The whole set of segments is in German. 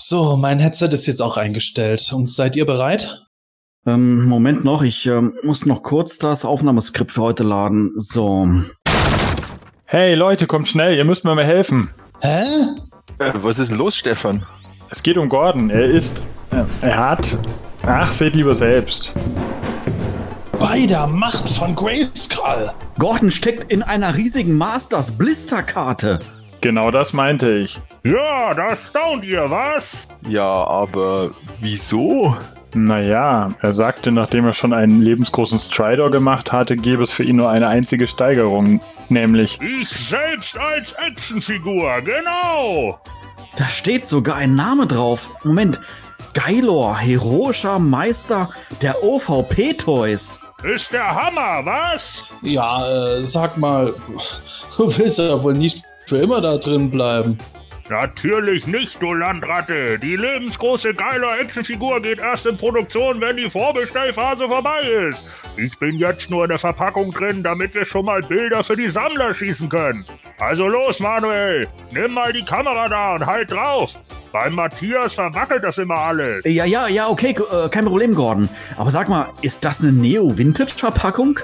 So, mein Headset ist jetzt auch eingestellt. Und seid ihr bereit? Ähm, Moment noch, ich ähm, muss noch kurz das Aufnahmeskript für heute laden. So. Hey Leute, kommt schnell, ihr müsst mir mal helfen. Hä? Äh, was ist denn los, Stefan? Es geht um Gordon. Er ist. Äh, er hat. Ach, seht lieber selbst. Bei der Macht von Grayskull. Gordon steckt in einer riesigen Masters Blisterkarte. Genau das meinte ich. Ja, da staunt ihr, was? Ja, aber wieso? Naja, er sagte, nachdem er schon einen lebensgroßen Stridor gemacht hatte, gäbe es für ihn nur eine einzige Steigerung, nämlich Ich selbst als Actionfigur, genau. Da steht sogar ein Name drauf. Moment. Gailor, heroischer Meister der OVP-Toys. Ist der Hammer, was? Ja, äh, sag mal, du willst ja wohl nicht für immer da drin bleiben. Natürlich nicht, du Landratte. Die lebensgroße geile Actionfigur geht erst in Produktion, wenn die Vorbestellphase vorbei ist. Ich bin jetzt nur in der Verpackung drin, damit wir schon mal Bilder für die Sammler schießen können. Also los, Manuel. Nimm mal die Kamera da und halt drauf. Beim Matthias verwackelt das immer alles. Ja, ja, ja, okay, äh, kein Problem, Gordon. Aber sag mal, ist das eine Neo-Vintage-Verpackung?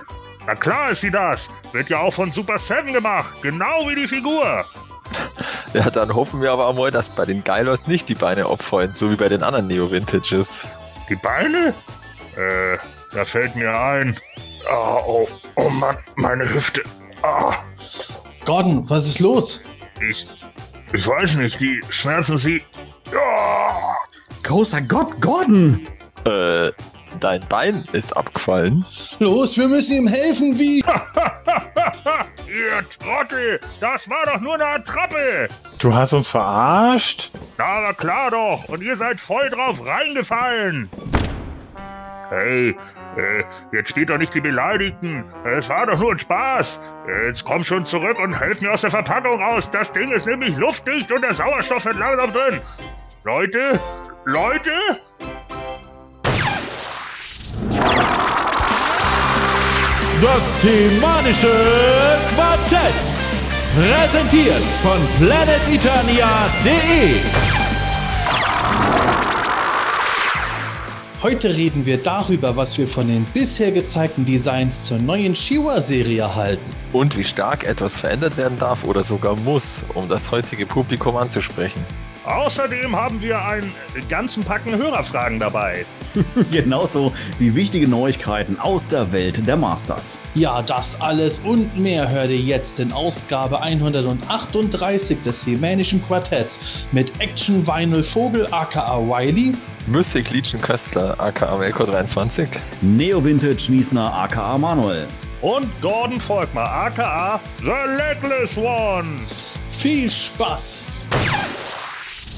Na klar ist sie das. Wird ja auch von Super 7 gemacht. Genau wie die Figur. Ja, dann hoffen wir aber auch mal, dass bei den Geilos nicht die Beine abfallen, so wie bei den anderen Neo-Vintages. Die Beine? Äh, da fällt mir ein. Ah, oh, oh Mann, meine Hüfte. Ah, Gordon, was ist los? ich, ich weiß nicht, die schmerzen sie. Ah, Großer Gott, Gordon! Äh, dein Bein ist abgefallen. Los, wir müssen ihm helfen, wie? ihr Trottel, das war doch nur eine Attrappe. Du hast uns verarscht? Na, aber klar doch. Und ihr seid voll drauf reingefallen. Hey, äh, jetzt steht doch nicht die Beleidigten. Es war doch nur ein Spaß. Jetzt komm schon zurück und helft mir aus der Verpackung raus. Das Ding ist nämlich luftdicht und der Sauerstoff wird langsam drin. Leute, Leute, Das semanische Quartett. Präsentiert von planeteternia.de. Heute reden wir darüber, was wir von den bisher gezeigten Designs zur neuen Shiwa-Serie halten. Und wie stark etwas verändert werden darf oder sogar muss, um das heutige Publikum anzusprechen. Außerdem haben wir einen ganzen Packen Hörerfragen dabei. Genauso wie wichtige Neuigkeiten aus der Welt der Masters. Ja, das alles und mehr hört ihr jetzt in Ausgabe 138 des Hemänischen Quartetts mit Action Vinyl Vogel aka Wiley, Mystic Legion Köstler, aka Melko 23. Neo-Vintage Wiesner aka Manuel. Und Gordon Volkmar, aka The Legless Ones. viel Spaß!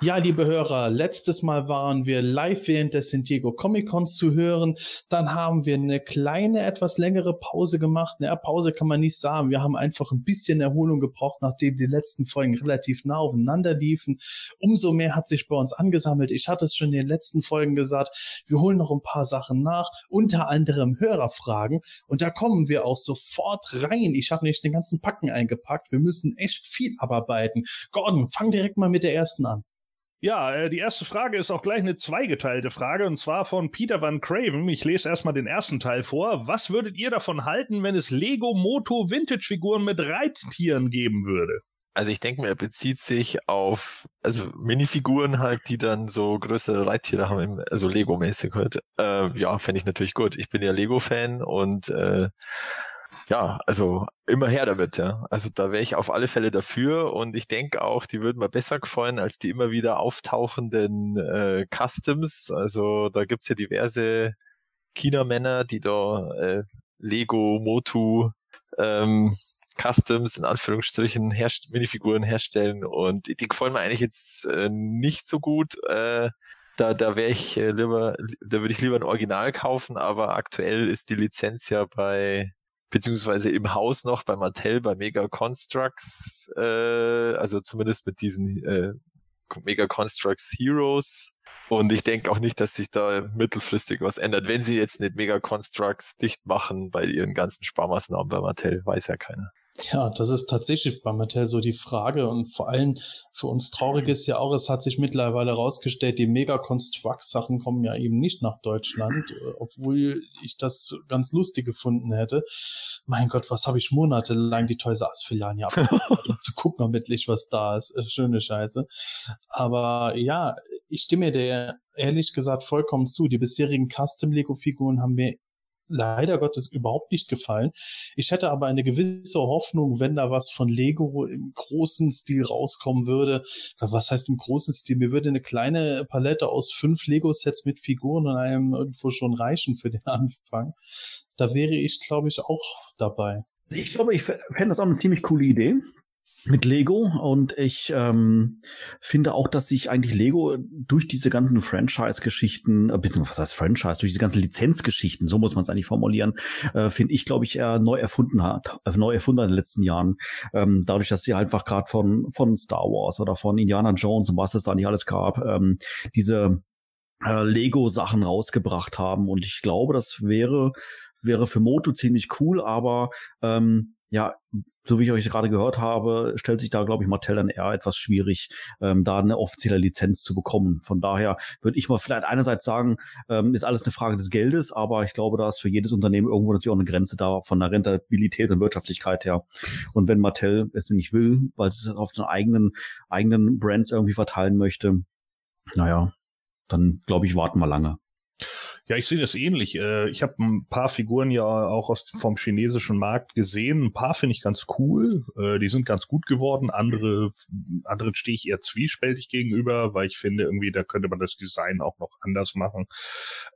Ja, liebe Hörer, letztes Mal waren wir live während des San Diego Comic Cons zu hören. Dann haben wir eine kleine, etwas längere Pause gemacht. Naja, Pause kann man nicht sagen. Wir haben einfach ein bisschen Erholung gebraucht, nachdem die letzten Folgen relativ nah aufeinander liefen. Umso mehr hat sich bei uns angesammelt. Ich hatte es schon in den letzten Folgen gesagt. Wir holen noch ein paar Sachen nach, unter anderem Hörerfragen. Und da kommen wir auch sofort rein. Ich habe nicht den ganzen Packen eingepackt. Wir müssen echt viel abarbeiten. Gordon, fang direkt mal mit der ersten an. Ja, äh, die erste Frage ist auch gleich eine zweigeteilte Frage und zwar von Peter Van Craven. Ich lese erstmal den ersten Teil vor. Was würdet ihr davon halten, wenn es Lego Moto Vintage Figuren mit Reittieren geben würde? Also ich denke mir, er bezieht sich auf, also Minifiguren halt, die dann so größere Reittiere haben, also Lego-mäßig halt. Äh, ja, fände ich natürlich gut. Ich bin ja Lego-Fan und äh, ja, also immer her damit, ja. Also da wäre ich auf alle Fälle dafür und ich denke auch, die würden mir besser gefallen als die immer wieder auftauchenden äh, Customs. Also da gibt's ja diverse China-Männer, die da äh, Lego, Motu, ähm, Customs in Anführungsstrichen herst Minifiguren herstellen und die gefallen mir eigentlich jetzt äh, nicht so gut. Äh, da da wäre ich äh, lieber, da würde ich lieber ein Original kaufen, aber aktuell ist die Lizenz ja bei beziehungsweise im Haus noch bei Mattel bei Mega Constructs, äh, also zumindest mit diesen äh, Mega Constructs Heroes Und ich denke auch nicht, dass sich da mittelfristig was ändert, wenn sie jetzt nicht Mega Constructs dicht machen bei ihren ganzen Sparmaßnahmen bei Mattel, weiß ja keiner. Ja, das ist tatsächlich bei Mattel so die Frage und vor allem für uns traurig ist ja auch, es hat sich mittlerweile herausgestellt, die Mega Construct Sachen kommen ja eben nicht nach Deutschland, äh, obwohl ich das ganz lustig gefunden hätte. Mein Gott, was habe ich monatelang die Toys R Us Filialen ja um zu gucken, damit ich was da ist. Äh, schöne Scheiße. Aber ja, ich stimme dir ehrlich gesagt vollkommen zu. Die bisherigen Custom Lego Figuren haben mir leider Gottes überhaupt nicht gefallen. Ich hätte aber eine gewisse Hoffnung, wenn da was von Lego im großen Stil rauskommen würde. Was heißt im großen Stil? Mir würde eine kleine Palette aus fünf Lego-Sets mit Figuren und einem irgendwo schon reichen für den Anfang. Da wäre ich, glaube ich, auch dabei. Ich glaube, ich fände das auch eine ziemlich coole Idee mit Lego und ich ähm, finde auch, dass sich eigentlich Lego durch diese ganzen Franchise-Geschichten, äh, beziehungsweise was heißt Franchise, durch diese ganzen Lizenzgeschichten, so muss man es eigentlich formulieren, äh, finde ich, glaube ich, er neu erfunden hat, äh, neu erfunden in den letzten Jahren. Ähm, dadurch, dass sie einfach gerade von von Star Wars oder von Indiana Jones und was es da nicht alles gab, ähm, diese äh, Lego-Sachen rausgebracht haben und ich glaube, das wäre wäre für Moto ziemlich cool, aber ähm, ja, so wie ich euch gerade gehört habe, stellt sich da, glaube ich, Mattel dann eher etwas schwierig, ähm, da eine offizielle Lizenz zu bekommen. Von daher würde ich mal vielleicht einerseits sagen, ähm, ist alles eine Frage des Geldes, aber ich glaube, da ist für jedes Unternehmen irgendwo natürlich auch eine Grenze da von der Rentabilität und Wirtschaftlichkeit her. Und wenn Mattel es nicht will, weil es auf den eigenen, eigenen Brands irgendwie verteilen möchte, naja, dann glaube ich, warten wir lange. Ja, ich sehe das ähnlich. Äh, ich habe ein paar Figuren ja auch aus, vom chinesischen Markt gesehen. Ein paar finde ich ganz cool. Äh, die sind ganz gut geworden. Andere, anderen stehe ich eher zwiespältig gegenüber, weil ich finde, irgendwie, da könnte man das Design auch noch anders machen.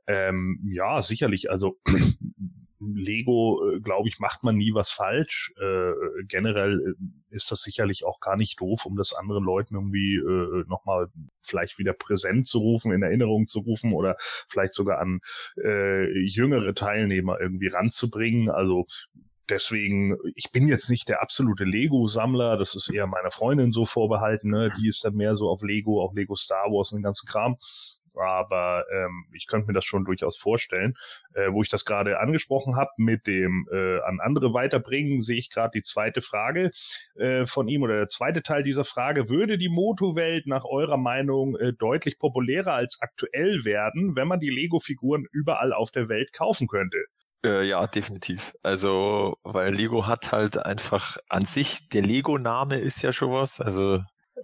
Ähm, ja, sicherlich. Also Lego, äh, glaube ich, macht man nie was falsch. Äh, generell äh, ist das sicherlich auch gar nicht doof, um das anderen Leuten irgendwie äh, nochmal vielleicht wieder präsent zu rufen, in Erinnerung zu rufen oder vielleicht sogar an äh, jüngere Teilnehmer irgendwie ranzubringen. Also deswegen, ich bin jetzt nicht der absolute Lego-Sammler, das ist eher meiner Freundin so vorbehalten, ne? die ist dann mehr so auf Lego, auf Lego Star Wars und den ganzen Kram aber ähm, ich könnte mir das schon durchaus vorstellen. Äh, wo ich das gerade angesprochen habe mit dem äh, an andere weiterbringen, sehe ich gerade die zweite Frage äh, von ihm oder der zweite Teil dieser Frage. Würde die Moto-Welt nach eurer Meinung äh, deutlich populärer als aktuell werden, wenn man die Lego-Figuren überall auf der Welt kaufen könnte? Äh, ja, definitiv. Also, weil Lego hat halt einfach an sich, der Lego-Name ist ja schon was. Also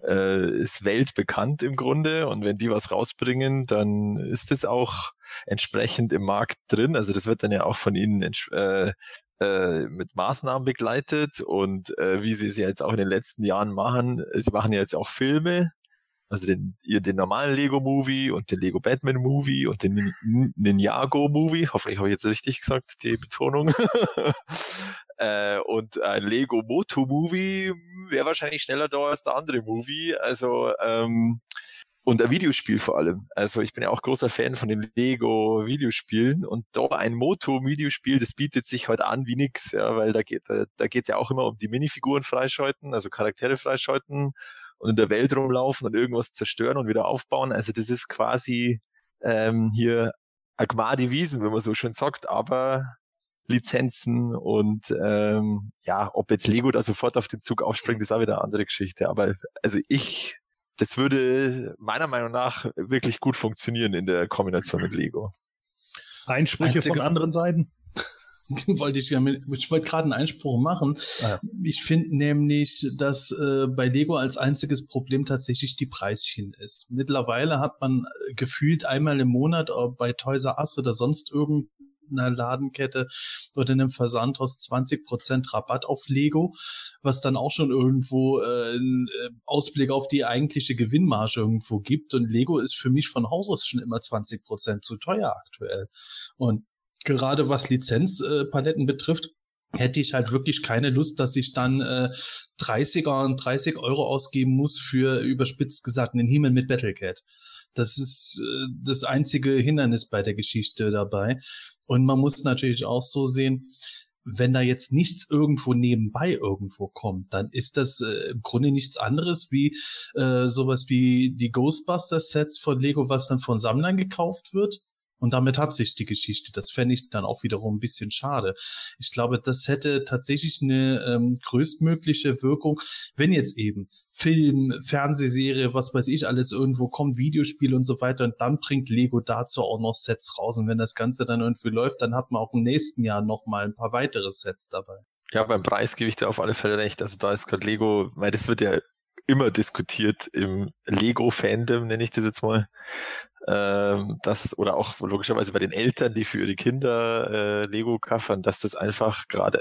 äh, ist weltbekannt im Grunde. Und wenn die was rausbringen, dann ist es auch entsprechend im Markt drin. Also das wird dann ja auch von ihnen äh, äh, mit Maßnahmen begleitet. Und äh, wie sie es ja jetzt auch in den letzten Jahren machen, sie machen ja jetzt auch Filme, also den, den normalen Lego-Movie und den Lego Batman-Movie und den Ninjago-Movie. Hoffentlich habe ich jetzt richtig gesagt, die Betonung. äh, und ein Lego Moto-Movie wäre wahrscheinlich schneller da als der andere Movie. Also ähm, und ein Videospiel vor allem. Also ich bin ja auch großer Fan von den Lego Videospielen und da ein Moto Videospiel, das bietet sich halt an wie nix, ja, weil da geht da, da geht's ja auch immer um die Minifiguren freischalten, also Charaktere freischalten und in der Welt rumlaufen und irgendwas zerstören und wieder aufbauen. Also das ist quasi ähm, hier Agmadi Wiesen, wenn man so schön sagt, aber Lizenzen und ähm, ja, ob jetzt Lego da sofort auf den Zug aufspringt, ist auch wieder eine andere Geschichte. Aber also ich, das würde meiner Meinung nach wirklich gut funktionieren in der Kombination mit Lego. Einsprüche Einzige, von anderen Seiten? wollte ich ja mit, ich wollte gerade einen Einspruch machen. Ah, ja. Ich finde nämlich, dass äh, bei Lego als einziges Problem tatsächlich die Preischen ist. Mittlerweile hat man äh, gefühlt einmal im Monat bei Toys R Us oder sonst irgendeiner Ladenkette oder in einem Versandhaus 20% Rabatt auf Lego, was dann auch schon irgendwo äh, einen äh, Ausblick auf die eigentliche Gewinnmarge irgendwo gibt. Und Lego ist für mich von Haus aus schon immer 20% zu teuer aktuell. Und gerade was Lizenzpaletten betrifft, hätte ich halt wirklich keine Lust, dass ich dann äh, 30er und 30 Euro ausgeben muss für überspitzt gesagt einen Himmel mit Battlecat. Das ist äh, das einzige Hindernis bei der Geschichte dabei. Und man muss natürlich auch so sehen, wenn da jetzt nichts irgendwo nebenbei irgendwo kommt, dann ist das äh, im Grunde nichts anderes wie äh, sowas wie die Ghostbusters-Sets von Lego, was dann von Sammlern gekauft wird. Und damit hat sich die Geschichte. Das fände ich dann auch wiederum ein bisschen schade. Ich glaube, das hätte tatsächlich eine ähm, größtmögliche Wirkung, wenn jetzt eben Film, Fernsehserie, was weiß ich, alles irgendwo kommt, Videospiel und so weiter. Und dann bringt Lego dazu auch noch Sets raus. Und wenn das Ganze dann irgendwie läuft, dann hat man auch im nächsten Jahr noch mal ein paar weitere Sets dabei. Ja, beim Preis gebe ich dir auf alle Fälle recht. Also da ist gerade Lego, weil das wird ja immer diskutiert im Lego-Fandom, nenne ich das jetzt mal ähm, das oder auch logischerweise bei den Eltern, die für ihre Kinder äh, Lego kaffern, dass das einfach gerade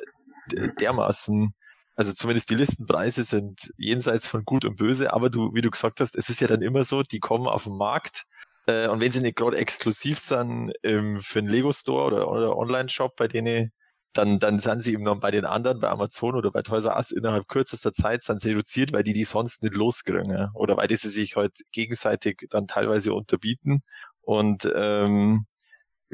dermaßen, also zumindest die Listenpreise sind jenseits von Gut und Böse, aber du, wie du gesagt hast, es ist ja dann immer so, die kommen auf den Markt äh, und wenn sie nicht gerade exklusiv sind ähm, für einen Lego Store oder, oder Online-Shop, bei denen dann, dann sind sie eben noch bei den anderen, bei Amazon oder bei Toys R Us innerhalb kürzester Zeit sind reduziert, weil die die sonst nicht loskriegen. Ja? Oder weil die sie sich halt gegenseitig dann teilweise unterbieten. Und ähm,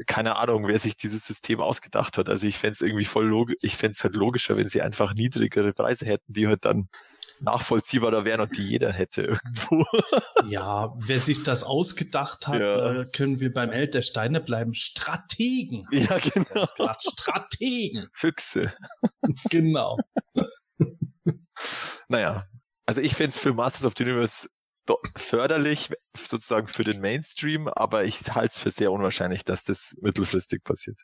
keine Ahnung, wer sich dieses System ausgedacht hat. Also ich fände es irgendwie voll logisch, ich fände es halt logischer, wenn sie einfach niedrigere Preise hätten, die halt dann nachvollziehbarer wären und die jeder hätte irgendwo. ja, wer sich das ausgedacht hat, ja. äh, können wir beim Held der Steine bleiben. Strategen. Ja, genau. Strategen. Füchse. genau. naja, also ich fände es für Masters of the Universe förderlich, sozusagen für den Mainstream, aber ich halte es für sehr unwahrscheinlich, dass das mittelfristig passiert.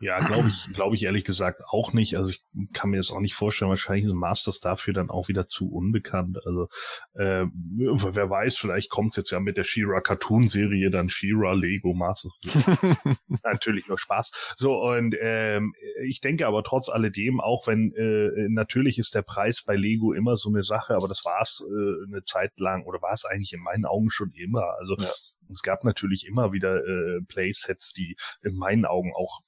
Ja, glaube ich, glaube ich ehrlich gesagt auch nicht. Also ich kann mir das auch nicht vorstellen. Wahrscheinlich ist Masters dafür dann auch wieder zu unbekannt. Also äh, wer weiß, vielleicht kommt es jetzt ja mit der Shira Cartoon-Serie dann Shira Lego Masters. natürlich nur Spaß. So und ähm, ich denke aber trotz alledem, auch wenn äh, natürlich ist der Preis bei Lego immer so eine Sache, aber das war es äh, eine Zeit lang oder war es eigentlich in meinen Augen schon immer. Also ja. es gab natürlich immer wieder äh, Playsets, die in meinen Augen auch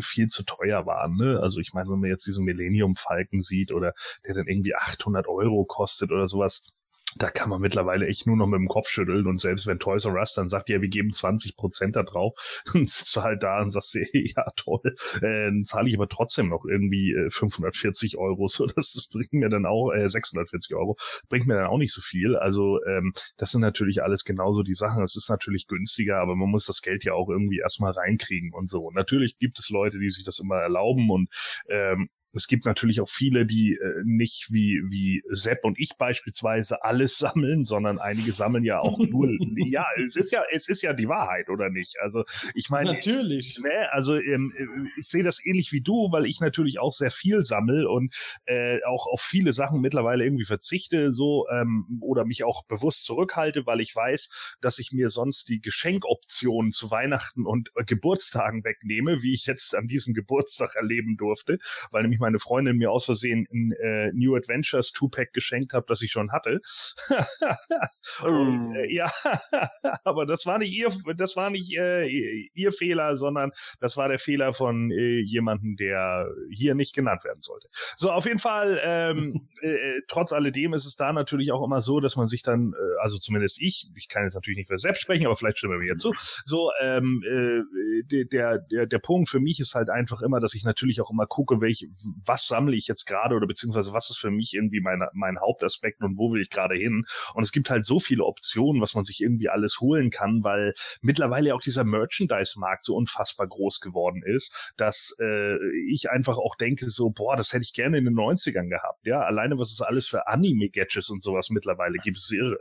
viel zu teuer waren. Ne? Also ich meine, wenn man jetzt diesen Millennium Falken sieht oder der dann irgendwie 800 Euro kostet oder sowas, da kann man mittlerweile echt nur noch mit dem Kopf schütteln und selbst wenn Toys R Us dann sagt, ja, wir geben 20 Prozent da drauf, dann sitzt du halt da und sagst ja toll, äh, dann zahle ich aber trotzdem noch irgendwie äh, 540 Euro, so das, das bringt mir dann auch, äh, 640 Euro, bringt mir dann auch nicht so viel, also ähm, das sind natürlich alles genauso die Sachen, es ist natürlich günstiger, aber man muss das Geld ja auch irgendwie erstmal reinkriegen und so. Natürlich gibt es Leute, die sich das immer erlauben und ähm, es gibt natürlich auch viele, die äh, nicht wie, wie Sepp und ich beispielsweise alles sammeln, sondern einige sammeln ja auch nur, ja, es ist ja, es ist ja die Wahrheit, oder nicht? Also, ich meine. Natürlich. Ne, also, ähm, ich sehe das ähnlich wie du, weil ich natürlich auch sehr viel sammel und äh, auch auf viele Sachen mittlerweile irgendwie verzichte, so, ähm, oder mich auch bewusst zurückhalte, weil ich weiß, dass ich mir sonst die Geschenkoptionen zu Weihnachten und äh, Geburtstagen wegnehme, wie ich jetzt an diesem Geburtstag erleben durfte, weil nämlich meine Freundin mir aus Versehen ein äh, New Adventures Two-Pack geschenkt habe, das ich schon hatte. Und, äh, ja, aber das war nicht ihr, das war nicht äh, ihr Fehler, sondern das war der Fehler von äh, jemandem, der hier nicht genannt werden sollte. So, auf jeden Fall, ähm, äh, trotz alledem ist es da natürlich auch immer so, dass man sich dann, äh, also zumindest ich, ich kann jetzt natürlich nicht für selbst sprechen, aber vielleicht stimmen wir mir zu, so, ähm, äh, der, der, der Punkt für mich ist halt einfach immer, dass ich natürlich auch immer gucke, welche, was sammle ich jetzt gerade oder beziehungsweise was ist für mich irgendwie mein, mein Hauptaspekt und wo will ich gerade hin? Und es gibt halt so viele Optionen, was man sich irgendwie alles holen kann, weil mittlerweile auch dieser Merchandise-Markt so unfassbar groß geworden ist, dass äh, ich einfach auch denke so, boah, das hätte ich gerne in den 90ern gehabt. Ja, alleine was es alles für Anime-Gadgets und sowas mittlerweile gibt, ist irre.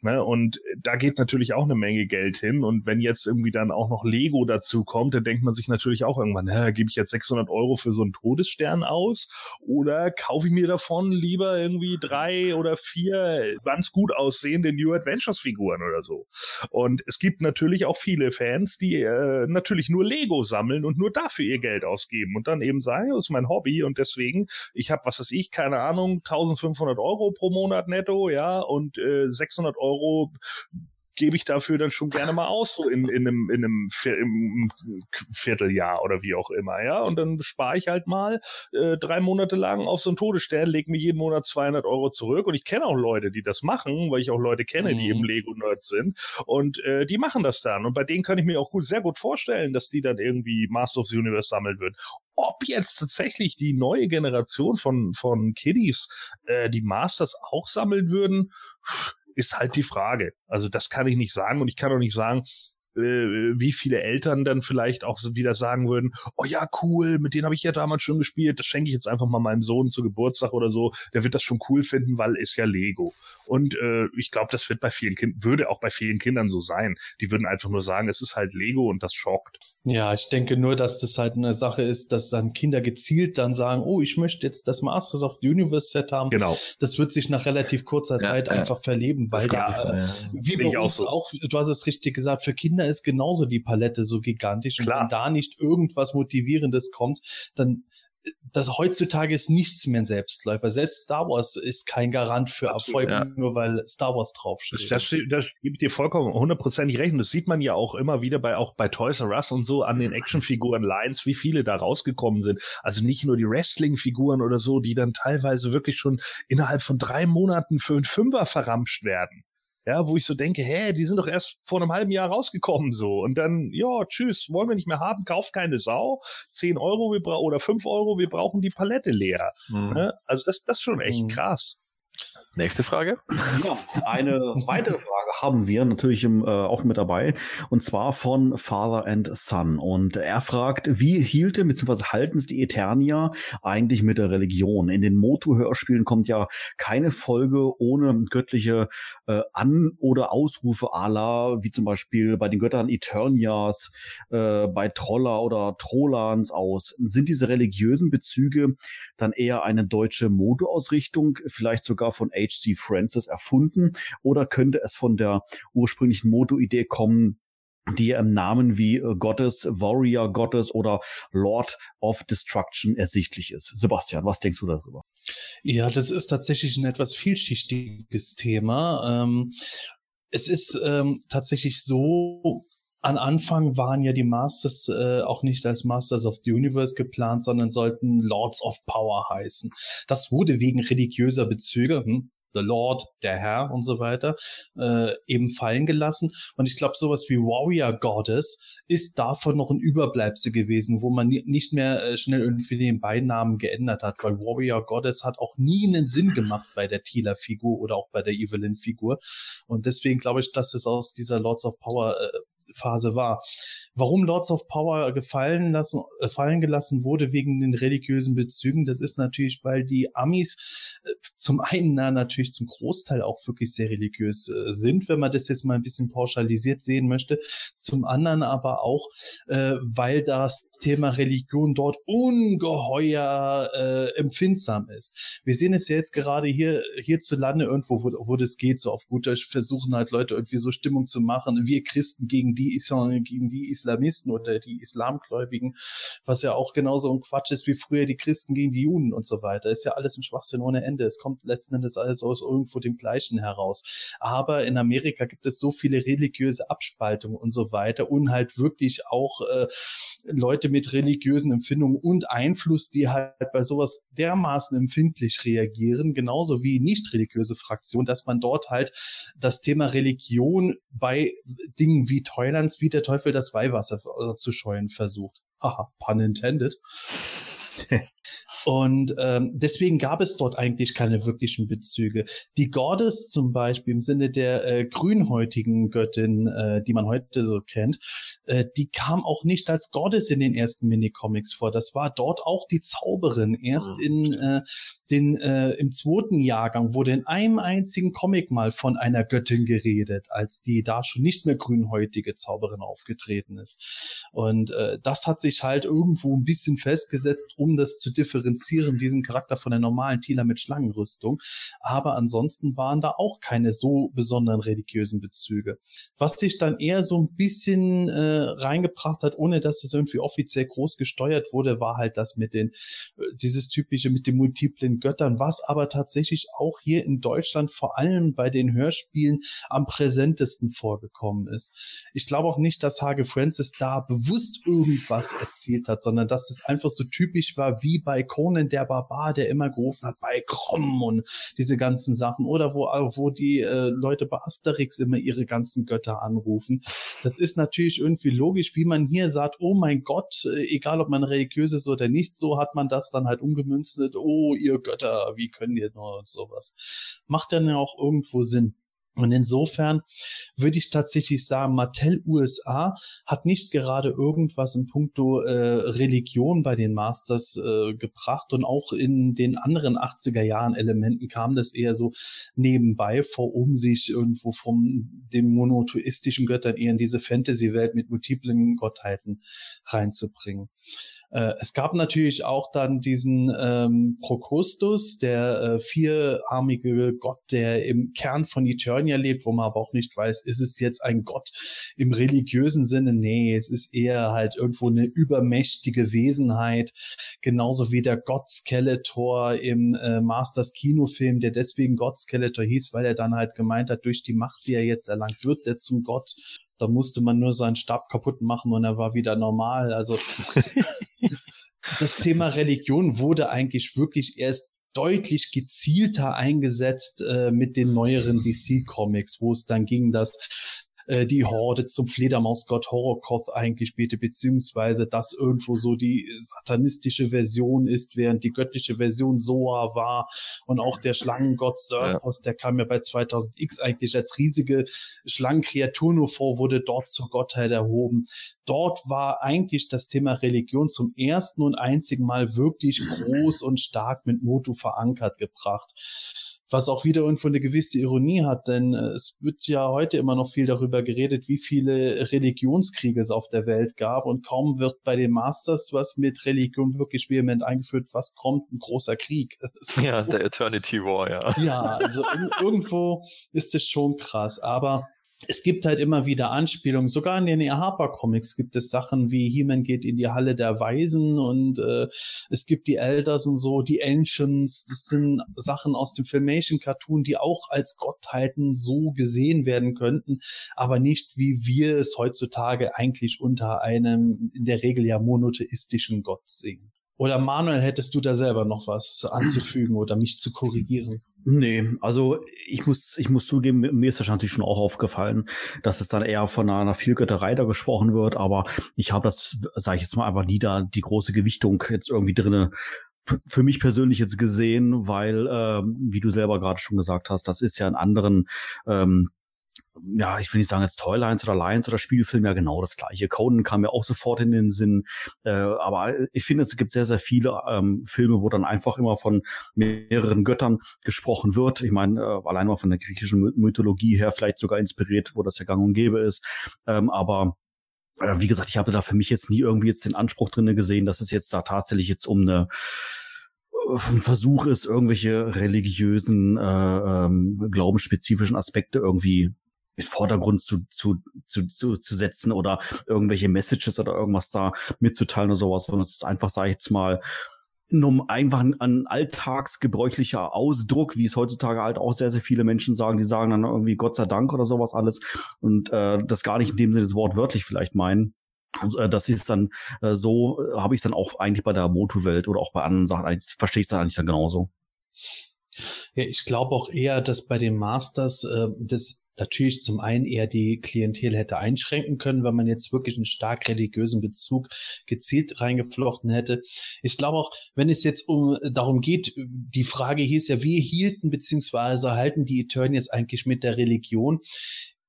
Ne? Und da geht natürlich auch eine Menge Geld hin. Und wenn jetzt irgendwie dann auch noch Lego dazu kommt, dann denkt man sich natürlich auch irgendwann, gebe ich jetzt 600 Euro für so einen Todesstern aus oder kaufe ich mir davon lieber irgendwie drei oder vier ganz gut aussehende New Adventures Figuren oder so. Und es gibt natürlich auch viele Fans, die äh, natürlich nur Lego sammeln und nur dafür ihr Geld ausgeben und dann eben sagen, das ist mein Hobby und deswegen, ich habe, was weiß ich, keine Ahnung, 1500 Euro pro Monat netto, ja, und äh, 600 Euro gebe ich dafür dann schon gerne mal aus, so in, in, einem, in einem im Vierteljahr oder wie auch immer, ja. Und dann spare ich halt mal äh, drei Monate lang auf so einen Todesstern, lege mir jeden Monat 200 Euro zurück. Und ich kenne auch Leute, die das machen, weil ich auch Leute kenne, mhm. die eben Lego-Nerds sind. Und äh, die machen das dann. Und bei denen kann ich mir auch gut, sehr gut vorstellen, dass die dann irgendwie Master of the Universe sammeln würden. ob jetzt tatsächlich die neue Generation von, von Kiddies äh, die Masters auch sammeln würden, ist halt die Frage. Also das kann ich nicht sagen und ich kann auch nicht sagen, äh, wie viele Eltern dann vielleicht auch wieder sagen würden, oh ja, cool, mit denen habe ich ja damals schon gespielt, das schenke ich jetzt einfach mal meinem Sohn zu Geburtstag oder so, der wird das schon cool finden, weil ist ja Lego. Und äh, ich glaube, das wird bei vielen Kindern, würde auch bei vielen Kindern so sein. Die würden einfach nur sagen, es ist halt Lego und das schockt. Ja, ich denke nur, dass das halt eine Sache ist, dass dann Kinder gezielt dann sagen, oh, ich möchte jetzt das Masters of the Universe Set haben. Genau. Das wird sich nach relativ kurzer Zeit ja. einfach verleben, weil ja, Ja. wie bei auch uns so. auch, du hast es richtig gesagt, für Kinder ist genauso die Palette so gigantisch. Und Klar. wenn da nicht irgendwas Motivierendes kommt, dann das heutzutage ist nichts mehr ein Selbstläufer. Selbst Star Wars ist kein Garant für Erfolg, ja. nur weil Star Wars draufsteht. Das, das, das ich dir vollkommen hundertprozentig recht. Das sieht man ja auch immer wieder bei auch bei Toys R Us und so an den Actionfiguren Lines, wie viele da rausgekommen sind. Also nicht nur die Wrestling-Figuren oder so, die dann teilweise wirklich schon innerhalb von drei Monaten für einen Fünfer verramscht werden. Ja, wo ich so denke, hä, die sind doch erst vor einem halben Jahr rausgekommen so. Und dann, ja, tschüss, wollen wir nicht mehr haben, kauft keine Sau. Zehn Euro wir bra oder fünf Euro, wir brauchen die Palette leer. Hm. Ne? Also das, das ist schon echt Mhm. krass. Nächste Frage. Ja, eine weitere Frage haben wir natürlich im, äh, auch mit dabei und zwar von Father and Son und er fragt, wie hielte bzw. halten es die Eternia eigentlich mit der Religion? In den Motu-Hörspielen kommt ja keine Folge ohne göttliche äh, An- oder Ausrufe ala, wie zum Beispiel bei den Göttern Eternias, äh, bei Troller oder Trollans aus. Sind diese religiösen Bezüge dann eher eine deutsche Modeausrichtung, vielleicht sogar von H.C. Francis erfunden, oder könnte es von der ursprünglichen Moto-Idee kommen, die im Namen wie äh, Gottes, Warrior Gottes oder Lord of Destruction ersichtlich ist. Sebastian, was denkst du darüber? Ja, das ist tatsächlich ein etwas vielschichtiges Thema. Ähm, es ist ähm, tatsächlich so, an Anfang waren ja die Masters äh, auch nicht als Masters of the Universe geplant, sondern sollten Lords of Power heißen. Das wurde wegen religiöser Bezüge, hm, The Lord, der Herr und so weiter, äh, eben fallen gelassen. Und ich glaube, sowas wie Warrior Goddess ist davon noch ein Überbleibsel gewesen, wo man ni- nicht mehr äh, schnell irgendwie den Beinamen geändert hat, weil Warrior Goddess hat auch nie einen Sinn gemacht bei der Tila-Figur oder auch bei der Evelyn-Figur. Und deswegen glaube ich, dass es aus dieser Lords of Power äh, Phase war. Warum Lords of Power gefallen lassen, äh, fallen gelassen wurde wegen den religiösen Bezügen, das ist natürlich, weil die Amis äh, zum einen na, natürlich zum Großteil auch wirklich sehr religiös äh, sind, wenn man das jetzt mal ein bisschen pauschalisiert sehen möchte. Zum anderen aber auch, weil das Thema Religion dort ungeheuer empfindsam ist. Wir sehen es ja jetzt gerade hier hierzulande irgendwo, wo, wo das geht, so auf gut Deutsch versuchen halt Leute irgendwie so Stimmung zu machen, wir Christen gegen die Islam, gegen die Islamisten oder die Islamgläubigen, was ja auch genauso ein Quatsch ist wie früher die Christen gegen die Juden und so weiter. Ist ja alles ein Schwachsinn ohne Ende. Es kommt letzten Endes alles aus irgendwo dem Gleichen heraus. Aber in Amerika gibt es so viele religiöse Abspaltungen und so weiter und halt wirklich auch äh, Leute mit religiösen Empfindungen und Einfluss, die halt bei sowas dermaßen empfindlich reagieren, genauso wie nicht religiöse Fraktionen, dass man dort halt das Thema Religion bei Dingen wie Toylands, wie der Teufel das Weihwasser äh, zu scheuen versucht. Haha, pun intended. Und ähm, deswegen gab es dort eigentlich keine wirklichen Bezüge. Die Goddess zum Beispiel im Sinne der äh, grünhäutigen Göttin, äh, die man heute so kennt, äh, die kam auch nicht als Goddess in den ersten Minicomics vor. Das war dort auch die Zauberin. Erst in äh, den äh, im zweiten Jahrgang wurde in einem einzigen Comic mal von einer Göttin geredet, als die da schon nicht mehr grünhäutige Zauberin aufgetreten ist. Und äh, das hat sich halt irgendwo ein bisschen festgesetzt, um das zu differenzieren, diesen Charakter von der normalen Tila mit Schlangenrüstung. Aber ansonsten waren da auch keine so besonderen religiösen Bezüge. Was sich dann eher so ein bisschen äh, reingebracht hat, ohne dass es irgendwie offiziell groß gesteuert wurde, war halt das mit den, äh, dieses typische mit den multiplen Göttern, was aber tatsächlich auch hier in Deutschland vor allem bei den Hörspielen am präsentesten vorgekommen ist. Ich glaube auch nicht, dass Hage Francis da bewusst irgendwas erzielt hat, sondern dass es einfach so typisch war wie bei Conan Conan der Barbar, der immer gerufen hat, bei Krumm und diese ganzen Sachen. Oder wo, wo die äh, Leute bei Asterix immer ihre ganzen Götter anrufen. Das ist natürlich irgendwie logisch, wie man hier sagt, oh mein Gott, äh, egal ob man religiös ist oder nicht, so hat man das dann halt umgemünzt, oh ihr Götter, wie können ihr nur sowas. Macht dann ja auch irgendwo Sinn. Und insofern würde ich tatsächlich sagen, Mattel USA hat nicht gerade irgendwas in puncto äh, Religion bei den Masters äh, gebracht und auch in den anderen 80er Jahren Elementen kam das eher so nebenbei vor, um sich irgendwo vom dem monotheistischen Göttern eher in diese Fantasy-Welt mit multiplen Gottheiten reinzubringen. Äh, es gab natürlich auch dann diesen ähm, Prokostus, der äh, vierarmige Gott, der im Kern von Eternia lebt, wo man aber auch nicht weiß, ist es jetzt ein Gott im religiösen Sinne? Nee, es ist eher halt irgendwo eine übermächtige Wesenheit, genauso wie der Gott Skeletor im äh, Masters Kinofilm, der deswegen Gott Skeletor hieß, weil er dann halt gemeint hat, durch die Macht, die er jetzt erlangt, wird der zum Gott da musste man nur seinen Stab kaputt machen und er war wieder normal. Also das Thema Religion wurde eigentlich wirklich erst deutlich gezielter eingesetzt äh, mit den neueren DC-Comics, wo es dann ging, dass äh, die Horde zum Fledermausgott Horrorkoth eigentlich bete, beziehungsweise das irgendwo so die satanistische Version ist, während die göttliche Version Soa war und auch der Schlangengott Serpos, ja. der kam ja bei 2000X eigentlich als riesige Schlangenkreatur nur vor, wurde dort zur Gottheit erhoben. Dort war eigentlich das Thema Religion zum ersten und einzigen Mal wirklich groß und stark mit Motu verankert gebracht was auch wieder irgendwo eine gewisse Ironie hat, denn äh, es wird ja heute immer noch viel darüber geredet, wie viele Religionskriege es auf der Welt gab und kaum wird bei den Masters was mit Religion wirklich vehement eingeführt, was kommt, ein großer Krieg. Ja, der Eternity War, ja. Ja, also irgendwo ist es schon krass, aber es gibt halt immer wieder Anspielungen. Sogar in den. Harper Comics gibt es Sachen wie He-Man geht in die Halle der Weisen und äh, es gibt die Elders und so, die Ancients. Das sind Sachen aus dem Filmation Cartoon, die auch als Gottheiten so gesehen werden könnten, aber nicht wie wir es heutzutage eigentlich unter einem in der Regel ja monotheistischen Gott sehen. Oder Manuel, hättest du da selber noch was anzufügen oder mich zu korrigieren? Nee, also ich muss, ich muss zugeben, mir ist das natürlich schon auch aufgefallen, dass es dann eher von einer Vielgötterei da gesprochen wird, aber ich habe das, sage ich jetzt mal, einfach nie da die große Gewichtung jetzt irgendwie drinne für mich persönlich jetzt gesehen, weil, ähm, wie du selber gerade schon gesagt hast, das ist ja in anderen ähm, ja, ich will nicht sagen jetzt Toylines oder Lions oder Spielfilm, ja genau das gleiche. Conan kam mir auch sofort in den Sinn. Äh, aber ich finde, es gibt sehr, sehr viele ähm, Filme, wo dann einfach immer von mehreren Göttern gesprochen wird. Ich meine, äh, allein mal von der griechischen Mythologie her vielleicht sogar inspiriert, wo das ja gang und gäbe ist. Ähm, aber äh, wie gesagt, ich habe da für mich jetzt nie irgendwie jetzt den Anspruch drinne gesehen, dass es jetzt da tatsächlich jetzt um eine ein Versuch ist, irgendwelche religiösen, äh, ähm, glaubensspezifischen Aspekte irgendwie mit Vordergrund zu, zu, zu, zu, zu setzen oder irgendwelche Messages oder irgendwas da mitzuteilen oder sowas, sondern es ist einfach, sag ich jetzt mal, nur einfach ein, ein alltagsgebräuchlicher Ausdruck, wie es heutzutage halt auch sehr, sehr viele Menschen sagen, die sagen dann irgendwie Gott sei Dank oder sowas alles und äh, das gar nicht in dem Sinne das Wort wörtlich vielleicht meinen. Äh, das ist dann äh, so, äh, habe ich dann auch eigentlich bei der Moto-Welt oder auch bei anderen Sachen, verstehe ich es dann eigentlich dann genauso. Ja, ich glaube auch eher, dass bei den Masters äh, das natürlich zum einen eher die Klientel hätte einschränken können, wenn man jetzt wirklich einen stark religiösen Bezug gezielt reingeflochten hätte. Ich glaube auch, wenn es jetzt um darum geht, die Frage hieß ja, wie hielten beziehungsweise halten die Eternians eigentlich mit der Religion?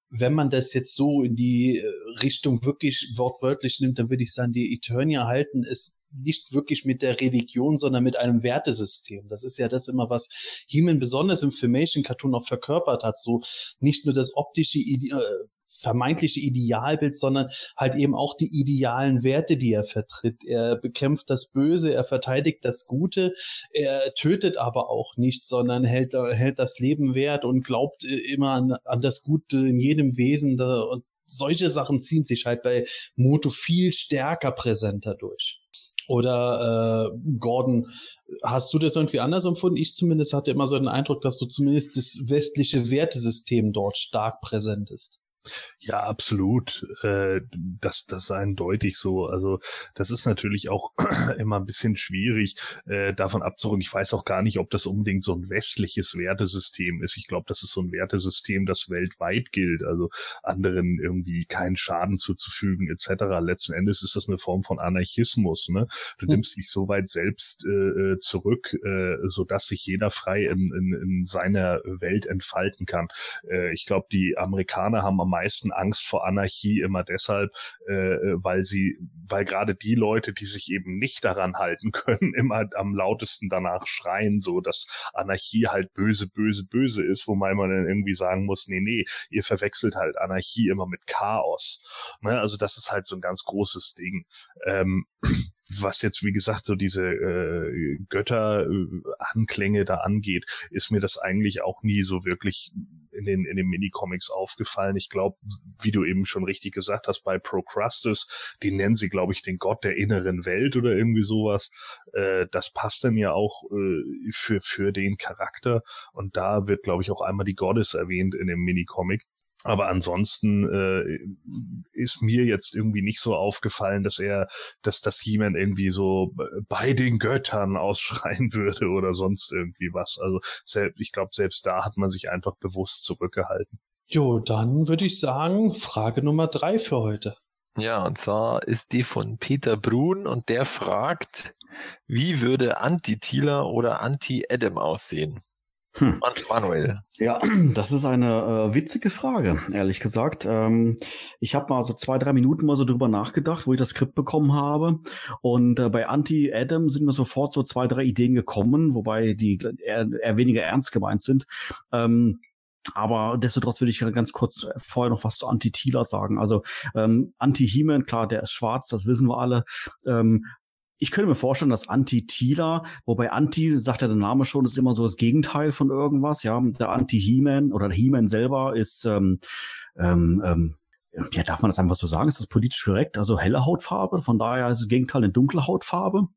wenn man das jetzt so in die Richtung wirklich wortwörtlich nimmt, dann würde ich sagen, die Eternia halten es nicht wirklich mit der Religion, sondern mit einem Wertesystem. Das ist ja das immer, was Heeman besonders im Filmation Cartoon auch verkörpert hat. So nicht nur das optische, Ide äh, vermeintliche Idealbild, sondern halt eben auch die idealen Werte, die er vertritt. Er bekämpft das Böse, er verteidigt das Gute, er tötet aber auch nicht, sondern hält, hält das Leben wert und glaubt äh, immer an, an das Gute in jedem Wesen. Und solche Sachen ziehen sich halt bei Moto viel stärker präsenter durch. Oder äh, Gordon, hast du das irgendwie anders empfunden? Ich zumindest hatte immer so den Eindruck, dass so zumindest das westliche Wertesystem dort stark präsent ist. Ja, absolut. Äh, das, das ist eindeutig so. Also das ist natürlich auch immer ein bisschen schwierig, äh, davon abzurücken. Ich weiß auch gar nicht, ob das unbedingt so ein westliches Wertesystem ist. Ich glaube, das ist so ein Wertesystem, das weltweit gilt. Also anderen irgendwie keinen Schaden zuzufügen etc. Letzten Endes ist das eine Form von Anarchismus. Ne? Du hm. nimmst dich so weit selbst äh, äh zurück, äh, so dass sich jeder frei in, in, in seiner Welt entfalten kann. Äh, ich glaube, die Amerikaner haben am meisten Angst vor Anarchie immer deshalb, äh, weil sie, weil gerade die Leute, die sich eben nicht daran halten können, immer am lautesten danach schreien, so dass Anarchie halt böse, böse, böse ist, wobei man dann irgendwie sagen muss, nee, nee, ihr verwechselt halt Anarchie immer mit Chaos. Ne? Also das ist halt so ein ganz großes Ding. Ähm, was jetzt, wie gesagt, so diese äh, Götter-Anklänge da angeht, ist mir das eigentlich auch nie so wirklich in den, in den Minicomics aufgefallen. Ich glaube, wie du eben schon richtig gesagt hast, bei Procrustes, die nennen sie, glaube ich, den Gott der inneren Welt oder irgendwie sowas. Äh, das passt dann ja auch äh, für, für den Charakter. Und da wird, glaube ich, auch einmal die Goddess erwähnt in dem Minicomic. Aber ansonsten äh, ist mir jetzt irgendwie nicht so aufgefallen, dass er, dass das He-Man irgendwie so bei den Göttern ausschreien würde oder sonst irgendwie was. Also ich glaube, selbst da hat man sich einfach bewusst zurückgehalten. Jo, dann würde ich sagen, Frage Nummer drei für heute. Ja, und zwar ist die von Peter Brun und der fragt, wie würde Anti-Thieler oder Anti-Adam aussehen? Hm. Manuel. Ja, das ist eine äh, witzige Frage, ehrlich gesagt. Ähm, ich habe mal so zwei, drei Minuten mal so drüber nachgedacht, wo ich das Skript bekommen habe. Und äh, bei Anti-Adam sind mir sofort so zwei, drei Ideen gekommen, wobei die eher, eher weniger ernst gemeint sind. Ähm, aber destotrotz würde ich ganz kurz vorher noch was zu Anti-Tila sagen. Also ähm, Anti-He-Man, klar, der ist schwarz, das wissen wir alle. Ähm, ich könnte mir vorstellen, dass Anti-Tila, wobei Anti, sagt ja der Name schon, ist immer so das Gegenteil von irgendwas. Ja, der Anti-He-Man oder der He-Man selber ist, ähm, ähm, ähm, ja, darf man das einfach so sagen? Ist das politisch korrekt? Also helle Hautfarbe, von daher ist das Gegenteil eine dunkle Hautfarbe.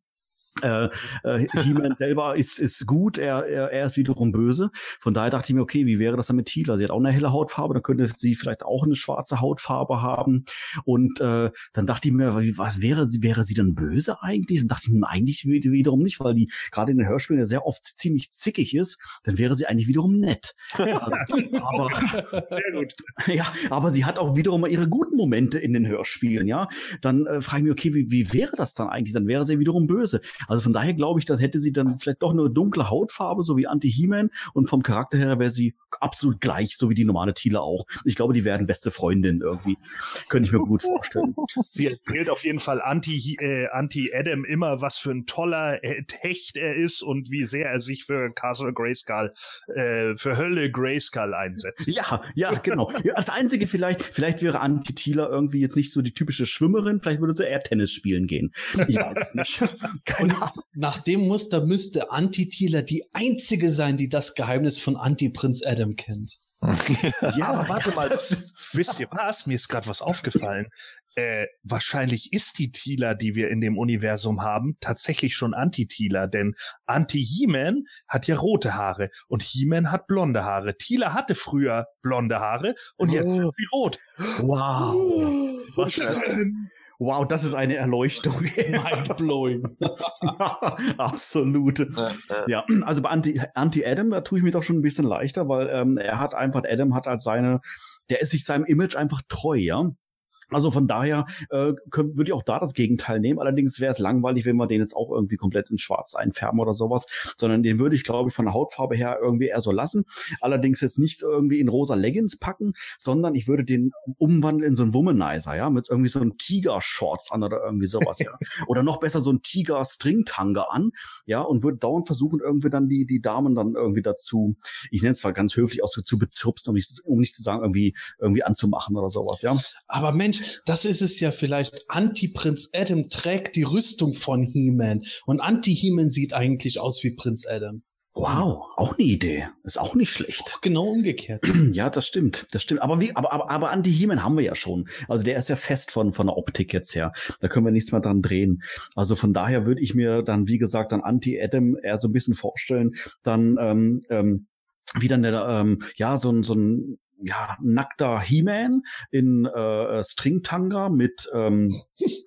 Äh, äh, He-Man selber ist, ist gut, er, er, er ist wiederum böse. Von daher dachte ich mir, okay, wie wäre das dann mit Tila? Sie hat auch eine helle Hautfarbe, dann könnte sie vielleicht auch eine schwarze Hautfarbe haben. Und äh, dann dachte ich mir, was wäre sie, wäre sie dann böse eigentlich? Dann dachte ich mir eigentlich wiederum nicht, weil die gerade in den Hörspielen ja sehr oft ziemlich zickig ist, dann wäre sie eigentlich wiederum nett. aber. Ja, aber sie hat auch wiederum ihre guten Momente in den Hörspielen, ja. Dann äh, frage ich mich, okay, wie, wie wäre das dann eigentlich? Dann wäre sie wiederum böse. Also von daher glaube ich, dass hätte sie dann vielleicht doch eine dunkle Hautfarbe, so wie Anti-He-Man und vom Charakter her wäre sie absolut gleich, so wie die normale Thiele auch. Ich glaube, die werden beste Freundinnen irgendwie. Könnte ich mir gut vorstellen. Sie erzählt auf jeden Fall Anti, äh, Anti-Adam immer, was für ein toller Hecht er ist und wie sehr er sich für Castle Grayskull, äh, für Hölle Grayskull einsetzt. Ja, ja, genau. Ja, das Einzige vielleicht, vielleicht wäre Anti-Thieler irgendwie jetzt nicht so die typische Schwimmerin, vielleicht würde sie eher Tennis spielen gehen. Ich weiß es nicht. Keine nach dem Muster müsste Anti-Thieler die einzige sein, die das Geheimnis von Anti-Prinz Adam kennt. ja, aber warte mal, wisst ihr was? Mir ist gerade was aufgefallen. Äh, wahrscheinlich ist die Thieler, die wir in dem Universum haben, tatsächlich schon Anti-Thieler, denn Anti-He-Man hat ja rote Haare und He-Man hat blonde Haare. Thieler hatte früher blonde Haare und jetzt oh. sind sie rot. Wow. Was ist das denn? Wow, das ist eine Erleuchtung. Mindblowing. Absolut. Ja, also bei Anti, Anti da tue ich mich doch schon ein bisschen leichter, weil ähm, er hat einfach, Adam hat als seine, der ist sich seinem Image einfach treu, ja. Also von daher äh, würde ich auch da das Gegenteil nehmen. Allerdings wäre es langweilig, wenn wir den jetzt auch irgendwie komplett in Schwarz einfärben oder sowas, sondern den würde ich, glaube ich, von der Hautfarbe her irgendwie eher so lassen. Allerdings jetzt nicht irgendwie in rosa Leggings packen, sondern ich würde den umwandeln in so einen Womanizer, ja, mit irgendwie so einem Tiger-Shorts an oder irgendwie sowas, ja. Oder noch besser so ein Tiger-Stringtanga an, ja, und würde dauernd versuchen, irgendwie dann die, die Damen dann irgendwie dazu, ich nenne es zwar ganz höflich aus, zu bezirpsen, um nicht, um nicht zu sagen, irgendwie, irgendwie anzumachen oder sowas, ja. Aber Mensch, das ist es ja vielleicht. Anti-Prinz Adam trägt die Rüstung von He-Man und Anti-He-Man sieht eigentlich aus wie Prinz Adam. Wow, auch eine Idee. Ist auch nicht schlecht. Auch genau umgekehrt. Ja, das stimmt. Das stimmt. Aber wie, aber, aber, aber Anti-He-Man haben wir ja schon. Also der ist ja fest von, von der Optik jetzt her. Da können wir nichts mehr dran drehen. Also von daher würde ich mir dann, wie gesagt, dann Anti-Adam eher so ein bisschen vorstellen. Dann, ähm, ähm, wie dann der, ähm, ja, so ein, so ein ja, nackter He-Man in äh, Stringtanga mit, ähm,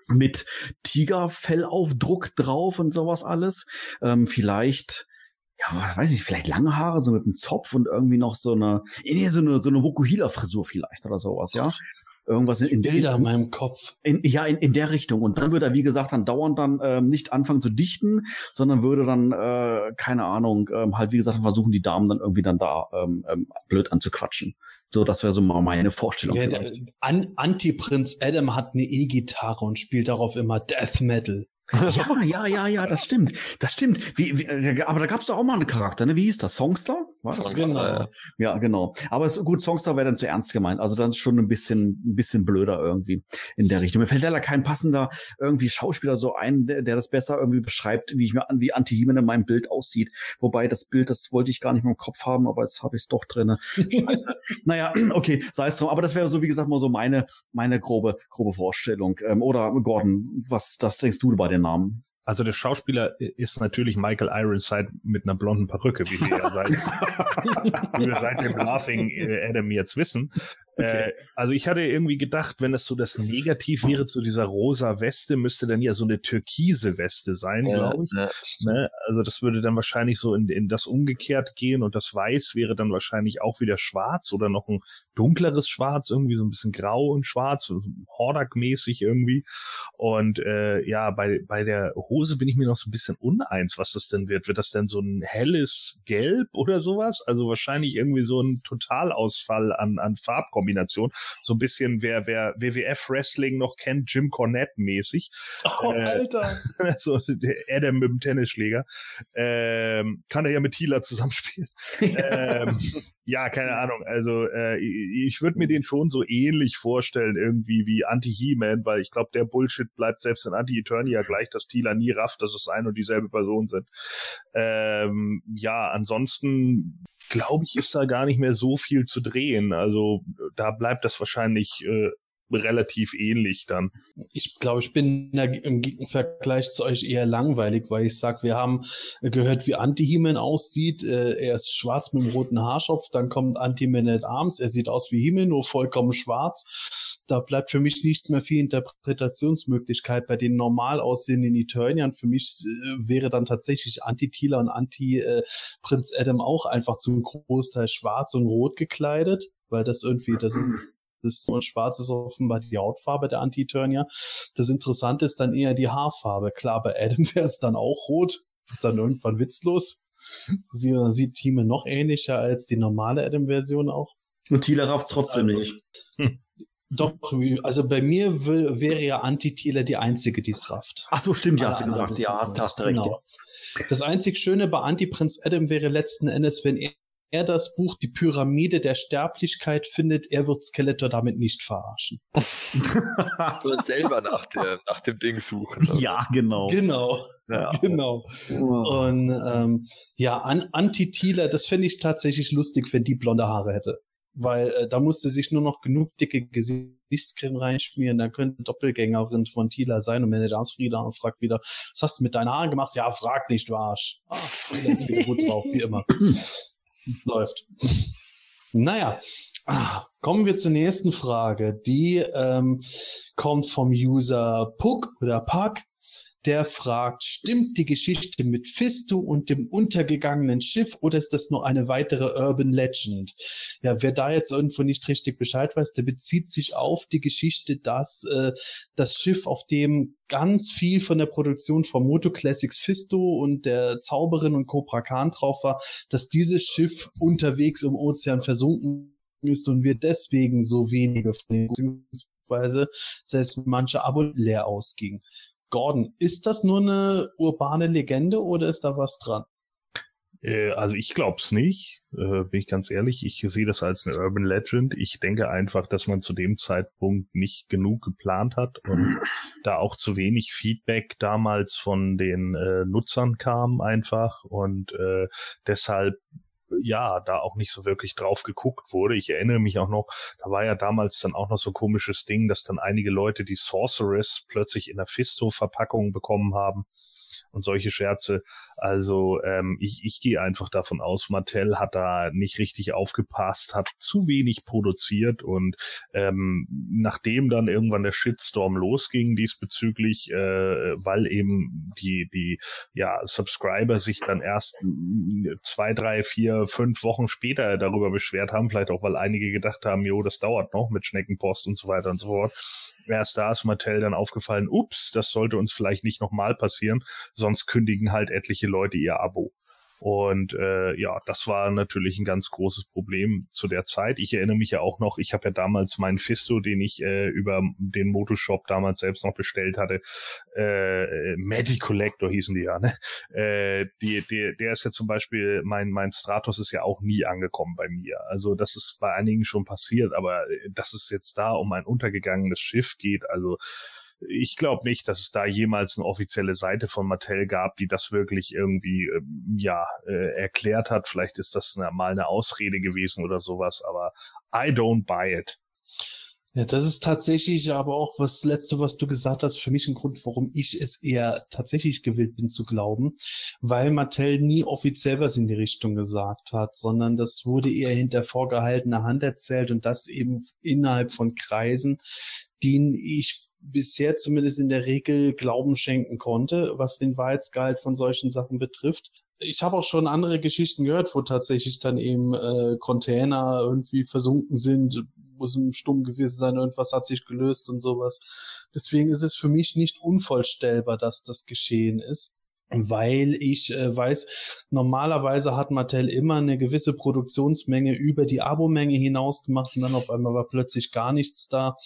mit Tigerfellaufdruck drauf und sowas alles. Ähm, vielleicht ja, was weiß ich, vielleicht lange Haare, so mit einem Zopf und irgendwie noch so eine, nee, so eine, so eine Vokuhila-Frisur vielleicht oder sowas, ja. Irgendwas in, in Bilder in meinem Kopf. In, ja, in, in der Richtung. Und dann würde er, wie gesagt, dann dauernd dann ähm, nicht anfangen zu dichten, sondern würde dann, äh, keine Ahnung, ähm, halt, wie gesagt, versuchen, die Damen dann irgendwie dann da ähm, ähm, blöd anzuquatschen. So, das wäre so mal meine Vorstellung. Ja, An Anti-Prinz Adam hat eine E-Gitarre und spielt darauf immer Death Metal. Ja, ja, ja, ja, das stimmt. Das stimmt. Wie, wie, äh, aber da gab es doch auch mal einen Charakter, ne? Wie hieß das? Songstar? Was? Songster, genau. Ja. ja, genau. Aber es, gut, Songstar wäre dann zu ernst gemeint. Also dann schon ein bisschen, ein bisschen blöder irgendwie in der Richtung. Mir fällt leider kein passender irgendwie Schauspieler so ein, der, der das besser irgendwie beschreibt, wie ich mir an, wie anti in meinem Bild aussieht. Wobei das Bild, das wollte ich gar nicht mehr im Kopf haben, aber jetzt habe ich es doch drinne. Scheiße. naja, okay, sei es drum. Aber das wäre so, wie gesagt, mal so meine, meine grobe, grobe Vorstellung. Ähm, oder Gordon, was, das denkst du bei den Namen? Also der Schauspieler ist natürlich Michael Ironside mit einer blonden Perücke, wie wir ja seit, wie wir seit dem Laughing Adam jetzt wissen. Okay. Äh, also ich hatte irgendwie gedacht, wenn es so das Negativ wäre zu dieser rosa Weste, müsste dann ja so eine türkise Weste sein, ja, glaube ich. Ja. Ne? Also das würde dann wahrscheinlich so in, in das umgekehrt gehen und das Weiß wäre dann wahrscheinlich auch wieder schwarz oder noch ein dunkleres Schwarz, irgendwie so ein bisschen grau und schwarz, Hordak-mäßig irgendwie. Und äh, ja, bei, bei der Hose bin ich mir noch so ein bisschen uneins, was das denn wird. Wird das denn so ein helles Gelb oder sowas? Also wahrscheinlich irgendwie so ein Totalausfall an, an Farbkombinationen Kombination. So ein bisschen, wer, wer WWF Wrestling noch kennt, Jim Cornette mäßig. Oh, äh, Alter. so Adam mit dem Tennisschläger. Ähm, kann er ja mit Thieler zusammenspielen. ähm, ja, keine Ahnung. Also äh, ich würde mir den schon so ähnlich vorstellen, irgendwie wie Anti-He-Man, weil ich glaube, der Bullshit bleibt selbst in Anti-Eternia gleich, dass Thieler nie rafft, dass es ein und dieselbe Person sind. Ähm, ja, ansonsten glaube ich, ist da gar nicht mehr so viel zu drehen. Also da bleibt das wahrscheinlich äh, relativ ähnlich dann. Ich glaube, ich bin im Vergleich zu euch eher langweilig, weil ich sag, wir haben gehört, wie Anti-He-Man aussieht. Äh, er ist schwarz mit einem roten Haarschopf, dann kommt Anti-Man at Arms, er sieht aus wie He-Man, nur vollkommen schwarz. Da bleibt für mich nicht mehr viel Interpretationsmöglichkeit bei den normal aussehenden Eternian. Für mich äh, wäre dann tatsächlich Anti-Tila und Anti-Prinz äh, Adam auch einfach zum Großteil schwarz und rot gekleidet, weil das irgendwie, das sind ist und schwarz ist offenbar die Hautfarbe der Anti-Eternia. Das Interessante ist dann eher die Haarfarbe. Klar, bei Adam wäre es dann auch rot. Ist dann irgendwann witzlos. Sie sieht Thieme noch ähnlicher als die normale Adam-Version auch. Und Thiele rafft trotzdem also, nicht. Doch, also bei mir will, wäre ja Anti-Thiele die einzige, die es rafft. Ach so, stimmt, ja, hast du gesagt. Ja, hast, hast recht. Genau. Das einzig Schöne bei Anti-Prinz Adam wäre letzten Endes, wenn er er das Buch Die Pyramide der Sterblichkeit findet, er wird Skeletor damit nicht verarschen. Soll selber nach, der, nach dem Ding suchen. Oder? Ja, genau. Genau. Ja. Genau. Und ähm, ja, An Anti-Thieler, das fände ich tatsächlich lustig, wenn die blonde Haare hätte. Weil äh, da musste sich nur noch genug dicke Gesichtscreme reinschmieren, dann könnte Doppelgängerin von Thieler sein und meine Darmsfrieda fragt wieder, was hast du mit deinen Haaren gemacht? Ja, frag nicht, du Arsch. Ah, Thieler ist wieder gut drauf, wie immer. Läuft. Naja, kommen wir zur nächsten Frage. Die ähm, kommt vom User Puck oder Puck der fragt, stimmt die Geschichte mit Fisto und dem untergegangenen Schiff oder ist das nur eine weitere Urban Legend? Ja, wer da jetzt irgendwo nicht richtig Bescheid weiß, der bezieht sich auf die Geschichte, dass äh, das Schiff, auf dem ganz viel von der Produktion von Moto Classics Fisto und der Zauberin und Cobra Khan drauf war, dass dieses Schiff unterwegs im Ozean versunken ist und wir deswegen so wenige von den beziehungsweise selbst manche Abo leer ausging. Gordon, ist das nur eine urbane Legende oder ist da was dran? Äh, also ich glaube es nicht, äh, bin ich ganz ehrlich. Ich sehe das als eine Urban Legend. Ich denke einfach, dass man zu dem Zeitpunkt nicht genug geplant hat und da auch zu wenig Feedback damals von den äh, Nutzern kam einfach und deshalb ja, da auch nicht so wirklich drauf geguckt wurde. Ich erinnere mich auch noch, da war ja damals dann auch noch so ein komisches Ding, dass dann einige Leute die Sorceress plötzlich in der Fisto-Verpackung bekommen haben. Und solche Scherze. Also ähm, ich, ich gehe einfach davon aus, Mattel hat da nicht richtig aufgepasst, hat zu wenig produziert und ähm, nachdem dann irgendwann der Shitstorm losging diesbezüglich, äh, weil eben die die ja Subscriber sich dann erst zwei, drei, vier, fünf Wochen später darüber beschwert haben, vielleicht auch weil einige gedacht haben, jo, das dauert noch mit Schneckenpost und so weiter und so fort. Erst da ist Mattel dann aufgefallen, ups, das sollte uns vielleicht nicht nochmal passieren, sonst kündigen halt etliche Leute ihr Abo. Und äh, ja, das war natürlich ein ganz großes Problem zu der Zeit. Ich erinnere mich ja auch noch, ich habe ja damals meinen Fisto, den ich äh, über den Motoshop damals selbst noch bestellt hatte, äh, Medi Collector hießen die ja, ne? Äh, die, die, der ist ja zum Beispiel, mein, mein Stratos ist ja auch nie angekommen bei mir. Also das ist bei einigen schon passiert, aber dass es jetzt da um ein untergegangenes Schiff geht, also ich glaube nicht, dass es da jemals eine offizielle Seite von Mattel gab, die das wirklich irgendwie ähm, ja äh, erklärt hat. Vielleicht ist das eine, mal eine Ausrede gewesen oder sowas, aber I don't buy it. Ja, das ist tatsächlich aber auch was letzte, was du gesagt hast, für mich ein Grund, warum ich es eher tatsächlich gewillt bin zu glauben, weil Mattel nie offiziell was in die Richtung gesagt hat, sondern das wurde eher hinter vorgehaltener Hand erzählt und das eben innerhalb von Kreisen, denen ich bisher zumindest in der Regel Glauben schenken konnte, was den Wahrheitsgehalt von solchen Sachen betrifft. Ich habe auch schon andere Geschichten gehört, wo tatsächlich dann eben äh, Container irgendwie versunken sind, muss im Stumm gewesen sein, irgendwas hat sich gelöst und sowas. Deswegen ist es für mich nicht unvorstellbar, dass das geschehen ist weil ich äh, weiß, normalerweise hat Mattel immer eine gewisse Produktionsmenge über die Abomenge hinaus gemacht und dann auf einmal war plötzlich gar nichts da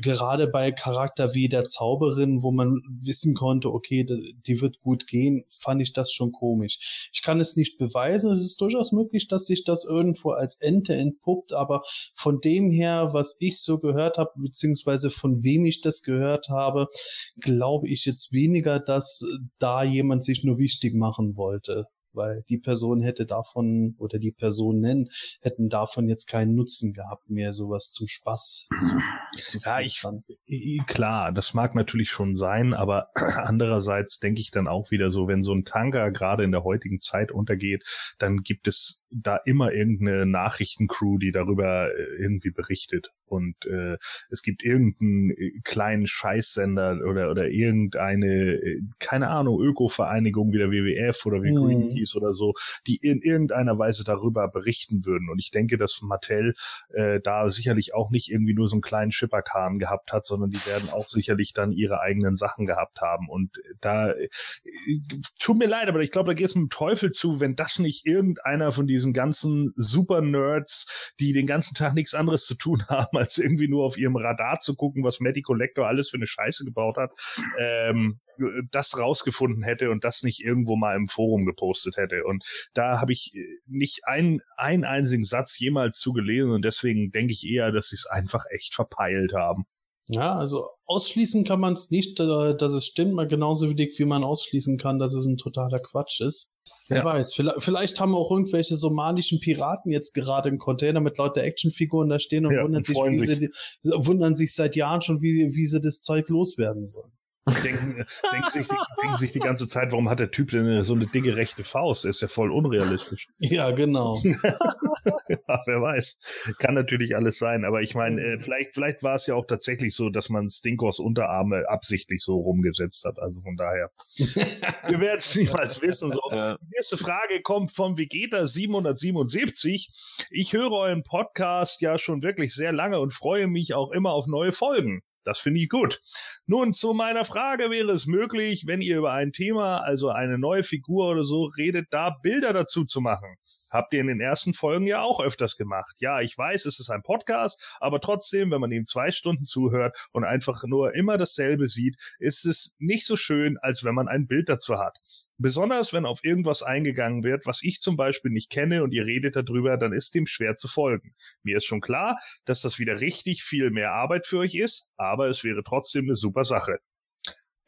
gerade bei Charakter wie der Zauberin, wo man wissen konnte, okay, die wird gut gehen, fand ich das schon komisch. Ich kann es nicht beweisen, es ist durchaus möglich, dass sich das irgendwo als Ente entpuppt, aber von dem her, was ich so gehört habe, beziehungsweise von wem ich das gehört habe, glaube ich jetzt weniger, dass da jemand sich nur wichtig machen wollte weil die Person hätte davon oder die Personen hätten davon jetzt keinen Nutzen gehabt, mehr sowas zum Spaß zu, Ja, ich, klar, das mag natürlich schon sein, aber andererseits denke ich dann auch wieder so, wenn so ein Tanker gerade in der heutigen Zeit untergeht, dann gibt es da immer irgendeine Nachrichtencrew, die darüber äh, irgendwie berichtet. Und äh, es gibt irgendeinen äh, kleinen Scheißsender oder oder irgendeine äh, keine Ahnung Öko-Vereinigung wie der WWF oder wie mhm. Greenpeace oder so, die in irgendeiner Weise darüber berichten würden. Und ich denke, dass Mattel äh, da sicherlich auch nicht irgendwie nur so einen kleinen Schipperkahn gehabt hat, sondern die werden auch sicherlich dann ihre eigenen Sachen gehabt haben und da äh, tut mir leid, aber ich glaube, da geht es mit dem Teufel zu, wenn das nicht irgendeiner von diesen ganzen Super Nerds, die den ganzen Tag nichts anderes zu tun haben als irgendwie nur auf ihrem Radar zu gucken, was Matty Collector alles für eine Scheiße gebaut hat, ähm, das rausgefunden hätte und das nicht irgendwo mal im Forum gepostet hätte. Und da habe ich nicht einen, einen einzigen Satz jemals zugelesen und deswegen denke ich eher, dass sie es einfach echt verpeilt haben. Ja, also ausschließen kann man es nicht, dass es stimmt, mal genauso wenig wie man ausschließen kann, dass es ein totaler Quatsch ist. Wer ja. weiß, vielleicht, vielleicht, haben auch irgendwelche somalischen Piraten jetzt gerade im Container mit lauter Actionfiguren da stehen und, ja, wundern, und sich, sich. Sie, wundern sich seit Jahren schon, wie, wie sie das Zeug loswerden sollen denken, denken, sich, denken sich die ganze Zeit, warum hat der Typ denn so eine dicke rechte Faust? Der ist ja voll unrealistisch. Ja, genau. ja, wer weiß. Kann natürlich alles sein. Aber ich meine, äh, vielleicht, vielleicht war es ja auch tatsächlich so, dass man Stinkors Unterarme absichtlich so rumgesetzt hat. Also von daher. wir werden es niemals wissen. So. Die nächste Frage kommt von Vegeta 777. Ich höre euren Podcast ja schon wirklich sehr lange und freue mich auch immer auf neue Folgen. Das finde ich gut. Nun, zu meiner Frage wäre es möglich, wenn ihr über ein Thema, also eine neue Figur oder so redet, da Bilder dazu zu machen. Habt ihr in den ersten Folgen ja auch öfters gemacht. Ja, ich weiß, es ist ein Podcast, aber trotzdem, wenn man ihm zwei Stunden zuhört und einfach nur immer dasselbe sieht, ist es nicht so schön, als wenn man ein Bild dazu hat. Besonders wenn auf irgendwas eingegangen wird, was ich zum Beispiel nicht kenne und ihr redet darüber, dann ist dem schwer zu folgen. Mir ist schon klar, dass das wieder richtig viel mehr Arbeit für euch ist, aber es wäre trotzdem eine super Sache.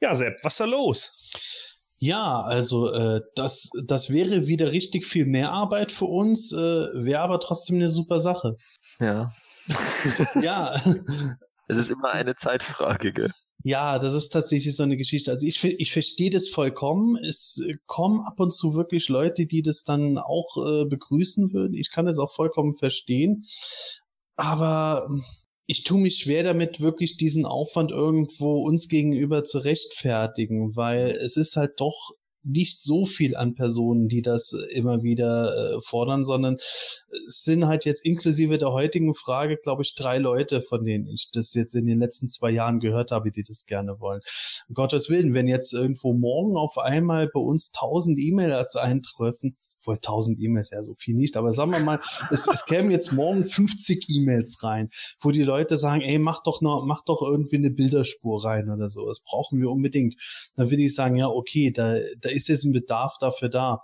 Ja, Sepp, was ist da los? Ja, also äh, das, das wäre wieder richtig viel mehr Arbeit für uns, äh, wäre aber trotzdem eine super Sache. Ja. ja. Es ist immer eine Zeitfrage, gell? Ja, das ist tatsächlich so eine Geschichte. Also ich, ich verstehe das vollkommen. Es kommen ab und zu wirklich Leute, die das dann auch äh, begrüßen würden. Ich kann das auch vollkommen verstehen. Aber ich tue mich schwer damit, wirklich diesen Aufwand irgendwo uns gegenüber zu rechtfertigen, weil es ist halt doch nicht so viel an Personen, die das immer wieder äh, fordern, sondern es sind halt jetzt inklusive der heutigen Frage, glaube ich, drei Leute, von denen ich das jetzt in den letzten zwei Jahren gehört habe, die das gerne wollen. Um Gottes Willen, wenn jetzt irgendwo morgen auf einmal bei uns tausend E-Mails eintreffen, wohl 1000 E-Mails, ja, so viel nicht, aber sagen wir mal, es, es kämen jetzt morgen 50 E-Mails rein, wo die Leute sagen, ey, mach doch noch, mach doch irgendwie eine Bilderspur rein oder so, das brauchen wir unbedingt. Dann würde ich sagen, ja, okay, da, da ist jetzt ein Bedarf dafür da.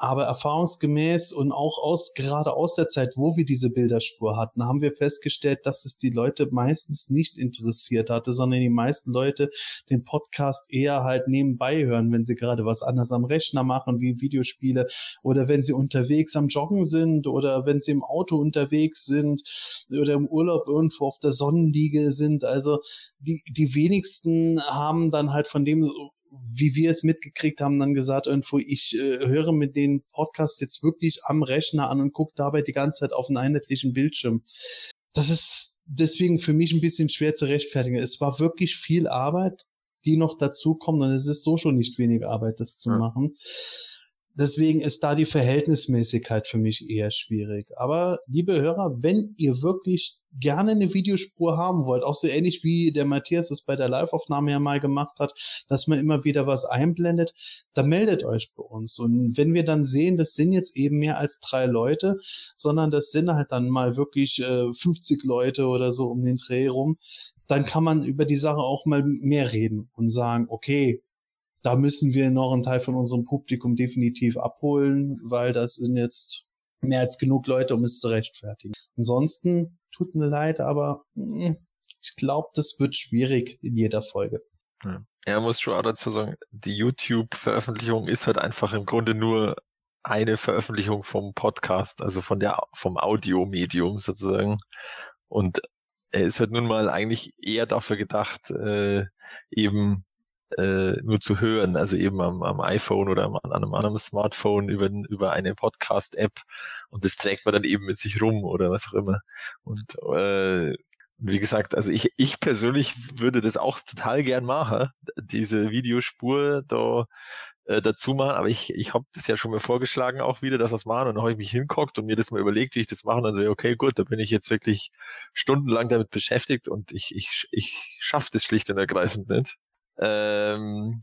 Aber erfahrungsgemäß und auch aus, gerade aus der Zeit, wo wir diese Bilderspur hatten, haben wir festgestellt, dass es die Leute meistens nicht interessiert hatte, sondern die meisten Leute den Podcast eher halt nebenbei hören, wenn sie gerade was anderes am Rechner machen, wie Videospiele oder wenn sie unterwegs am Joggen sind oder wenn sie im Auto unterwegs sind oder im Urlaub irgendwo auf der Sonnenliege sind. Also die, die wenigsten haben dann halt von dem wie wir es mitgekriegt haben, dann gesagt irgendwo, ich äh, höre mit den Podcast jetzt wirklich am Rechner an und gucke dabei die ganze Zeit auf einen einheitlichen Bildschirm. Das ist deswegen für mich ein bisschen schwer zu rechtfertigen. Es war wirklich viel Arbeit, die noch dazu kommt und es ist so schon nicht wenig Arbeit, das zu ja. machen. Deswegen ist da die Verhältnismäßigkeit für mich eher schwierig. Aber liebe Hörer, wenn ihr wirklich gerne eine Videospur haben wollt, auch so ähnlich wie der Matthias es bei der Live-Aufnahme ja mal gemacht hat, dass man immer wieder was einblendet, dann meldet euch bei uns. Und wenn wir dann sehen, das sind jetzt eben mehr als drei Leute, sondern das sind halt dann mal wirklich äh, 50 Leute oder so um den Dreh rum, dann kann man über die Sache auch mal mehr reden und sagen, okay, da müssen wir noch einen Teil von unserem Publikum definitiv abholen, weil das sind jetzt mehr als genug Leute, um es zu rechtfertigen. Ansonsten tut mir leid, aber hm, ich glaube, das wird schwierig in jeder Folge. Ja. Er muss schon auch dazu sagen, die YouTube-Veröffentlichung ist halt einfach im Grunde nur eine Veröffentlichung vom Podcast, also von der vom Audiomedium sozusagen. Und er ist halt nun mal eigentlich eher dafür gedacht, äh, eben äh, nur zu hören, also eben am, am iPhone oder am, an einem anderen Smartphone über, über eine Podcast-App und das trägt man dann eben mit sich rum oder was auch immer. Und äh, wie gesagt, also ich, ich persönlich würde das auch total gern machen, diese Videospur da äh, dazu machen, aber ich, ich habe das ja schon mal vorgeschlagen auch wieder, dass wir es machen und dann habe ich mich hinguckt und mir das mal überlegt, wie ich das mache und dann so, okay, gut, da bin ich jetzt wirklich stundenlang damit beschäftigt und ich, ich, ich schaffe das schlicht und ergreifend nicht ähm,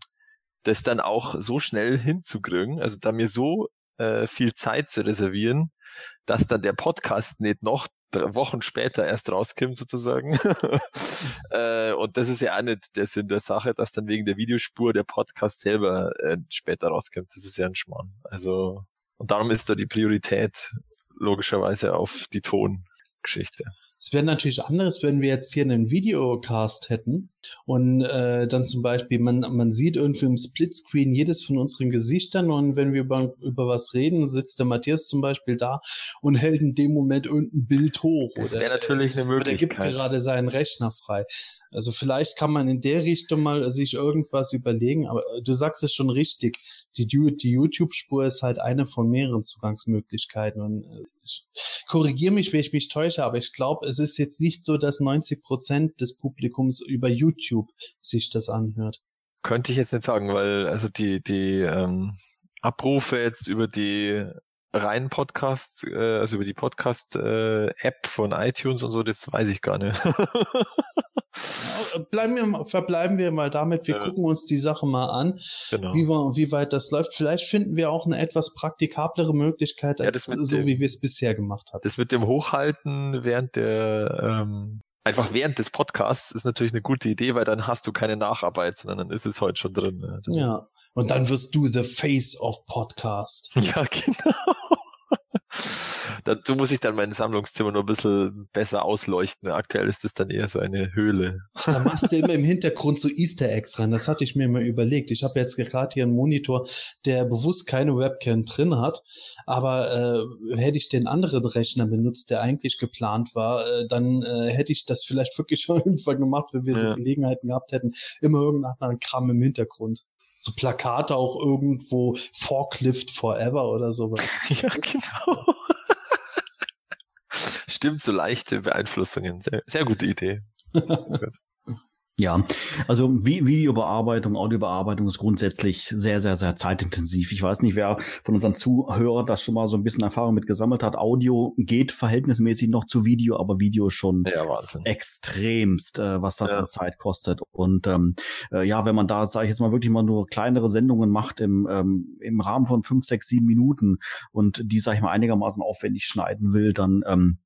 das dann auch so schnell hinzukriegen, also da mir so äh, viel Zeit zu reservieren, dass dann der Podcast nicht noch Wochen später erst rauskommt sozusagen. äh, und das ist ja auch nicht der Sinn der Sache, dass dann wegen der Videospur der Podcast selber äh, später rauskommt. Das ist ja ein Schmarrn. Also und darum ist da die Priorität logischerweise auf die Tongeschichte. Es wäre natürlich anderes, wenn wir jetzt hier einen Videocast hätten und äh, dann zum Beispiel, man, man sieht irgendwie im Splitscreen jedes von unseren Gesichtern und wenn wir über, über was reden, sitzt der Matthias zum Beispiel da und hält in dem Moment irgendein Bild hoch. Das wäre natürlich eine Möglichkeit. Oder gibt gerade seinen Rechner frei. Also vielleicht kann man in der Richtung mal sich irgendwas überlegen, aber du sagst es schon richtig. Die, die YouTube-Spur ist halt eine von mehreren Zugangsmöglichkeiten und äh, ich korrigiere mich, wenn ich mich täusche, aber ich glaube, es ist jetzt nicht so, dass 90 Prozent des Publikums über YouTube sich das anhört. Könnte ich jetzt nicht sagen, weil also die, die ähm, Abrufe jetzt über die reinen Podcasts, äh, also über die Podcast-App äh, von iTunes und so, das weiß ich gar nicht. Bleiben wir, verbleiben wir mal damit, wir ja. gucken uns die Sache mal an, genau. wie, wie weit das läuft. Vielleicht finden wir auch eine etwas praktikablere Möglichkeit, als ja, so dem, wie wir es bisher gemacht haben. Das mit dem Hochhalten während der ähm, einfach während des Podcasts ist natürlich eine gute Idee, weil dann hast du keine Nacharbeit, sondern dann ist es heute schon drin. Das ja. Und dann wirst du the face of Podcast. Ja, genau. Dazu muss ich dann mein Sammlungszimmer nur ein bisschen besser ausleuchten. Aktuell ist es dann eher so eine Höhle. Da machst du immer im Hintergrund so Easter Eggs rein. Das hatte ich mir mal überlegt. Ich habe jetzt gerade hier einen Monitor, der bewusst keine Webcam drin hat. Aber äh, hätte ich den anderen Rechner benutzt, der eigentlich geplant war, äh, dann äh, hätte ich das vielleicht wirklich schon irgendwann gemacht, wenn wir ja. so Gelegenheiten gehabt hätten. Immer irgendeinen Kram im Hintergrund so Plakate auch irgendwo Forklift Forever oder sowas. ja, genau. Stimmt, so leichte Beeinflussungen. Sehr, sehr gute Idee. Sehr gut. Ja, also Videobearbeitung, Audiobearbeitung ist grundsätzlich sehr, sehr, sehr zeitintensiv. Ich weiß nicht, wer von unseren Zuhörern das schon mal so ein bisschen Erfahrung mit gesammelt hat. Audio geht verhältnismäßig noch zu Video, aber Video ist schon ja, extremst, äh, was das ja. an Zeit kostet. Und ähm, äh, ja, wenn man da, sage ich jetzt mal, wirklich mal nur kleinere Sendungen macht im, ähm, im Rahmen von fünf, sechs, sieben Minuten und die, sage ich mal, einigermaßen aufwendig schneiden will, dann ähm,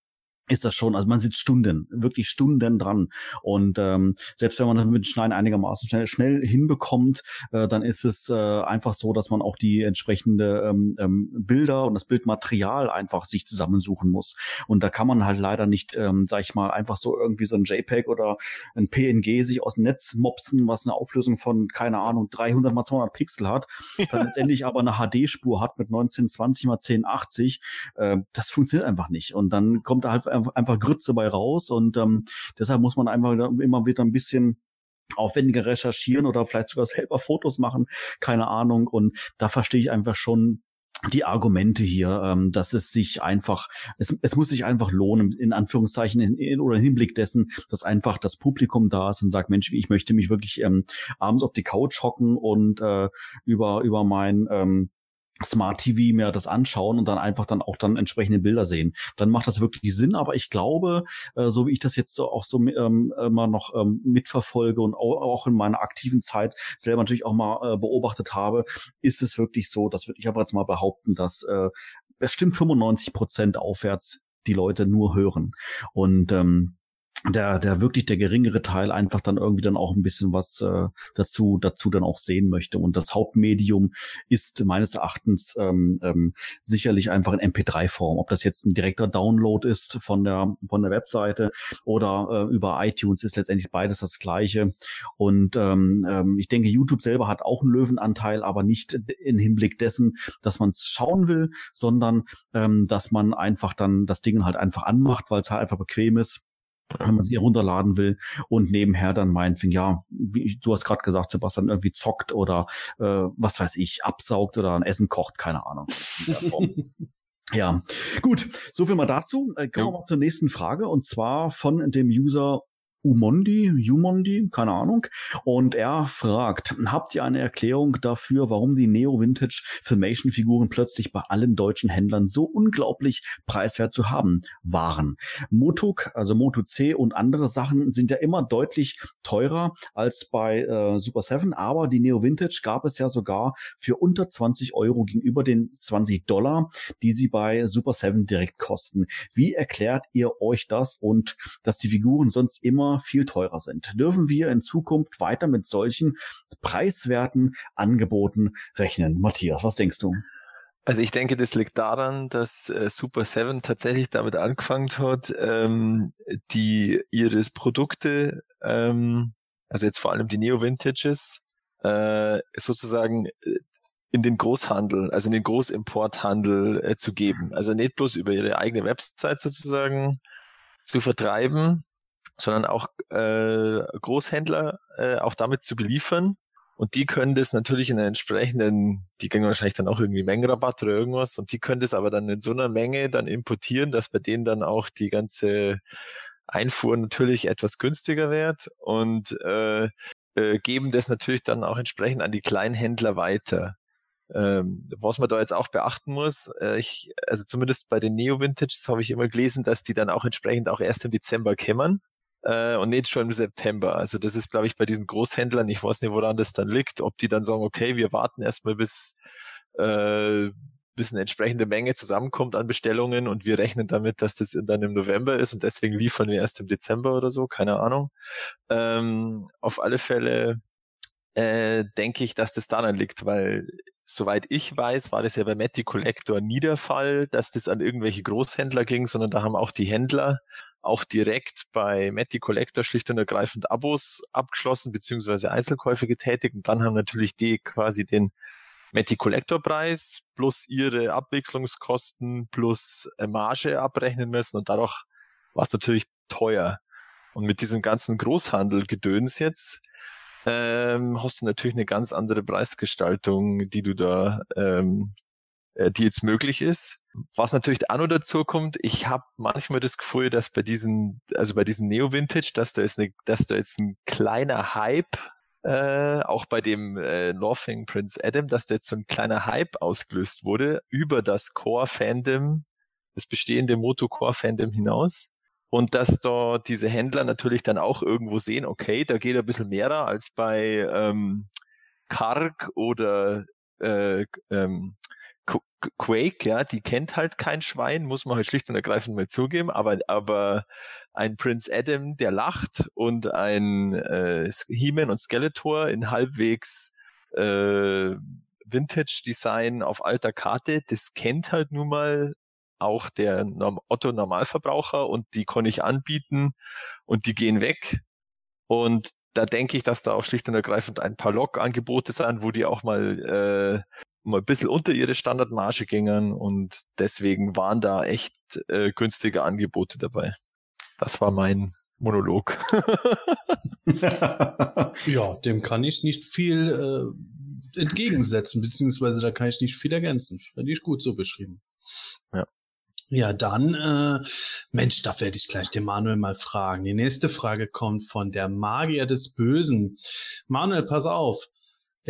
ist das schon, also man sitzt Stunden, wirklich Stunden dran. Und ähm, selbst wenn man das mit Schneiden einigermaßen schnell, schnell hinbekommt, äh, dann ist es äh, einfach so, dass man auch die entsprechende ähm, ähm, Bilder und das Bildmaterial einfach sich zusammensuchen muss. Und da kann man halt leider nicht, ähm, sag ich mal, einfach so irgendwie so ein JPEG oder ein PNG sich aus dem Netz mopsen, was eine Auflösung von, keine Ahnung, 300 mal 200 Pixel hat, dann letztendlich aber eine HD-Spur hat mit 1920 mal 1080. Äh, das funktioniert einfach nicht. Und dann kommt da halt einfach Grütze bei raus und ähm, deshalb muss man einfach immer wieder ein bisschen aufwendiger recherchieren oder vielleicht sogar selber Fotos machen, keine Ahnung. Und da verstehe ich einfach schon die Argumente hier, ähm, dass es sich einfach, es, es muss sich einfach lohnen, in Anführungszeichen in, in, oder im Hinblick dessen, dass einfach das Publikum da ist und sagt, Mensch, ich möchte mich wirklich ähm, abends auf die Couch hocken und äh, über über mein ähm, Smart TV mir das anschauen und dann einfach dann auch dann entsprechende Bilder sehen. Dann macht das wirklich Sinn, aber ich glaube, äh, so wie ich das jetzt auch so ähm, immer noch ähm, mitverfolge und auch in meiner aktiven Zeit selber natürlich auch mal äh, beobachtet habe, ist es wirklich so, das würde ich aber jetzt mal behaupten, dass äh, bestimmt 95 Prozent aufwärts die Leute nur hören. Und ähm, der, der wirklich der geringere Teil einfach dann irgendwie dann auch ein bisschen was äh, dazu, dazu dann auch sehen möchte. Und das Hauptmedium ist meines Erachtens ähm, ähm, sicherlich einfach in MP3-Form. Ob das jetzt ein direkter Download ist von der, von der Webseite oder äh, über iTunes ist letztendlich beides das Gleiche. Und ähm, ähm, ich denke, YouTube selber hat auch einen Löwenanteil, aber nicht in Hinblick dessen, dass man es schauen will, sondern ähm, dass man einfach dann das Ding halt einfach anmacht, weil es halt einfach bequem ist wenn man sie herunterladen will und nebenher dann meinetwegen, ja, wie du hast gerade gesagt, Sebastian, irgendwie zockt oder äh, was weiß ich, absaugt oder ein Essen kocht, keine Ahnung. ja, gut, so viel mal dazu. Äh, kommen wir mal zur nächsten Frage und zwar von dem User Umondi, Umondi, keine Ahnung. Und er fragt, habt ihr eine Erklärung dafür, warum die Neo-Vintage Filmation-Figuren plötzlich bei allen deutschen Händlern so unglaublich preiswert zu haben waren? Motuk, also Moto C und andere Sachen sind ja immer deutlich teurer als bei äh, Super 7, aber die Neo-Vintage gab es ja sogar für unter 20 Euro gegenüber den 20 Dollar, die sie bei Super 7 direkt kosten. Wie erklärt ihr euch das und dass die Figuren sonst immer viel teurer sind. Dürfen wir in Zukunft weiter mit solchen preiswerten Angeboten rechnen? Matthias, was denkst du? Also ich denke, das liegt daran, dass äh, Super 7 tatsächlich damit angefangen hat, ähm, die ihres Produkte, ähm, also jetzt vor allem die Neo Vintages, äh, sozusagen äh, in den Großhandel, also in den Großimporthandel äh, zu geben. Also nicht bloß über ihre eigene Website sozusagen zu vertreiben, sondern auch äh, Großhändler äh, auch damit zu beliefern. Und die können das natürlich in einer entsprechenden, die kriegen wahrscheinlich dann auch irgendwie Mengenrabatt oder irgendwas, und die können das aber dann in so einer Menge dann importieren, dass bei denen dann auch die ganze Einfuhr natürlich etwas günstiger wird und äh, äh, geben das natürlich dann auch entsprechend an die Kleinhändler weiter. Ähm, was man da jetzt auch beachten muss, äh, ich, also zumindest bei den Neo-Vintages habe ich immer gelesen, dass die dann auch entsprechend auch erst im Dezember kämmern äh, und nicht schon im September. Also das ist, glaube ich, bei diesen Großhändlern, ich weiß nicht, woran das dann liegt, ob die dann sagen, okay, wir warten erstmal bis, äh, bis eine entsprechende Menge zusammenkommt an Bestellungen und wir rechnen damit, dass das dann im November ist und deswegen liefern wir erst im Dezember oder so, keine Ahnung. Ähm, auf alle Fälle äh, denke ich, dass das daran liegt, weil soweit ich weiß, war das ja bei Matty Collector nie der Fall, dass das an irgendwelche Großhändler ging, sondern da haben auch die Händler auch direkt bei Matty Collector schlicht und ergreifend Abos abgeschlossen, beziehungsweise Einzelkäufe getätigt und dann haben natürlich die quasi den Matty Collector Preis plus ihre Abwechslungskosten plus äh, Marge abrechnen müssen und dadurch war es natürlich teuer. Und mit diesem ganzen Großhandel-Gedöns jetzt ähm, hast du natürlich eine ganz andere Preisgestaltung, die du da, ähm, äh, die jetzt möglich ist. Was natürlich auch noch dazu kommt, ich habe manchmal das Gefühl, dass bei diesen, also bei diesen Neo-Vintage, dass da jetzt eine, dass da jetzt ein kleiner Hype äh, auch bei dem äh, Laughing Prince Adam, dass da jetzt so ein kleiner Hype ausgelöst wurde über das Core-Fandom, das bestehende Moto-Core-Fandom hinaus. Und dass da diese Händler natürlich dann auch irgendwo sehen, okay, da geht ein bisschen mehr als bei ähm, Karg oder äh, ähm, Quake, ja, die kennt halt kein Schwein, muss man halt schlicht und ergreifend mal zugeben, aber, aber ein Prince Adam, der lacht und ein äh, He-Man und Skeletor in halbwegs äh, Vintage-Design auf alter Karte, das kennt halt nun mal auch der Otto Normalverbraucher und die kann ich anbieten und die gehen weg. Und da denke ich, dass da auch schlicht und ergreifend ein paar Log-Angebote sind, wo die auch mal, äh, mal ein bisschen unter ihre Standardmarge gingen und deswegen waren da echt äh, günstige Angebote dabei. Das war mein Monolog. ja, dem kann ich nicht viel äh, entgegensetzen, beziehungsweise da kann ich nicht viel ergänzen. Finde ich gut so beschrieben. Ja. Ja, dann, äh, Mensch, da werde ich gleich den Manuel mal fragen. Die nächste Frage kommt von der Magier des Bösen. Manuel, pass auf.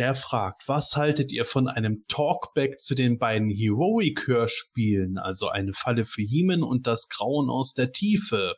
Der fragt, was haltet ihr von einem Talkback zu den beiden Heroic-Hörspielen, also eine Falle für Jemen und das Grauen aus der Tiefe?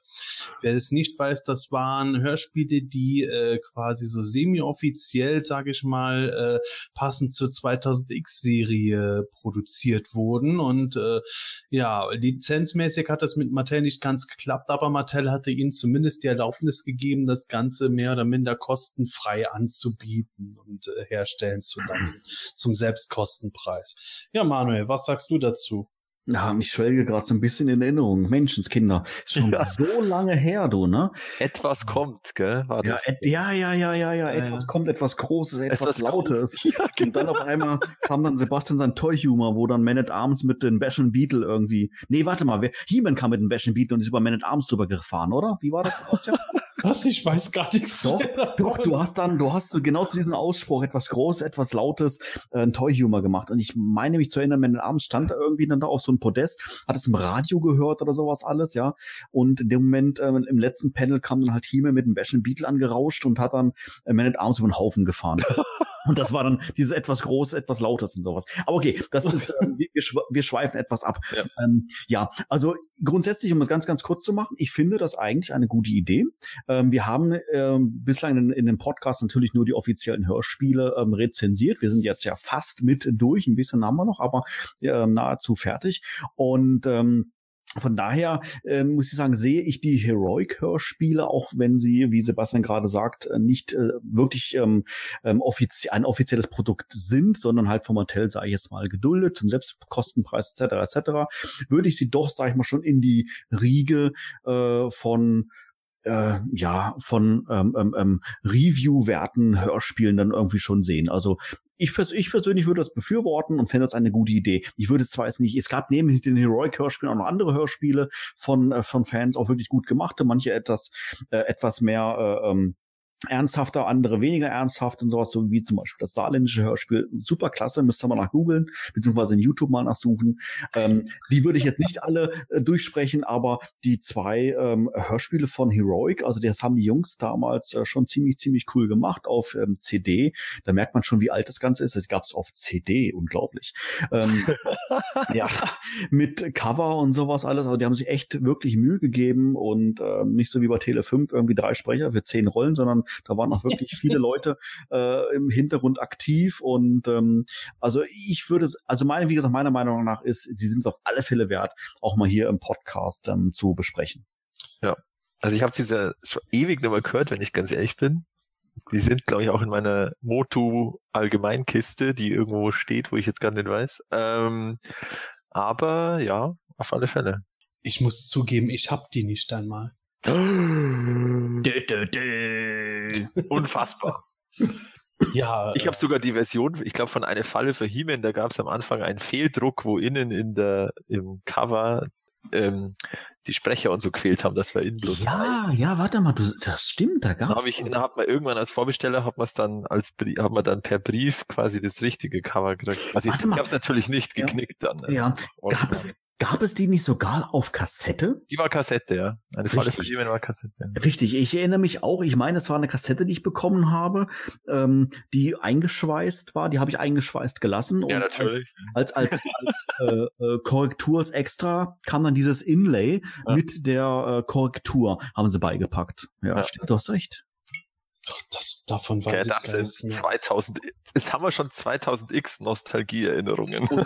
Wer es nicht weiß, das waren Hörspiele, die äh, quasi so semi-offiziell, sage ich mal, äh, passend zur 2000X-Serie produziert wurden. Und äh, ja, lizenzmäßig hat das mit Mattel nicht ganz geklappt, aber Mattel hatte ihnen zumindest die Erlaubnis gegeben, das Ganze mehr oder minder kostenfrei anzubieten und äh, herstellen zu lassen zum Selbstkostenpreis. Ja, Manuel, was sagst du dazu? Ja, ich schwelge gerade so ein bisschen in Erinnerung. Menschenskinder. Ist schon ja. so lange her, du, ne? Etwas kommt, gell? War ja, et, ja, ja, ja, ja, ja, Etwas kommt, etwas Großes, etwas, etwas Lautes. Ja, genau. Und dann auf einmal kam dann Sebastian sein Toy-Humor, wo dann Man at Arms mit den Bash Beetle irgendwie. Nee, warte mal, He-Man kam mit den Bash Beetle und ist über Man at Arms drüber gefahren, oder? Wie war das, Sebastian? Was? Ich weiß gar nichts. Doch, doch, du hast dann, du hast genau zu diesem Ausspruch etwas Großes, etwas Lautes, äh, ein Toy-Humor gemacht. Und ich meine mich zu erinnern, wenn abends stand da irgendwie dann da auf so einem Podest, hat es im Radio gehört oder sowas alles, ja. Und in dem Moment, äh, im letzten Panel kam dann halt Hime mit einem Bash Beetle angerauscht und hat dann äh, Man at Arms über den Haufen gefahren. Und das war dann dieses etwas Großes, etwas Lautes und sowas. Aber okay, das ist, äh, wir, wir schweifen etwas ab. Ja. Ähm, ja, also grundsätzlich, um es ganz, ganz kurz zu machen, ich finde das eigentlich eine gute Idee. Ähm, wir haben ähm, bislang in, in dem Podcast natürlich nur die offiziellen Hörspiele ähm, rezensiert. Wir sind jetzt ja fast mit durch, ein bisschen haben wir noch, aber äh, nahezu fertig. Und ähm, von daher äh, muss ich sagen, sehe ich die Heroic-Hörspiele, auch wenn sie, wie Sebastian gerade sagt, äh, nicht äh, wirklich ähm, ähm, offizie ein offizielles Produkt sind, sondern halt vom Mattel, sage ich jetzt mal, geduldet, zum Selbstkostenpreis etc. etc., würde ich sie doch, sage ich mal, schon in die Riege äh, von äh, ja von ähm, ähm, ähm, Review-Werten Hörspielen dann irgendwie schon sehen. Also ich, ich persönlich würde das befürworten und fände das eine gute Idee. Ich würde zwar jetzt nicht, es gab neben den Heroic-Hörspielen auch noch andere Hörspiele von, äh, von Fans, auch wirklich gut gemachte, manche etwas, äh, etwas mehr äh, ähm, ernsthafter, andere weniger ernsthaft und sowas, so wie zum Beispiel das saarländische Hörspiel. Super klasse, müsst ihr mal nach googeln, beziehungsweise in YouTube mal nachsuchen. Ähm, die würde ich jetzt nicht alle äh, durchsprechen, aber die zwei ähm, Hörspiele von Heroic, also das haben die Jungs damals äh, schon ziemlich, ziemlich cool gemacht auf ähm, CD. Da merkt man schon, wie alt das Ganze ist. Es gab es auf CD, unglaublich. Ähm, ja, mit Cover und sowas alles. Also die haben sich echt wirklich Mühe gegeben und ähm, nicht so wie bei Tele 5 irgendwie drei Sprecher für zehn Rollen, sondern da waren auch wirklich viele Leute äh, im Hintergrund aktiv und ähm, also ich würde es, also meine, wie gesagt, meiner Meinung nach ist, sie sind es auf alle Fälle wert, auch mal hier im Podcast ähm, zu besprechen. Ja, also ich habe diese schon ewig nicht mehr gehört, wenn ich ganz ehrlich bin. Die sind, glaube ich, auch in meiner Motu Allgemeinkiste, die irgendwo steht, wo ich jetzt gar nicht weiß. Ähm, aber ja, auf alle Fälle. Ich muss zugeben, ich hab die nicht einmal. Dö, dö, dö. Unfassbar. Ja, Ich habe sogar die Version, ich glaube, von eine Falle für He-Man, da gab es am Anfang einen Fehldruck, wo innen in der im Cover ähm, die Sprecher und so quält haben, das war innen bloß Ja, weiß. ja, warte mal, du, das stimmt, da Dann gab's. habe ich, dann hat man irgendwann als Vorbesteller hat man es dann als hat man dann per Brief quasi das richtige Cover gekriegt. Also ich, Warte mal. ich habe es natürlich nicht Ja. geknickt dann. Es Ja. ist original. Gab es, gab es die nicht sogar auf Kassette? Die war Kassette, ja. Eine Falle Richtig. He-Man war Kassette. Richtig, ich erinnere mich auch, ich meine, es war eine Kassette, die ich bekommen habe, ähm, die eingeschweißt war, die habe ich eingeschweißt gelassen. Ja, und natürlich. Als, als, als, als äh, äh, Korrektur, als extra kam dann dieses Inlay Ja. mit der äh, Korrektur, haben sie beigepackt. Ja, Ja. stimmt, du hast recht. Das, davon weiß Okay, ich das gar sind nichts mehr. 2000, jetzt haben wir schon 2000x Nostalgie-Erinnerungen.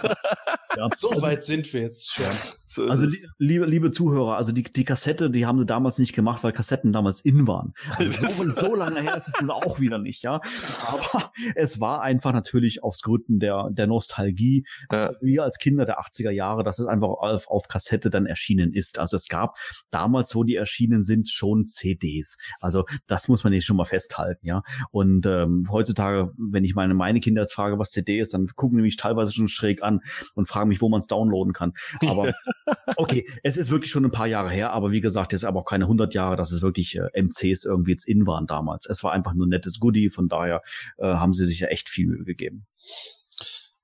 Ja. So weit sind wir jetzt schon. So ist Also li liebe, liebe Zuhörer, also die, die Kassette, die haben sie damals nicht gemacht, weil Kassetten damals in waren. Also so, so lange her ist es nun auch wieder nicht, ja. Aber es war einfach natürlich aus Gründen der, der Nostalgie, Ja. äh, wir als Kinder der 80er Jahre, dass es einfach auf, auf Kassette dann erschienen ist. Also es gab damals, wo die erschienen sind, schon CDs. Also das muss man jetzt schon mal festhalten, ja. Und ähm, heutzutage, wenn ich meine, meine Kinder jetzt frage, was CD ist, dann gucken die mich teilweise schon schräg an und fragen mich, wo man es downloaden kann. Aber okay, es ist wirklich schon ein paar Jahre her, aber wie gesagt, jetzt aber auch keine 100 Jahre, dass es wirklich äh, MCs irgendwie jetzt in waren damals. Es war einfach nur ein nettes Goodie, von daher äh, haben sie sich ja echt viel Mühe gegeben.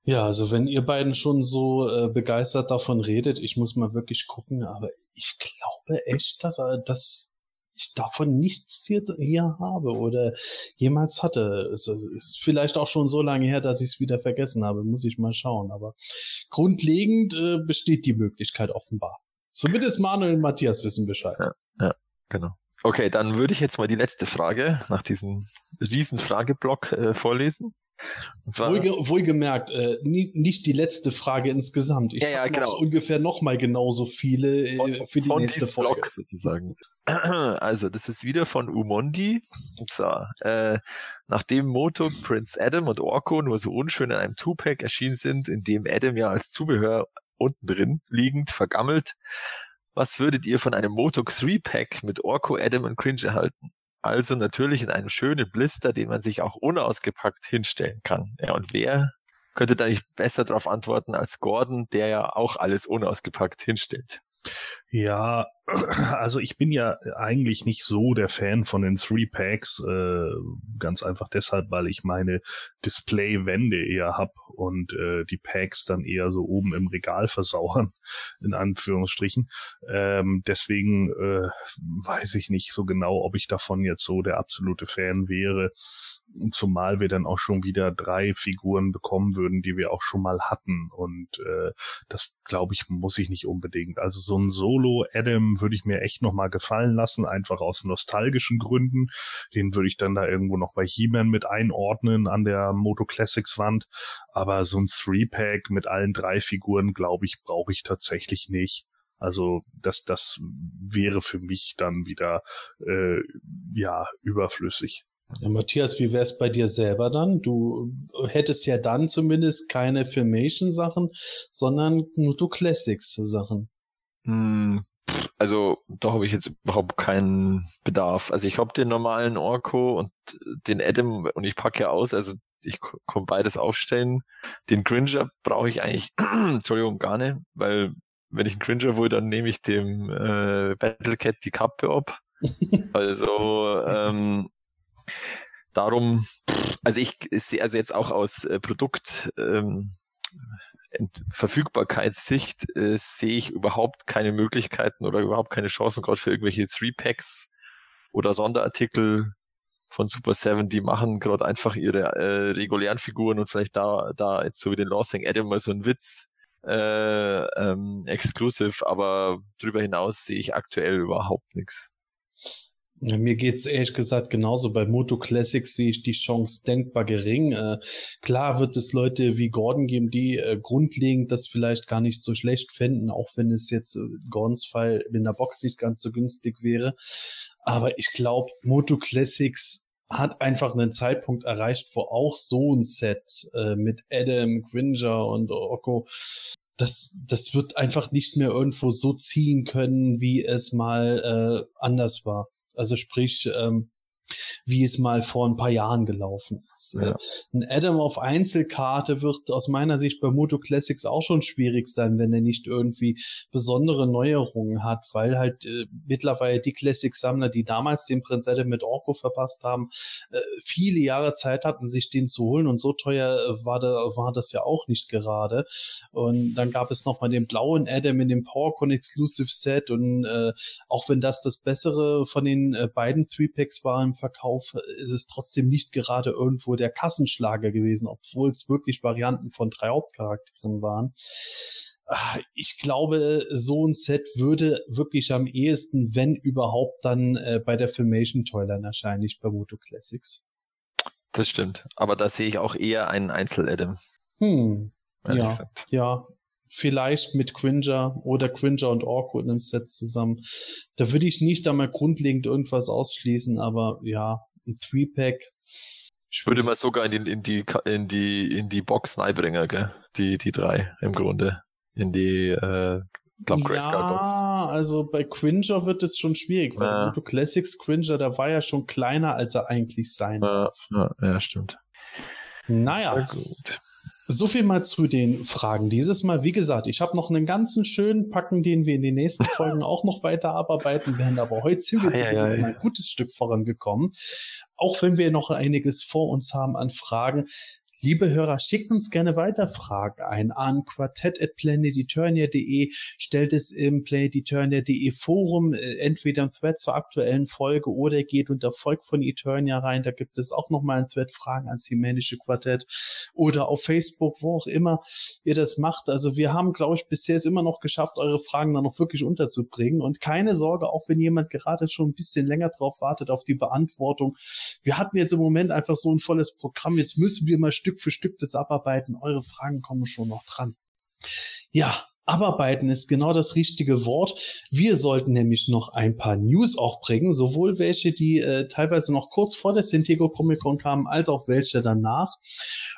Ja, also wenn ihr beiden schon so äh, begeistert davon redet, ich muss mal wirklich gucken, aber ich glaube echt, dass, äh, dass ich davon nichts hier, hier habe oder jemals hatte. Es ist vielleicht auch schon so lange her, dass ich es wieder vergessen habe, muss ich mal schauen. Aber grundlegend äh, besteht die Möglichkeit offenbar. Zumindest Manuel und Matthias wissen Bescheid. Genau. Okay, dann würde ich jetzt mal die letzte Frage nach diesem riesen Frageblock äh, vorlesen. Zwar, Wohlge wohlgemerkt, äh, nie, nicht die letzte Frage insgesamt. Ich Ja, ja, genau. ungefähr nochmal genauso viele äh, von, für die von nächste Folge. Blog sozusagen. Also, das ist wieder von Umondi. Zwar, äh, nachdem Moto, Prince Adam und Orko nur so unschön in einem Two-Pack erschienen sind, in dem Adam ja als Zubehör unten drin liegend vergammelt, was würdet ihr von einem Moto 3-Pack mit Orko, Adam und Cringe erhalten? Also natürlich in einem schönen Blister, den man sich auch unausgepackt hinstellen kann. Ja, und wer könnte da nicht besser darauf antworten als Gordon, der ja auch alles unausgepackt hinstellt? Ja, also ich bin ja eigentlich nicht so der Fan von den Three Packs, äh, ganz einfach deshalb, weil ich meine Displaywände eher hab und äh, die Packs dann eher so oben im Regal versauern, in Anführungsstrichen. Ähm, deswegen äh, weiß ich nicht so genau, ob ich davon jetzt so der absolute Fan wäre. Zumal wir dann auch schon wieder drei Figuren bekommen würden, die wir auch schon mal hatten. Und äh, das glaube ich, muss ich nicht unbedingt. Also so ein Solo Adam würde ich mir echt nochmal gefallen lassen, einfach aus nostalgischen Gründen. Den würde ich dann da irgendwo noch bei He-Man mit einordnen an der Moto Classics Wand. Aber so ein Three-Pack mit allen drei Figuren, glaube ich, brauche ich tatsächlich nicht. Also das, das wäre für mich dann wieder äh, ja überflüssig. Ja, Matthias, wie wär's bei dir selber dann? Du hättest ja dann zumindest keine Filmation-Sachen, sondern du Classics-Sachen. Hm, Also da habe ich jetzt überhaupt keinen Bedarf. Also ich habe den normalen Orko und den Adam und ich packe ja aus, also ich kann beides aufstellen. Den Cringer brauche ich eigentlich, Entschuldigung, gar nicht, weil wenn ich einen Cringer will, dann nehme ich dem äh, Battlecat die Kappe ab. Also ähm, darum, also ich sehe also jetzt auch aus äh, Produkt ähm, Verfügbarkeitssicht äh, sehe ich überhaupt keine Möglichkeiten oder überhaupt keine Chancen gerade für irgendwelche Three-Packs oder Sonderartikel von Super 7, die machen gerade einfach ihre äh, regulären Figuren und vielleicht da, da jetzt so wie den Lothing Adam mal so ein Witz äh, ähm, exclusive, aber drüber hinaus sehe ich aktuell überhaupt nichts. Ja, mir geht's ehrlich gesagt genauso. Bei Moto Classics sehe ich die Chance denkbar gering. Äh, klar wird es Leute wie Gordon geben, die äh, grundlegend das vielleicht gar nicht so schlecht fänden, auch wenn es jetzt äh, Gordons Fall in der Box nicht ganz so günstig wäre. Aber ich glaube, Moto Classics hat einfach einen Zeitpunkt erreicht, wo auch so ein Set äh, mit Adam, Gringer und Oko das, das wird einfach nicht mehr irgendwo so ziehen können, wie es mal äh, anders war. Also sprich, ähm, wie es mal vor ein paar Jahren gelaufen ist. Ja. Ein Adam auf Einzelkarte wird aus meiner Sicht bei Moto Classics auch schon schwierig sein, wenn er nicht irgendwie besondere Neuerungen hat, weil halt äh, mittlerweile die Classics-Sammler, die damals den Prinz Adam mit Orko verpasst haben, äh, viele Jahre Zeit hatten, sich den zu holen und so teuer äh, war, da, war das ja auch nicht gerade. Und dann gab es noch mal den blauen Adam in dem PowerCon Exclusive Set und äh, auch wenn das das bessere von den äh, beiden Three Packs war im Verkauf, ist es trotzdem nicht gerade irgendwo der Kassenschlager gewesen, obwohl es wirklich Varianten von drei Hauptcharakteren waren. Ah, ich glaube, so ein Set würde wirklich am ehesten, wenn überhaupt, dann äh, bei der Filmation Toyline erscheinen, nicht bei Moto Classics. Das stimmt. Aber da sehe ich auch eher einen Einzel-Adam. Hm. Ja, gesagt. ja, vielleicht mit Cringer oder Cringer und Orko in einem Set zusammen. Da würde ich nicht einmal grundlegend irgendwas ausschließen, aber ja, ein Three-Pack. Ich würde mal sogar in die, in die, in die, in die Box bringen, gell? Die, die drei im Grunde. In die, äh, glaub, ja, Box. also bei Cringer wird es schon schwierig, weil ja. Classics Cringer, der war ja schon kleiner, als er eigentlich sein ja, ja, ja, stimmt. Naja. Ja, gut. So viel mal zu den Fragen dieses Mal. Wie gesagt, ich habe noch einen ganzen schönen Packen, den wir in den nächsten Folgen auch noch weiter abarbeiten werden. Aber heute sind wir ein gutes Stück vorangekommen. Auch wenn wir noch einiges vor uns haben an Fragen. Liebe Hörer, schickt uns gerne weiter Fragen ein an quartett.planeteturnia.de, stellt es im planeteturnia.de Forum, äh, entweder im Thread zur aktuellen Folge oder geht unter Volk von Eternia rein, da gibt es auch nochmal ein Thread Fragen ans Himänische Quartett oder auf Facebook, wo auch immer ihr das macht. Also wir haben, glaube ich, bisher es immer noch geschafft, eure Fragen dann noch wirklich unterzubringen und keine Sorge, auch wenn jemand gerade schon ein bisschen länger drauf wartet auf die Beantwortung. Wir hatten jetzt im Moment einfach so ein volles Programm, jetzt müssen wir mal Stück Stück für Stück das abarbeiten. Eure Fragen kommen schon noch dran. Ja, Abarbeiten ist genau das richtige Wort. Wir sollten nämlich noch ein paar News auch bringen, sowohl welche, die äh, teilweise noch kurz vor der San Diego Comic Con kamen, als auch welche danach.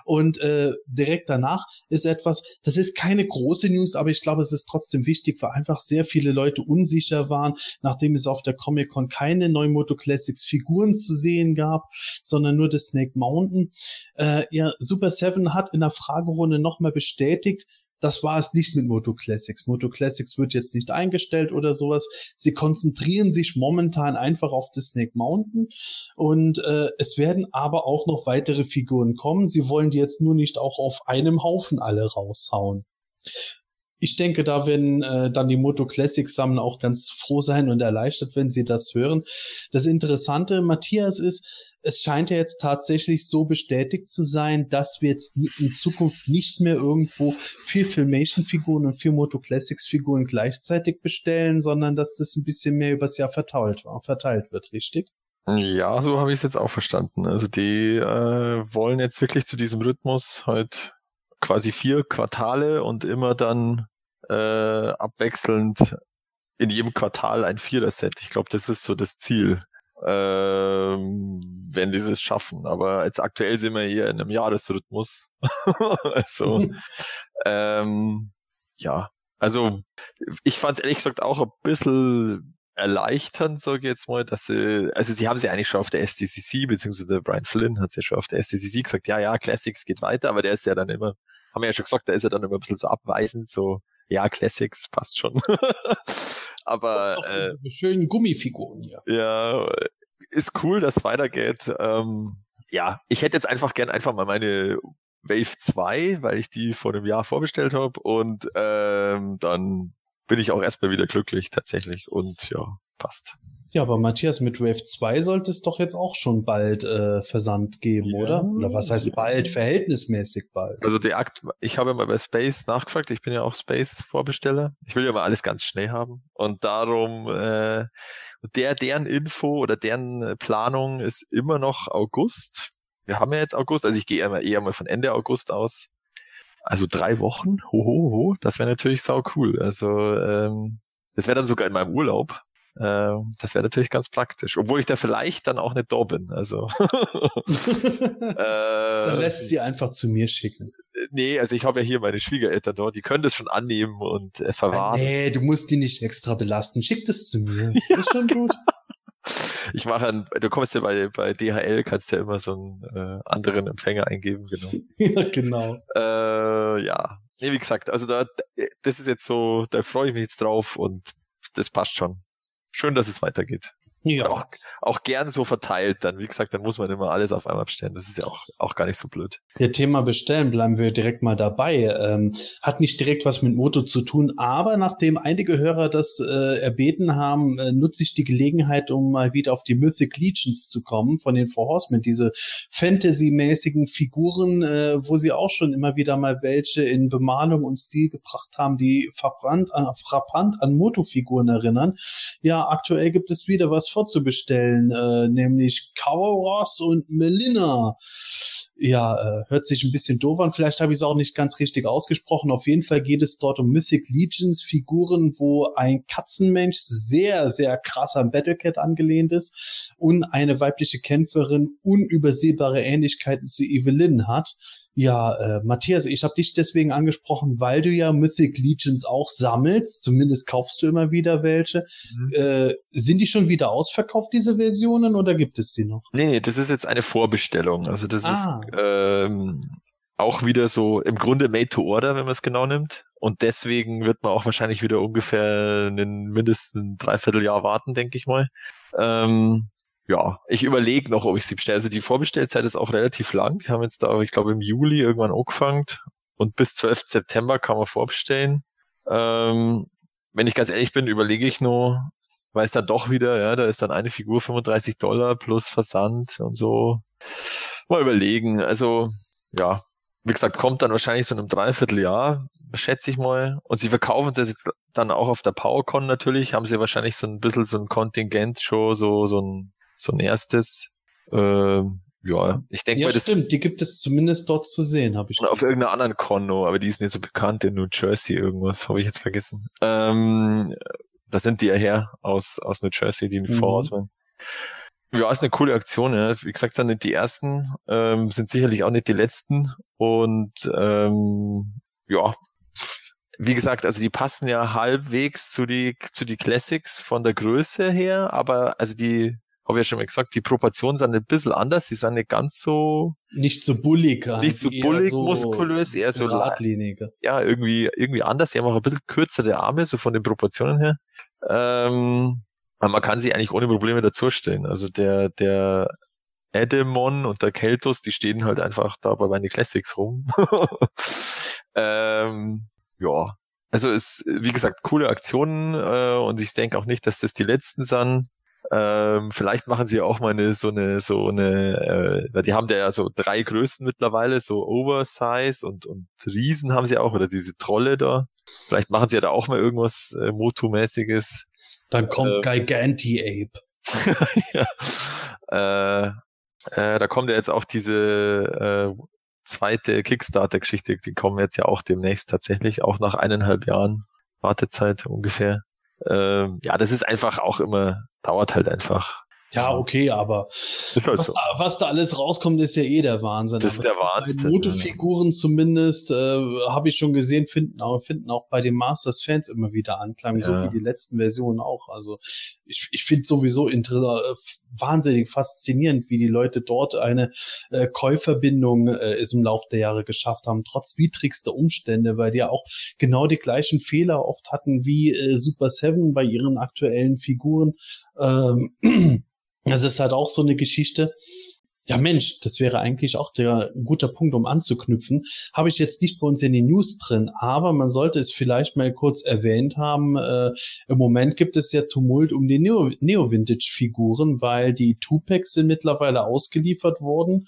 Und äh, direkt danach ist etwas, das ist keine große News, aber ich glaube, es ist trotzdem wichtig, weil einfach sehr viele Leute unsicher waren, nachdem es auf der Comic Con keine neuen Moto Classics Figuren zu sehen gab, sondern nur das Snake Mountain. Äh, ja, Super Seven hat in der Fragerunde nochmal bestätigt, das war es nicht mit Moto Classics. Moto Classics wird jetzt nicht eingestellt oder sowas. Sie konzentrieren sich momentan einfach auf das Snake Mountain und äh, es werden aber auch noch weitere Figuren kommen. Sie wollen die jetzt nur nicht auch auf einem Haufen alle raushauen. Ich denke, da werden äh, dann die Moto Classics Sammler auch ganz froh sein und erleichtert, wenn sie das hören. Das Interessante, Matthias, ist, es scheint ja jetzt tatsächlich so bestätigt zu sein, dass wir jetzt in Zukunft nicht mehr irgendwo vier Filmation-Figuren und vier Moto Classics-Figuren gleichzeitig bestellen, sondern dass das ein bisschen mehr übers Jahr verteilt, verteilt wird, richtig? Ja, so habe ich es jetzt auch verstanden. Also die äh, wollen jetzt wirklich zu diesem Rhythmus halt quasi vier Quartale und immer dann äh, abwechselnd in jedem Quartal ein Vierer-Set. Ich glaube, das ist so das Ziel ähm, wenn die es schaffen. Aber jetzt aktuell sind wir hier in einem Jahresrhythmus. also, ähm, ja, also ich fand es ehrlich gesagt auch ein bisschen erleichternd, sage ich jetzt mal, dass sie, also sie haben sie eigentlich schon auf der SDCC, beziehungsweise der Brian Flynn hat ja schon auf der SDCC gesagt, ja, ja, Classics geht weiter, aber der ist ja dann immer, haben wir ja schon gesagt, da ist er dann immer ein bisschen so abweisend, so, ja, Classics passt schon. Aber äh, schönen Gummifiguren hier. Ja, ist cool, dass weitergeht. Ähm, ja, ich hätte jetzt einfach gern einfach mal meine Wave 2, weil ich die vor einem Jahr vorbestellt habe und ähm, dann bin ich auch erstmal wieder glücklich tatsächlich und ja, passt. Ja, aber Matthias, mit Wave 2 sollte es doch jetzt auch schon bald äh, Versand geben, ja. oder? Oder was heißt bald? Verhältnismäßig bald. Also der Akt, ich habe mal bei Space nachgefragt, ich bin ja auch Space-Vorbesteller. Ich will ja mal alles ganz schnell haben. Und darum, äh, der, deren Info oder deren äh, Planung ist immer noch August. Wir haben ja jetzt August, also ich gehe eher, eher mal von Ende August aus. Also drei Wochen, hoho, ho, ho, das wäre natürlich sau cool. Also ähm, das wäre dann sogar in meinem Urlaub. Äh, das wäre natürlich ganz praktisch. Obwohl ich da vielleicht dann auch nicht da bin. Also. Dann äh, lässt sie einfach zu mir schicken. nee, also ich habe ja hier meine Schwiegereltern dort, die können das schon annehmen und äh, verwahren. Nee, du musst die nicht extra belasten. Schick das zu mir. Ist schon gut. Ich mache ein, du kommst ja bei, bei DHL, kannst ja immer so einen äh, anderen Empfänger eingeben, genau. ja, genau. Äh, ja. Nee, wie gesagt, also da, das ist jetzt so, da freue ich mich jetzt drauf und das passt schon. Schön, dass es weitergeht. Ja. Auch, auch gern so verteilt dann. Wie gesagt, dann muss man immer alles auf einmal bestellen. Das ist ja auch, auch gar nicht so blöd. Ja, Thema bestellen, bleiben wir direkt mal dabei. Ähm, hat nicht direkt was mit Moto zu tun, aber nachdem einige Hörer das äh, erbeten haben, äh, nutze ich die Gelegenheit, um mal wieder auf die Mythic Legions zu kommen von den Four Horsemen, diese Fantasy-mäßigen Figuren, äh, wo sie auch schon immer wieder mal welche in Bemalung und Stil gebracht haben, die frappant an, frappant an Moto-Figuren erinnern. Ja, aktuell gibt es wieder was vorzubestellen, äh, nämlich Kauros und Melina. Ja, äh, hört sich ein bisschen doof an. Vielleicht habe ich es auch nicht ganz richtig ausgesprochen. Auf jeden Fall geht es dort um Mythic Legions Figuren, wo ein Katzenmensch sehr, sehr krass am Battlecat angelehnt ist und eine weibliche Kämpferin unübersehbare Ähnlichkeiten zu Evelyn hat. Ja, äh, Matthias, ich habe dich deswegen angesprochen, weil du ja Mythic Legions auch sammelst. Zumindest kaufst du immer wieder welche. Mhm. Äh, sind die schon wieder ausverkauft, diese Versionen, oder gibt es sie noch? Nee, nee, das ist jetzt eine Vorbestellung. Also das Ah. ist ähm, auch wieder so im Grunde made to order, wenn man es genau nimmt. Und deswegen wird man auch wahrscheinlich wieder ungefähr einen mindestens Dreivierteljahr warten, denke ich mal. Ähm, ja, ich überlege noch, ob ich sie bestelle. Also die Vorbestellzeit ist auch relativ lang. Wir haben jetzt da, ich glaube, im Juli irgendwann angefangen und bis 12. September kann man vorbestellen. Ähm, wenn ich ganz ehrlich bin, überlege ich nur, weil es dann doch wieder, ja, da ist dann eine Figur 35 Dollar plus Versand und so. Mal überlegen. Also, ja, wie gesagt, kommt dann wahrscheinlich so in einem Dreivierteljahr, schätze ich mal. Und sie verkaufen das jetzt dann auch auf der PowerCon natürlich, haben sie wahrscheinlich so ein bisschen so ein Kontingent schon, so, so ein, so ein erstes. Ähm, ja, ich denke Ja, mal, das stimmt, die gibt es zumindest dort zu sehen, habe ich. auf irgendeiner anderen Konno, aber die ist nicht so bekannt in New Jersey irgendwas, habe ich jetzt vergessen. Ähm, da sind die ja her aus, aus New Jersey, die Mhm. Vorauswahl. Ja, ist eine coole Aktion, ja. Wie gesagt, sind nicht die ersten, ähm, sind sicherlich auch nicht die letzten. Und ähm, ja, wie gesagt, also die passen ja halbwegs zu die, zu die Classics von der Größe her, aber also die, habe ich ja schon mal gesagt, die Proportionen sind ein bisschen anders, die sind nicht ganz so Nicht so bullig. Nicht so bullig, muskulös, eher so geradliniger. ja, irgendwie, irgendwie anders. Sie haben auch ein bisschen kürzere Arme, so von den Proportionen her. Ähm, aber man kann sie eigentlich ohne Probleme dazustellen. Also der, der Edemon und der Keltos, die stehen halt einfach da bei meinen Classics rum. ähm, ja. Also ist, wie gesagt, coole Aktionen äh, und ich denke auch nicht, dass das die letzten sind. Ähm, vielleicht machen sie auch mal eine, so eine, so eine, äh, weil die haben da ja so drei Größen mittlerweile, so Oversize und, und Riesen haben sie auch, oder diese Trolle da. Vielleicht machen sie ja da auch mal irgendwas äh, Motu-mäßiges. Dann kommt Ähm, Giganti-Ape. ja. äh, äh, da kommt ja jetzt auch diese äh, zweite Kickstarter-Geschichte, die kommen jetzt ja auch demnächst tatsächlich, auch nach eineinhalb Jahren Wartezeit ungefähr. Ähm, ja, das ist einfach auch immer, dauert halt einfach. Ja, okay, aber halt was, so. da, was da alles rauskommt, ist ja eh der Wahnsinn. Das ist Aber der Wahnsinn. Motofiguren zumindest, äh, habe ich schon gesehen, finden auch, finden auch bei den Masters-Fans immer wieder Anklang, so Ja. wie die letzten Versionen auch. Also ich, ich finde sowieso inter äh, wahnsinnig faszinierend, wie die Leute dort eine äh, Käuferbindung äh, es im Laufe der Jahre geschafft haben, trotz widrigster Umstände, weil die ja auch genau die gleichen Fehler oft hatten wie äh, Super Seven bei ihren aktuellen Figuren. Ähm, das ist halt auch so eine Geschichte. Ja, Mensch, das wäre eigentlich auch der ein guter Punkt, um anzuknüpfen. Habe ich jetzt nicht bei uns in den News drin, aber man sollte es vielleicht mal kurz erwähnt haben. Äh, Im Moment gibt es ja Tumult um die Neo- Neo-Vintage-Figuren, weil die Tupacs sind mittlerweile ausgeliefert worden.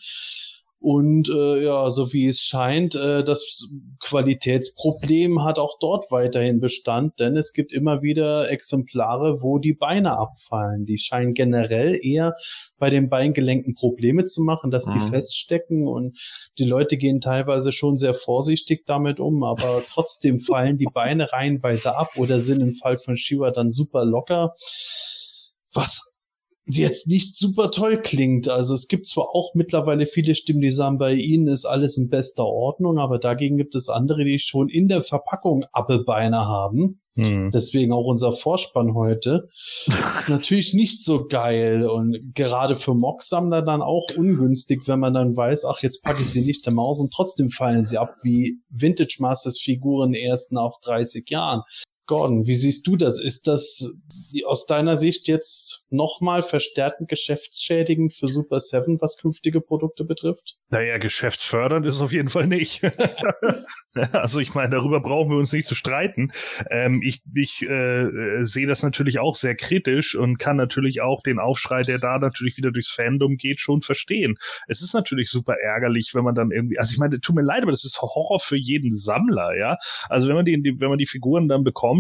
Und äh, ja, so wie es scheint, äh, das Qualitätsproblem hat auch dort weiterhin Bestand, denn es gibt immer wieder Exemplare, wo die Beine abfallen. Die scheinen generell eher bei den Beingelenken Probleme zu machen, dass die Mhm. feststecken und die Leute gehen teilweise schon sehr vorsichtig damit um, aber trotzdem fallen die Beine reihenweise ab oder sind im Fall von Shiva dann super locker. Was jetzt nicht super toll klingt. Also es gibt zwar auch mittlerweile viele Stimmen, die sagen, bei ihnen ist alles in bester Ordnung, aber dagegen gibt es andere, die schon in der Verpackung Appelbeine haben. Hm. Deswegen auch unser Vorspann heute. Natürlich nicht so geil und gerade für Mock-Sammler dann auch ungünstig, wenn man dann weiß, ach, jetzt packe ich sie nicht im Haus und trotzdem fallen sie ab wie Vintage Masters Figuren erst nach 30 Jahren. Gordon, wie siehst du das? Ist das aus deiner Sicht jetzt nochmal verstärkend geschäftsschädigend für Super Seven, was künftige Produkte betrifft? Naja, geschäftsfördernd ist es auf jeden Fall nicht. also ich meine, darüber brauchen wir uns nicht zu streiten. Ähm, ich ich äh, äh, sehe das natürlich auch sehr kritisch und kann natürlich auch den Aufschrei, der da natürlich wieder durchs Fandom geht, schon verstehen. Es ist natürlich super ärgerlich, wenn man dann irgendwie, also ich meine, tut mir leid, aber das ist Horror für jeden Sammler, ja. Also wenn man die wenn man die Figuren dann bekommt,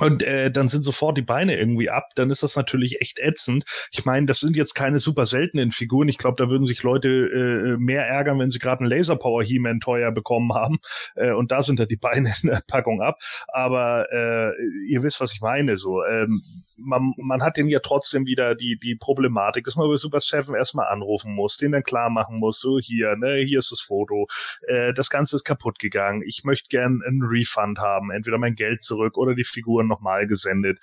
und äh, dann sind sofort die Beine irgendwie ab, dann ist das natürlich echt ätzend. Ich meine, das sind jetzt keine super seltenen Figuren. Ich glaube, da würden sich Leute äh, mehr ärgern, wenn sie gerade einen Laser Power He-Man teuer bekommen haben. Äh, und da sind da die Beine in der Packung ab. Aber äh, ihr wisst, was ich meine. So, ähm, man, man hat den ja trotzdem wieder die, die Problematik, dass man bei Super Seven erstmal anrufen muss, den dann klar machen muss, so hier, ne, hier ist das Foto, äh, das Ganze ist kaputt gegangen, ich möchte gern einen Refund haben, entweder mein Geld zurück oder die Figuren nochmal gesendet.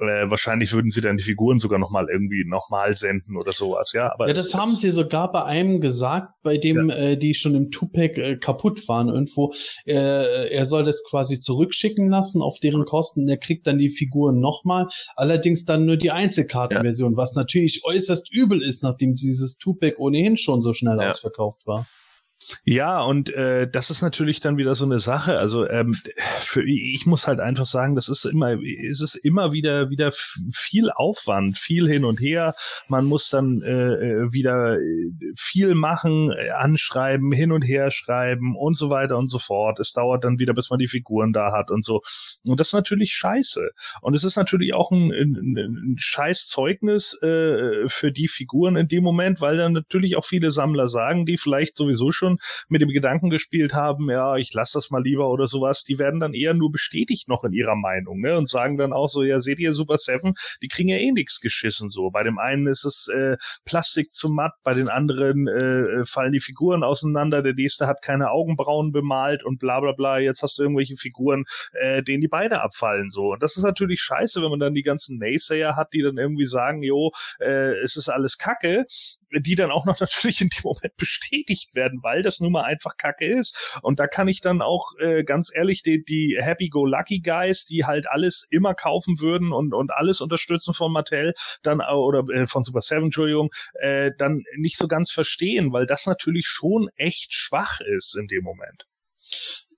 Äh, wahrscheinlich würden sie dann die Figuren sogar nochmal irgendwie nochmal senden oder sowas, ja. Aber Ja, es das haben sie sogar bei einem gesagt, bei dem äh, die schon im Tupac äh, kaputt waren irgendwo. Äh, er soll das quasi zurückschicken lassen auf deren Kosten. Er kriegt dann die Figuren nochmal, allerdings dann nur die Einzelkartenversion, was natürlich äußerst übel ist, nachdem dieses Tupac ohnehin schon so schnell Ja. ausverkauft war. Ja, und äh, das ist natürlich dann wieder so eine Sache. Also ähm, für, ich muss halt einfach sagen, das ist immer, es ist immer wieder wieder viel Aufwand, viel hin und her. Man muss dann äh, äh, wieder äh, viel machen, äh, anschreiben, hin und her schreiben und so weiter und so fort. Es dauert dann wieder, bis man die Figuren da hat und so. Und das ist natürlich scheiße. Und es ist natürlich auch ein, ein, ein scheiß Zeugnis äh, für die Figuren in dem Moment, weil dann natürlich auch viele Sammler sagen, die vielleicht sowieso schon mit dem Gedanken gespielt haben, ja, ich lasse das mal lieber oder sowas, die werden dann eher nur bestätigt noch in ihrer Meinung, ne? Und sagen dann auch so, ja, seht ihr Super Seven, die kriegen ja eh nichts geschissen so. Bei dem einen ist es äh, Plastik zu matt, bei den anderen äh, fallen die Figuren auseinander, der nächste hat keine Augenbrauen bemalt und bla bla bla, jetzt hast du irgendwelche Figuren, äh, denen die Beine abfallen so. Und das ist natürlich scheiße, wenn man dann die ganzen Naysayer hat, die dann irgendwie sagen, jo, äh, es ist alles Kacke, die dann auch noch natürlich in dem Moment bestätigt werden, weil das nun mal einfach Kacke ist. Und da kann ich dann auch äh, ganz ehrlich die, die Happy-Go-Lucky Guys, die halt alles immer kaufen würden und, und alles unterstützen von Mattel, dann au- oder äh, von Super Seven, Entschuldigung, äh, dann nicht so ganz verstehen, weil das natürlich schon echt schwach ist in dem Moment.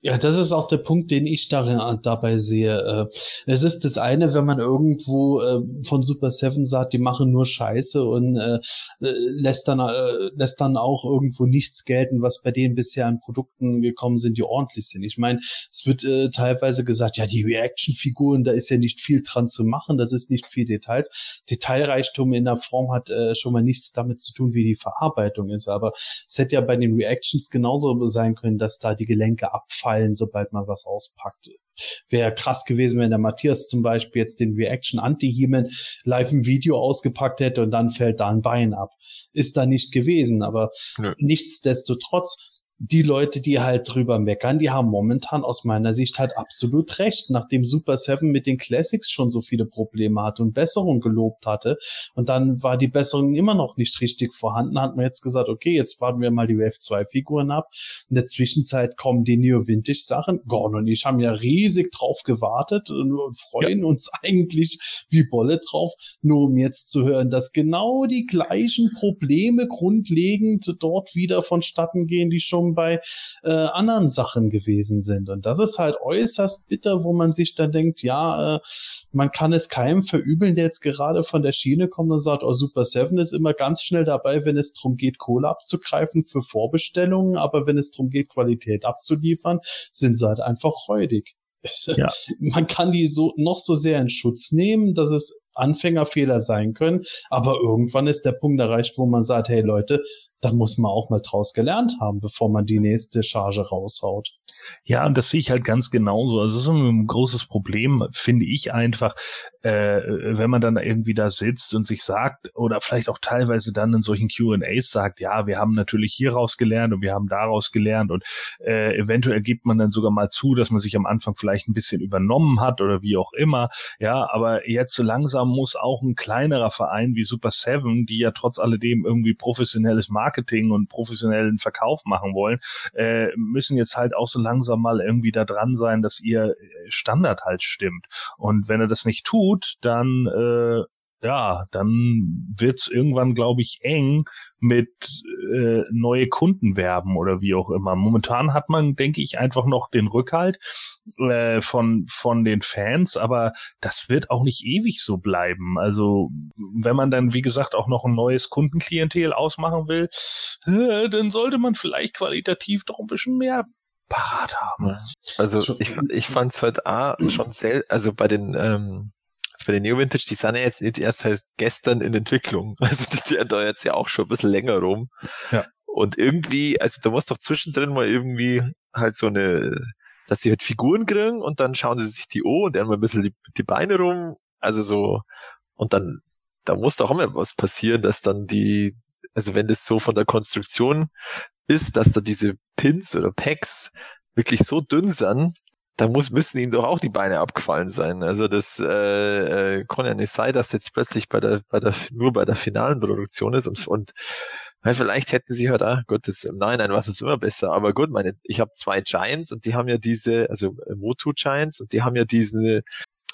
Ja, das ist auch der Punkt, den ich darin, dabei sehe. Äh, Es ist das eine, wenn man irgendwo äh, von Super Seven sagt, die machen nur Scheiße und äh, äh, lässt dann äh, lässt dann auch irgendwo nichts gelten, was bei denen bisher an Produkten gekommen sind, die ordentlich sind. Ich meine, es wird äh, teilweise gesagt, ja, die Reaction-Figuren, da ist ja nicht viel dran zu machen, das ist nicht viel Details. Detailreichtum in der Form hat äh, schon mal nichts damit zu tun, wie die Verarbeitung ist. Aber es hätte ja bei den Reactions genauso sein können, dass da die Gelenke abfallen, sobald man was auspackt. Wäre krass gewesen, wenn der Matthias zum Beispiel jetzt den Reaction Anti-Heman live im Video ausgepackt hätte und dann fällt da ein Bein ab. Ist da nicht gewesen, aber Nö. nichtsdestotrotz, die Leute, die halt drüber meckern, die haben momentan aus meiner Sicht halt absolut recht, nachdem Super Seven mit den Classics schon so viele Probleme hatte und Besserung gelobt hatte und dann war die Besserung immer noch nicht richtig vorhanden, hat man jetzt gesagt, okay, jetzt warten wir mal die Wave 2 Figuren ab. In der Zwischenzeit kommen die Neo Vintage Sachen. Gordon und ich haben ja riesig drauf gewartet und freuen uns eigentlich wie Bolle drauf, nur um jetzt zu hören, dass genau die gleichen Probleme grundlegend dort wieder vonstatten gehen, die schon bei äh, anderen Sachen gewesen sind. Und das ist halt äußerst bitter, wo man sich dann denkt, ja, äh, man kann es keinem verübeln, der jetzt gerade von der Schiene kommt und sagt, oh, Super Seven ist immer ganz schnell dabei, wenn es darum geht, Kohle abzugreifen für Vorbestellungen, aber wenn es darum geht, Qualität abzuliefern, sind sie halt einfach räudig. Ja. Man kann die so noch so sehr in Schutz nehmen, dass es Anfängerfehler sein können, aber irgendwann ist der Punkt erreicht, wo man sagt, hey Leute, da muss man auch mal draus gelernt haben, bevor man die nächste Charge raushaut. Ja, und das sehe ich halt ganz genauso. Also es ist ein großes Problem, finde ich einfach, äh, wenn man dann irgendwie da sitzt und sich sagt, oder vielleicht auch teilweise dann in solchen QAs sagt, ja, wir haben natürlich hieraus gelernt und wir haben daraus gelernt und äh, eventuell gibt man dann sogar mal zu, dass man sich am Anfang vielleicht ein bisschen übernommen hat oder wie auch immer. Ja, aber jetzt so langsam muss auch ein kleinerer Verein wie Super Seven, die ja trotz alledem irgendwie professionelles Marketing Marketing und professionellen Verkauf machen wollen, äh, müssen jetzt halt auch so langsam mal irgendwie da dran sein, dass ihr Standard halt stimmt. Und wenn er das nicht tut, dann äh, ja, dann wird's irgendwann, glaube ich, eng mit äh, neue Kunden werben oder wie auch immer. Momentan hat man, denke ich, einfach noch den Rückhalt äh, von von den Fans, aber das wird auch nicht ewig so bleiben. Also wenn man dann, wie gesagt, auch noch ein neues Kundenklientel ausmachen will, äh, dann sollte man vielleicht qualitativ doch ein bisschen mehr parat haben. Also ich, ich fand es heute A schon sehr, also bei den ähm, also bei den Neo Vintage, die sind ja jetzt nicht erst seit gestern in Entwicklung. Also die sind da jetzt ja auch schon ein bisschen länger rum. Ja. Und irgendwie, also da muss doch zwischendrin mal irgendwie halt so eine, dass sie halt Figuren kriegen und dann schauen sie sich die O und dann mal ein bisschen die, die Beine rum. Also so, und dann, da muss doch auch mal was passieren, dass dann die, also wenn das so von der Konstruktion ist, dass da diese Pins oder Packs wirklich so dünn sind, da muss, müssen ihm doch auch die Beine abgefallen sein. Also das äh, äh, kann ja nicht sein, dass jetzt plötzlich bei der, bei der, nur bei der finalen Produktion ist und, und weil vielleicht hätten sie halt, ah Gott, das, nein, nein, was ist immer besser. Aber gut, meine, ich habe zwei Giants und die haben ja diese, also äh, Motu Giants und die haben ja diese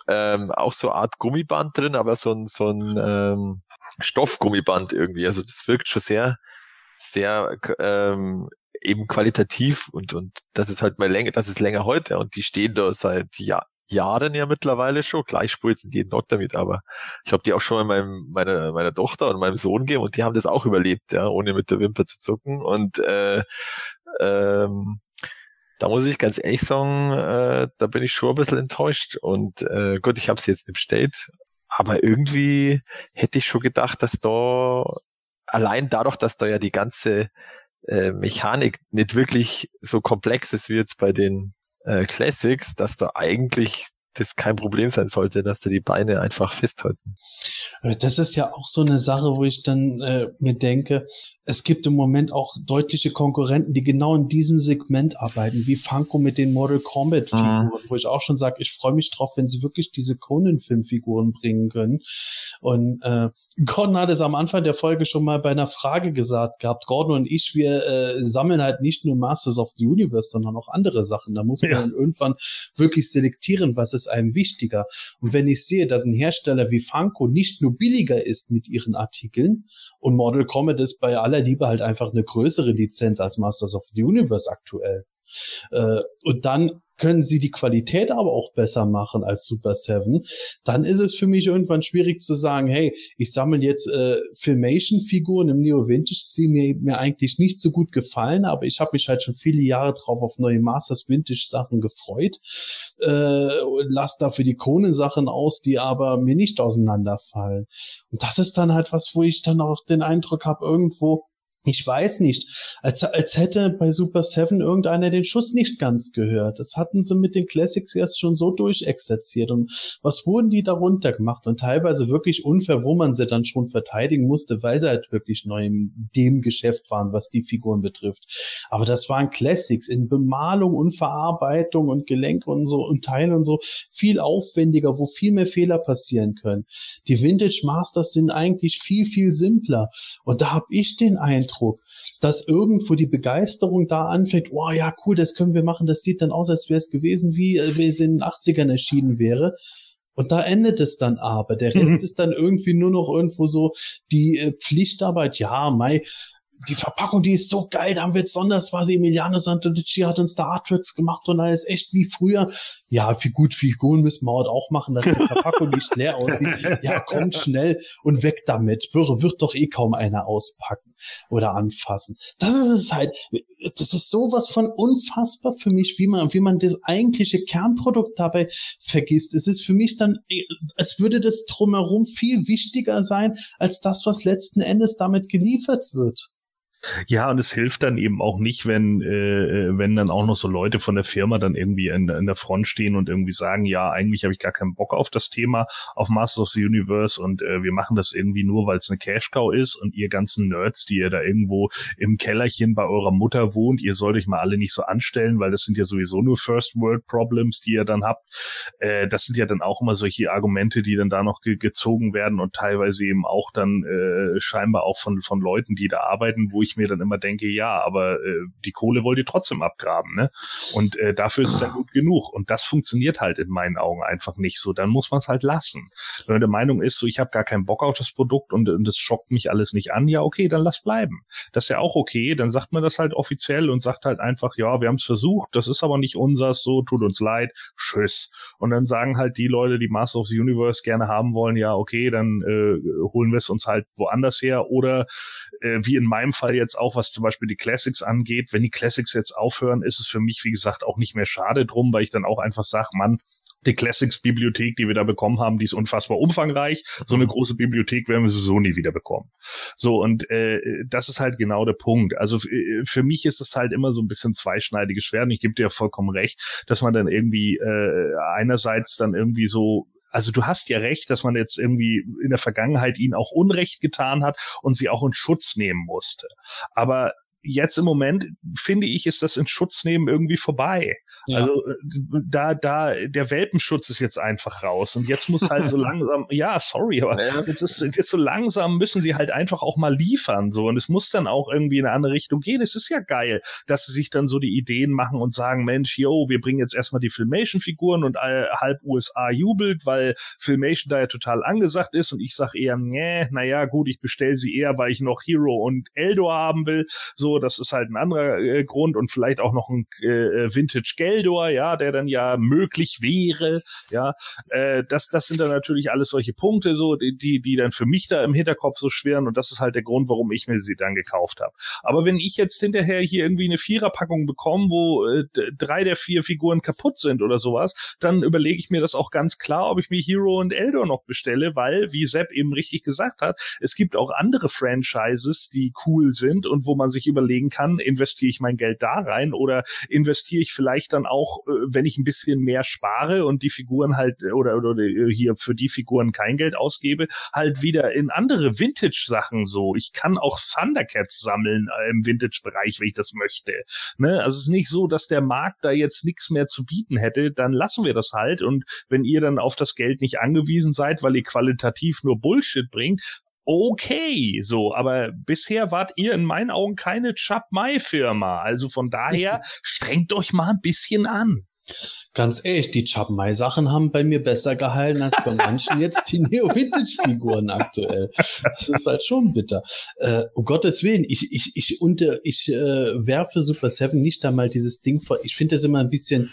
ähm, auch so Art Gummiband drin, aber so ein, so ein ähm, Stoffgummiband irgendwie. Also das wirkt schon sehr, sehr ähm, eben qualitativ und, und das ist halt mal länger, das ist länger heute und die stehen da seit ja, Jahren ja mittlerweile schon. Gleich spritzen jeden Tag damit, aber ich habe die auch schon mal meinem, meiner, meiner Tochter und meinem Sohn gegeben und die haben das auch überlebt, ja, ohne mit der Wimper zu zucken und äh, ähm, da muss ich ganz ehrlich sagen, äh, da bin ich schon ein bisschen enttäuscht. Und äh, gut, ich habe sie jetzt nicht bestellt, aber irgendwie hätte ich schon gedacht, dass da allein dadurch, dass da ja die ganze äh, Mechanik nicht wirklich so komplex ist wie jetzt bei den äh, Classics, dass da eigentlich das kein Problem sein sollte, dass da die Beine einfach festhalten. Äh, das ist ja auch so eine Sache, wo ich dann äh, mir denke, es gibt im Moment auch deutliche Konkurrenten, die genau in diesem Segment arbeiten, wie Funko mit den Mortal Kombat Figuren, mhm. wo ich auch schon sage, ich freue mich drauf, wenn sie wirklich diese Conan-Filmfiguren bringen können. Und äh, Gordon hat es am Anfang der Folge schon mal bei einer Frage gesagt gehabt. Gordon und ich, wir äh, sammeln halt nicht nur Masters of the Universe, sondern auch andere Sachen. Da muss man ja. dann irgendwann wirklich selektieren, was ist einem wichtiger. Und wenn ich sehe, dass ein Hersteller wie Funko nicht nur billiger ist mit ihren Artikeln und Mortal Kombat ist bei aller Liebe halt einfach eine größere Lizenz als Masters of the Universe aktuell. Äh, und dann können sie die Qualität aber auch besser machen als Super 7, dann ist es für mich irgendwann schwierig zu sagen, hey, ich sammle jetzt äh, Filmation-Figuren im Neo-Vintage, die mir, mir eigentlich nicht so gut gefallen, aber ich habe mich halt schon viele Jahre drauf auf neue Masters Vintage-Sachen gefreut. Äh, lass dafür die Konen-Sachen aus, die aber mir nicht auseinanderfallen. Und das ist dann halt was, wo ich dann auch den Eindruck habe, irgendwo, ich weiß nicht, als, als hätte bei Super 7 irgendeiner den Schuss nicht ganz gehört. Das hatten sie mit den Classics erst schon so durchexerziert. Und was wurden die darunter gemacht? Und teilweise wirklich unfair, wo man sie dann schon verteidigen musste, weil sie halt wirklich neu in dem Geschäft waren, was die Figuren betrifft. Aber das waren Classics in Bemalung und Verarbeitung und Gelenke und so und Teile und so viel aufwendiger, wo viel mehr Fehler passieren können. Die Vintage Masters sind eigentlich viel, viel simpler. Und da habe ich den Eindruck, Eindruck, dass irgendwo die Begeisterung da anfängt, oh ja, cool, das können wir machen, das sieht dann aus, als wäre es gewesen, wie, äh, es in den 80ern erschienen wäre. Und da endet es dann aber. Der Rest mhm. ist dann irgendwie nur noch irgendwo so die äh, Pflichtarbeit. Ja, Mai, die Verpackung, die ist so geil, da haben wir jetzt Sondersphase, Emiliano Santolucci hat uns da Artworks gemacht und alles echt wie früher. Ja, wie gut Figuren müssen wir heute auch machen, dass die Verpackung nicht leer aussieht. Ja, kommt schnell und weg damit. Wird doch eh kaum einer auspacken oder anfassen. Das ist es halt. Das ist sowas von unfassbar für mich, wie man, wie man das eigentliche Kernprodukt dabei vergisst. Es ist für mich dann, es würde das drumherum viel wichtiger sein, als das, was letzten Endes damit geliefert wird. Ja, und es hilft dann eben auch nicht, wenn, äh, wenn dann auch noch so Leute von der Firma dann irgendwie in, in der Front stehen und irgendwie sagen, ja, eigentlich habe ich gar keinen Bock auf das Thema, auf Masters of the Universe und äh, wir machen das irgendwie nur, weil es eine Cash-Cow ist und ihr ganzen Nerds, die ihr da irgendwo im Kellerchen bei eurer Mutter wohnt, ihr sollt euch mal alle nicht so anstellen, weil das sind ja sowieso nur First World Problems, die ihr dann habt. Äh, das sind ja dann auch immer solche Argumente, die dann da noch ge gezogen werden und teilweise eben auch dann äh, scheinbar auch von, von Leuten, die da arbeiten, wo ich ich mir dann immer denke, ja, aber äh, die Kohle wollt ihr trotzdem abgraben, ne? Und äh, dafür ist es dann gut genug. Und das funktioniert halt in meinen Augen einfach nicht so. Dann muss man es halt lassen. Wenn man der Meinung ist, so ich habe gar keinen Bock auf das Produkt und, und das schockt mich alles nicht an, ja, okay, dann lass bleiben. Das ist ja auch okay. Dann sagt man das halt offiziell und sagt halt einfach, ja, wir haben es versucht, das ist aber nicht unseres, so tut uns leid, tschüss. Und dann sagen halt die Leute, die Master of the Universe gerne haben wollen, ja, okay, dann äh, holen wir es uns halt woanders her oder äh, wie in meinem Fall jetzt auch, was zum Beispiel die Classics angeht. Wenn die Classics jetzt aufhören, ist es für mich, wie gesagt, auch nicht mehr schade drum, weil ich dann auch einfach sage, Mann, die Classics-Bibliothek, die wir da bekommen haben, die ist unfassbar umfangreich. So eine große Bibliothek werden wir sowieso nie wieder bekommen. So, und äh, das ist halt genau der Punkt. Also äh, für mich ist es halt immer so ein bisschen zweischneidiges Schwert und ich gebe dir vollkommen recht, dass man dann irgendwie äh, einerseits dann irgendwie so also du hast ja recht, dass man jetzt irgendwie in der Vergangenheit ihnen auch Unrecht getan hat und sie auch in Schutz nehmen musste. Aber jetzt im Moment finde ich, ist das in Schutz nehmen irgendwie vorbei. Ja. Also da, da, der Welpenschutz ist jetzt einfach raus und jetzt muss halt so langsam, ja, sorry, aber ja. jetzt ist jetzt so langsam müssen sie halt einfach auch mal liefern so und es muss dann auch irgendwie in eine andere Richtung gehen. Es ist ja geil, dass sie sich dann so die Ideen machen und sagen, Mensch, yo, wir bringen jetzt erstmal die Filmation-Figuren und halb USA jubelt, weil Filmation da ja total angesagt ist und ich sag eher, nee, naja, gut, ich bestelle sie eher, weil ich noch Hero und Eldor haben will. So, das ist halt ein anderer äh, Grund und vielleicht auch noch ein äh, Vintage Geldor, ja, der dann ja möglich wäre, ja, äh, das, das sind dann natürlich alles solche Punkte, so, die, die, dann für mich da im Hinterkopf so schweren und das ist halt der Grund, warum ich mir sie dann gekauft habe. Aber wenn ich jetzt hinterher hier irgendwie eine Viererpackung bekomme, wo äh, drei der vier Figuren kaputt sind oder sowas, dann überlege ich mir das auch ganz klar, ob ich mir Hero und Eldor noch bestelle, weil, wie Sepp eben richtig gesagt hat, es gibt auch andere Franchises, die cool sind und wo man sich überlegt, überlegen kann, investiere ich mein Geld da rein oder investiere ich vielleicht dann auch, äh, wenn ich ein bisschen mehr spare und die Figuren halt äh, oder, oder hier für die Figuren kein Geld ausgebe, halt wieder in andere Vintage-Sachen so. Ich kann auch Thundercats sammeln äh, im Vintage-Bereich, wenn ich das möchte. Ne? Also es ist nicht so, dass der Markt da jetzt nichts mehr zu bieten hätte, dann lassen wir das halt und wenn ihr dann auf das Geld nicht angewiesen seid, weil ihr qualitativ nur Bullshit bringt, okay, so, aber bisher wart ihr in meinen Augen keine Chubb Mai Firma, also von daher strengt euch mal ein bisschen an. Ganz ehrlich, die Chubb Mai Sachen haben bei mir besser gehalten als bei manchen jetzt die Neo Vintage Figuren aktuell. Das ist halt schon bitter. Äh, um Gottes Willen, ich, ich, ich, unter, ich äh, werfe Super Seven nicht einmal dieses Ding vor. Ich finde das immer ein bisschen,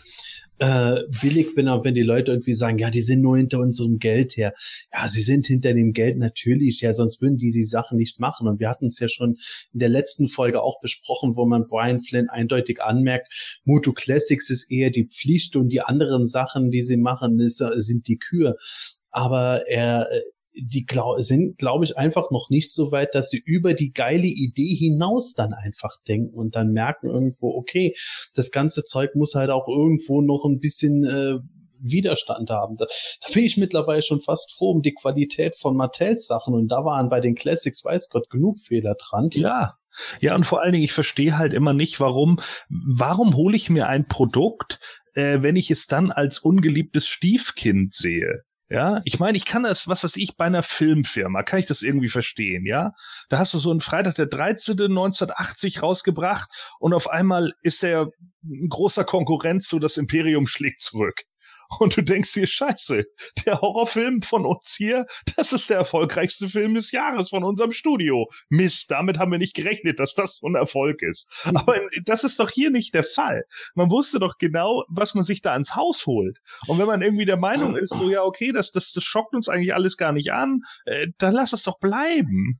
äh, billig bin, auch wenn die Leute irgendwie sagen, ja, die sind nur hinter unserem Geld her. Ja, sie sind hinter dem Geld natürlich, ja, sonst würden die die Sachen nicht machen. Und wir hatten es ja schon in der letzten Folge auch besprochen, wo man Brian Flynn eindeutig anmerkt, Moto Classics ist eher die Pflicht und die anderen Sachen, die sie machen, ist, sind die Kür. Aber er, die glaub, sind, glaube ich, einfach noch nicht so weit, dass sie über die geile Idee hinaus dann einfach denken und dann merken irgendwo, okay, das ganze Zeug muss halt auch irgendwo noch ein bisschen äh, Widerstand haben. Da, da bin ich mittlerweile schon fast froh um die Qualität von Mattels Sachen und da waren bei den Classics, weiß Gott, genug Fehler dran. Ja, ja, und vor allen Dingen, ich verstehe halt immer nicht, warum, warum hole ich mir ein Produkt, äh, wenn ich es dann als ungeliebtes Stiefkind sehe? Ja, ich meine, ich kann das, was weiß ich, bei einer Filmfirma, kann ich das irgendwie verstehen, ja? Da hast du so einen Freitag der 13. 1980 rausgebracht und auf einmal ist er ein großer Konkurrent zu das Imperium schlägt zurück. Und du denkst dir, scheiße, der Horrorfilm von uns hier, das ist der erfolgreichste Film des Jahres von unserem Studio. Mist, damit haben wir nicht gerechnet, dass das so ein Erfolg ist. Mhm. Aber das ist doch hier nicht der Fall. Man wusste doch genau, was man sich da ans Haus holt. Und wenn man irgendwie der Meinung ist, so ja, okay, das, das, das schockt uns eigentlich alles gar nicht an, äh, dann lass es doch bleiben.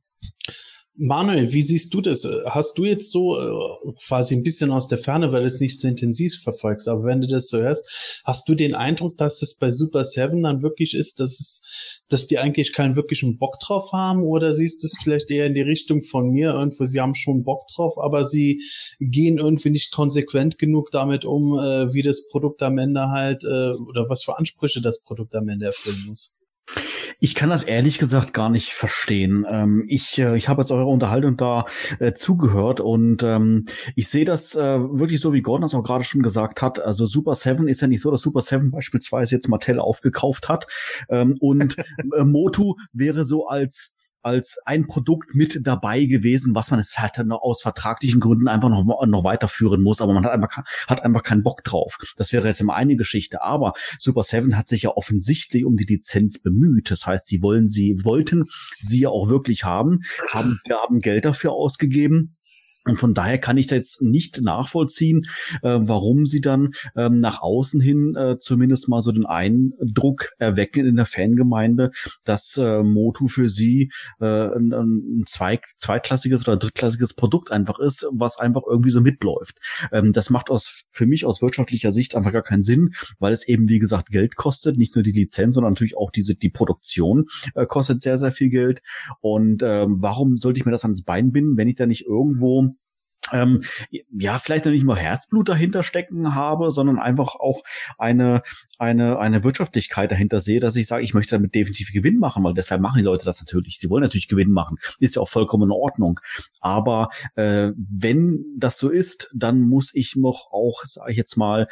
Manuel, wie siehst du das? Hast du jetzt so äh, quasi ein bisschen aus der Ferne, weil du es nicht so intensiv verfolgst, aber wenn du das so hörst, hast du den Eindruck, dass es bei Super Seven dann wirklich ist, dass es, dass die eigentlich keinen wirklichen Bock drauf haben oder siehst du es vielleicht eher in die Richtung von mir irgendwo, sie haben schon Bock drauf, aber sie gehen irgendwie nicht konsequent genug damit um, äh, wie das Produkt am Ende halt äh, oder was für Ansprüche das Produkt am Ende erfüllen muss? Ich kann das ehrlich gesagt gar nicht verstehen. Ähm, ich äh, ich habe jetzt eure Unterhaltung da äh, zugehört und ähm, ich sehe das äh, wirklich so, wie Gordon das auch gerade schon gesagt hat. Also Super Seven ist ja nicht so, dass Super Seven beispielsweise jetzt Mattel aufgekauft hat ähm, und äh, Motu wäre so als als ein Produkt mit dabei gewesen, was man es halt dann aus vertraglichen Gründen einfach noch, noch weiterführen muss, aber man hat einfach, hat einfach keinen Bock drauf. Das wäre jetzt immer eine Geschichte. Aber Super Seven hat sich ja offensichtlich um die Lizenz bemüht. Das heißt, sie wollen sie, wollten sie ja auch wirklich haben, haben, haben Geld dafür ausgegeben. Und von daher kann ich da jetzt nicht nachvollziehen, äh, warum sie dann ähm, nach außen hin äh, zumindest mal so den Eindruck erwecken in der Fangemeinde, dass äh, Motu für sie äh, ein, ein zwei, zweitklassiges oder drittklassiges Produkt einfach ist, was einfach irgendwie so mitläuft. Ähm, das macht aus für mich aus wirtschaftlicher Sicht einfach gar keinen Sinn, weil es eben wie gesagt Geld kostet, nicht nur die Lizenz, sondern natürlich auch diese die Produktion äh, kostet sehr sehr viel Geld. Und ähm, warum sollte ich mir das ans Bein binden, wenn ich da nicht irgendwo ähm, ja, vielleicht noch nicht mal Herzblut dahinter stecken habe, sondern einfach auch eine, eine, eine Wirtschaftlichkeit dahinter sehe, dass ich sage, ich möchte damit definitiv Gewinn machen, weil deshalb machen die Leute das natürlich. Sie wollen natürlich Gewinn machen. Ist ja auch vollkommen in Ordnung. Aber äh, wenn das so ist, dann muss ich noch auch, sage ich jetzt mal,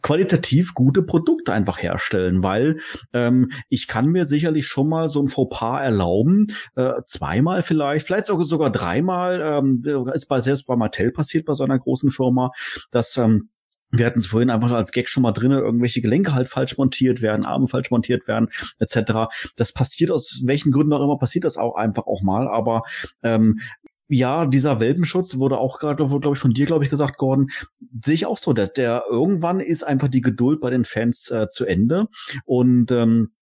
qualitativ gute Produkte einfach herstellen, weil ähm, ich kann mir sicherlich schon mal so ein Fauxpas erlauben, äh, zweimal vielleicht, vielleicht sogar sogar dreimal, ähm, ist bei selbst bei Mattel passiert bei so einer großen Firma, dass ähm, wir hatten es vorhin einfach als Gag schon mal drinne, irgendwelche Gelenke halt falsch montiert werden, Arme falsch montiert werden, etc. Das passiert aus welchen Gründen auch immer, passiert das auch einfach auch mal. Aber ähm, ja, dieser Welpenschutz wurde auch gerade, glaube ich, von dir, glaube ich, gesagt, Gordon, sehe ich auch so, dass der irgendwann ist einfach die Geduld bei den Fans äh, zu Ende und ähm,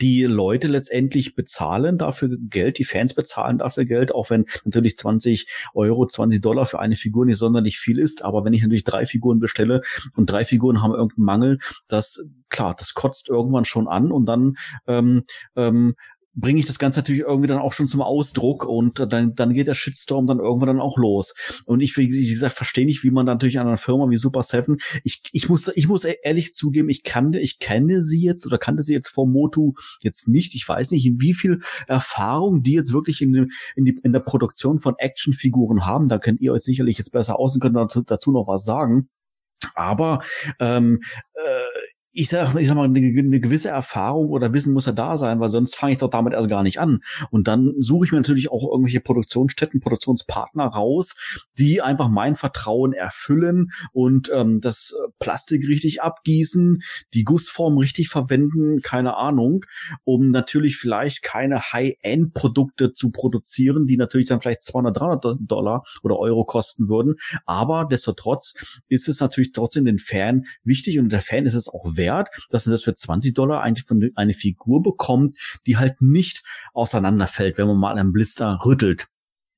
die Leute letztendlich bezahlen dafür Geld, die Fans bezahlen dafür Geld, auch wenn natürlich 20 Euro, 20 Dollar für eine Figur nicht sonderlich viel ist. Aber wenn ich natürlich drei Figuren bestelle und drei Figuren haben irgendeinen Mangel, das klar, das kotzt irgendwann schon an und dann ähm, ähm, bringe ich das Ganze natürlich irgendwie dann auch schon zum Ausdruck und dann, dann geht der Shitstorm dann irgendwann dann auch los. Und ich, wie gesagt, verstehe nicht, wie man dann natürlich an einer Firma wie Super Seven, ich, ich muss, ich muss ehrlich zugeben, ich kannte, ich kenne sie jetzt oder kannte sie jetzt vor Motu jetzt nicht. Ich weiß nicht, in wie viel Erfahrung die jetzt wirklich in, dem, in, die, in der Produktion von Actionfiguren haben. Da könnt ihr euch sicherlich jetzt besser aus und könnt dazu, dazu noch was sagen. Aber ähm, äh, ich sag, ich sag mal, eine, eine, gewisse Erfahrung oder Wissen muss ja da sein, weil sonst fange ich doch damit erst gar nicht an. Und dann suche ich mir natürlich auch irgendwelche Produktionsstätten, Produktionspartner raus, die einfach mein Vertrauen erfüllen und ähm, das Plastik richtig abgießen, die Gussform richtig verwenden, keine Ahnung, um natürlich vielleicht keine High-End-Produkte zu produzieren, die natürlich dann vielleicht 200, 300 Dollar oder Euro kosten würden. Aber destotrotz ist es natürlich trotzdem den Fan wichtig und der Fan ist es auch wert wert, dass man das für 20 Dollar eigentlich von eine Figur bekommt, die halt nicht auseinanderfällt, wenn man mal einen Blister rüttelt.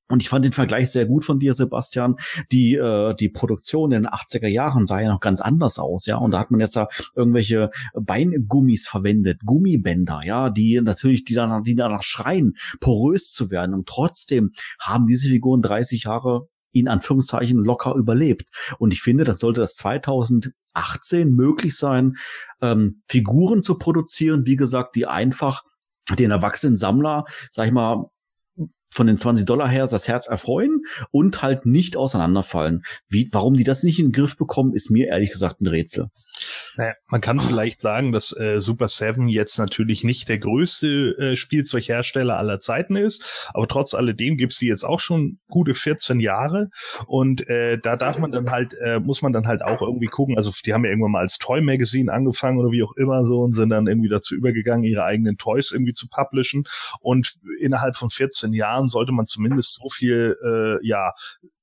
Und ich fand den Vergleich sehr gut von dir, Sebastian. Die, äh, die Produktion in den 80er Jahren sah ja noch ganz anders aus, ja. Und da hat man jetzt da irgendwelche Beingummis verwendet, Gummibänder, ja, die natürlich, die danach, die danach schreien, porös zu werden. Und trotzdem haben diese Figuren 30 Jahre in Anführungszeichen locker überlebt. Und ich finde, das sollte das 2018 möglich sein, ähm, Figuren zu produzieren, wie gesagt, die einfach den erwachsenen Sammler, sag ich mal, von den 20 Dollar her das Herz erfreuen und halt nicht auseinanderfallen. Wie, warum die das nicht in den Griff bekommen, ist mir ehrlich gesagt ein Rätsel. Naja, man kann vielleicht sagen, dass äh, Super Seven jetzt natürlich nicht der größte äh, Spielzeughersteller aller Zeiten ist, aber trotz alledem gibt sie jetzt auch schon gute 14 Jahre und äh, da darf man dann halt, äh, muss man dann halt auch irgendwie gucken, also die haben ja irgendwann mal als Toy Magazine angefangen oder wie auch immer so und sind dann irgendwie dazu übergegangen, ihre eigenen Toys irgendwie zu publishen und innerhalb von 14 Jahren sollte man zumindest so viel, äh, ja,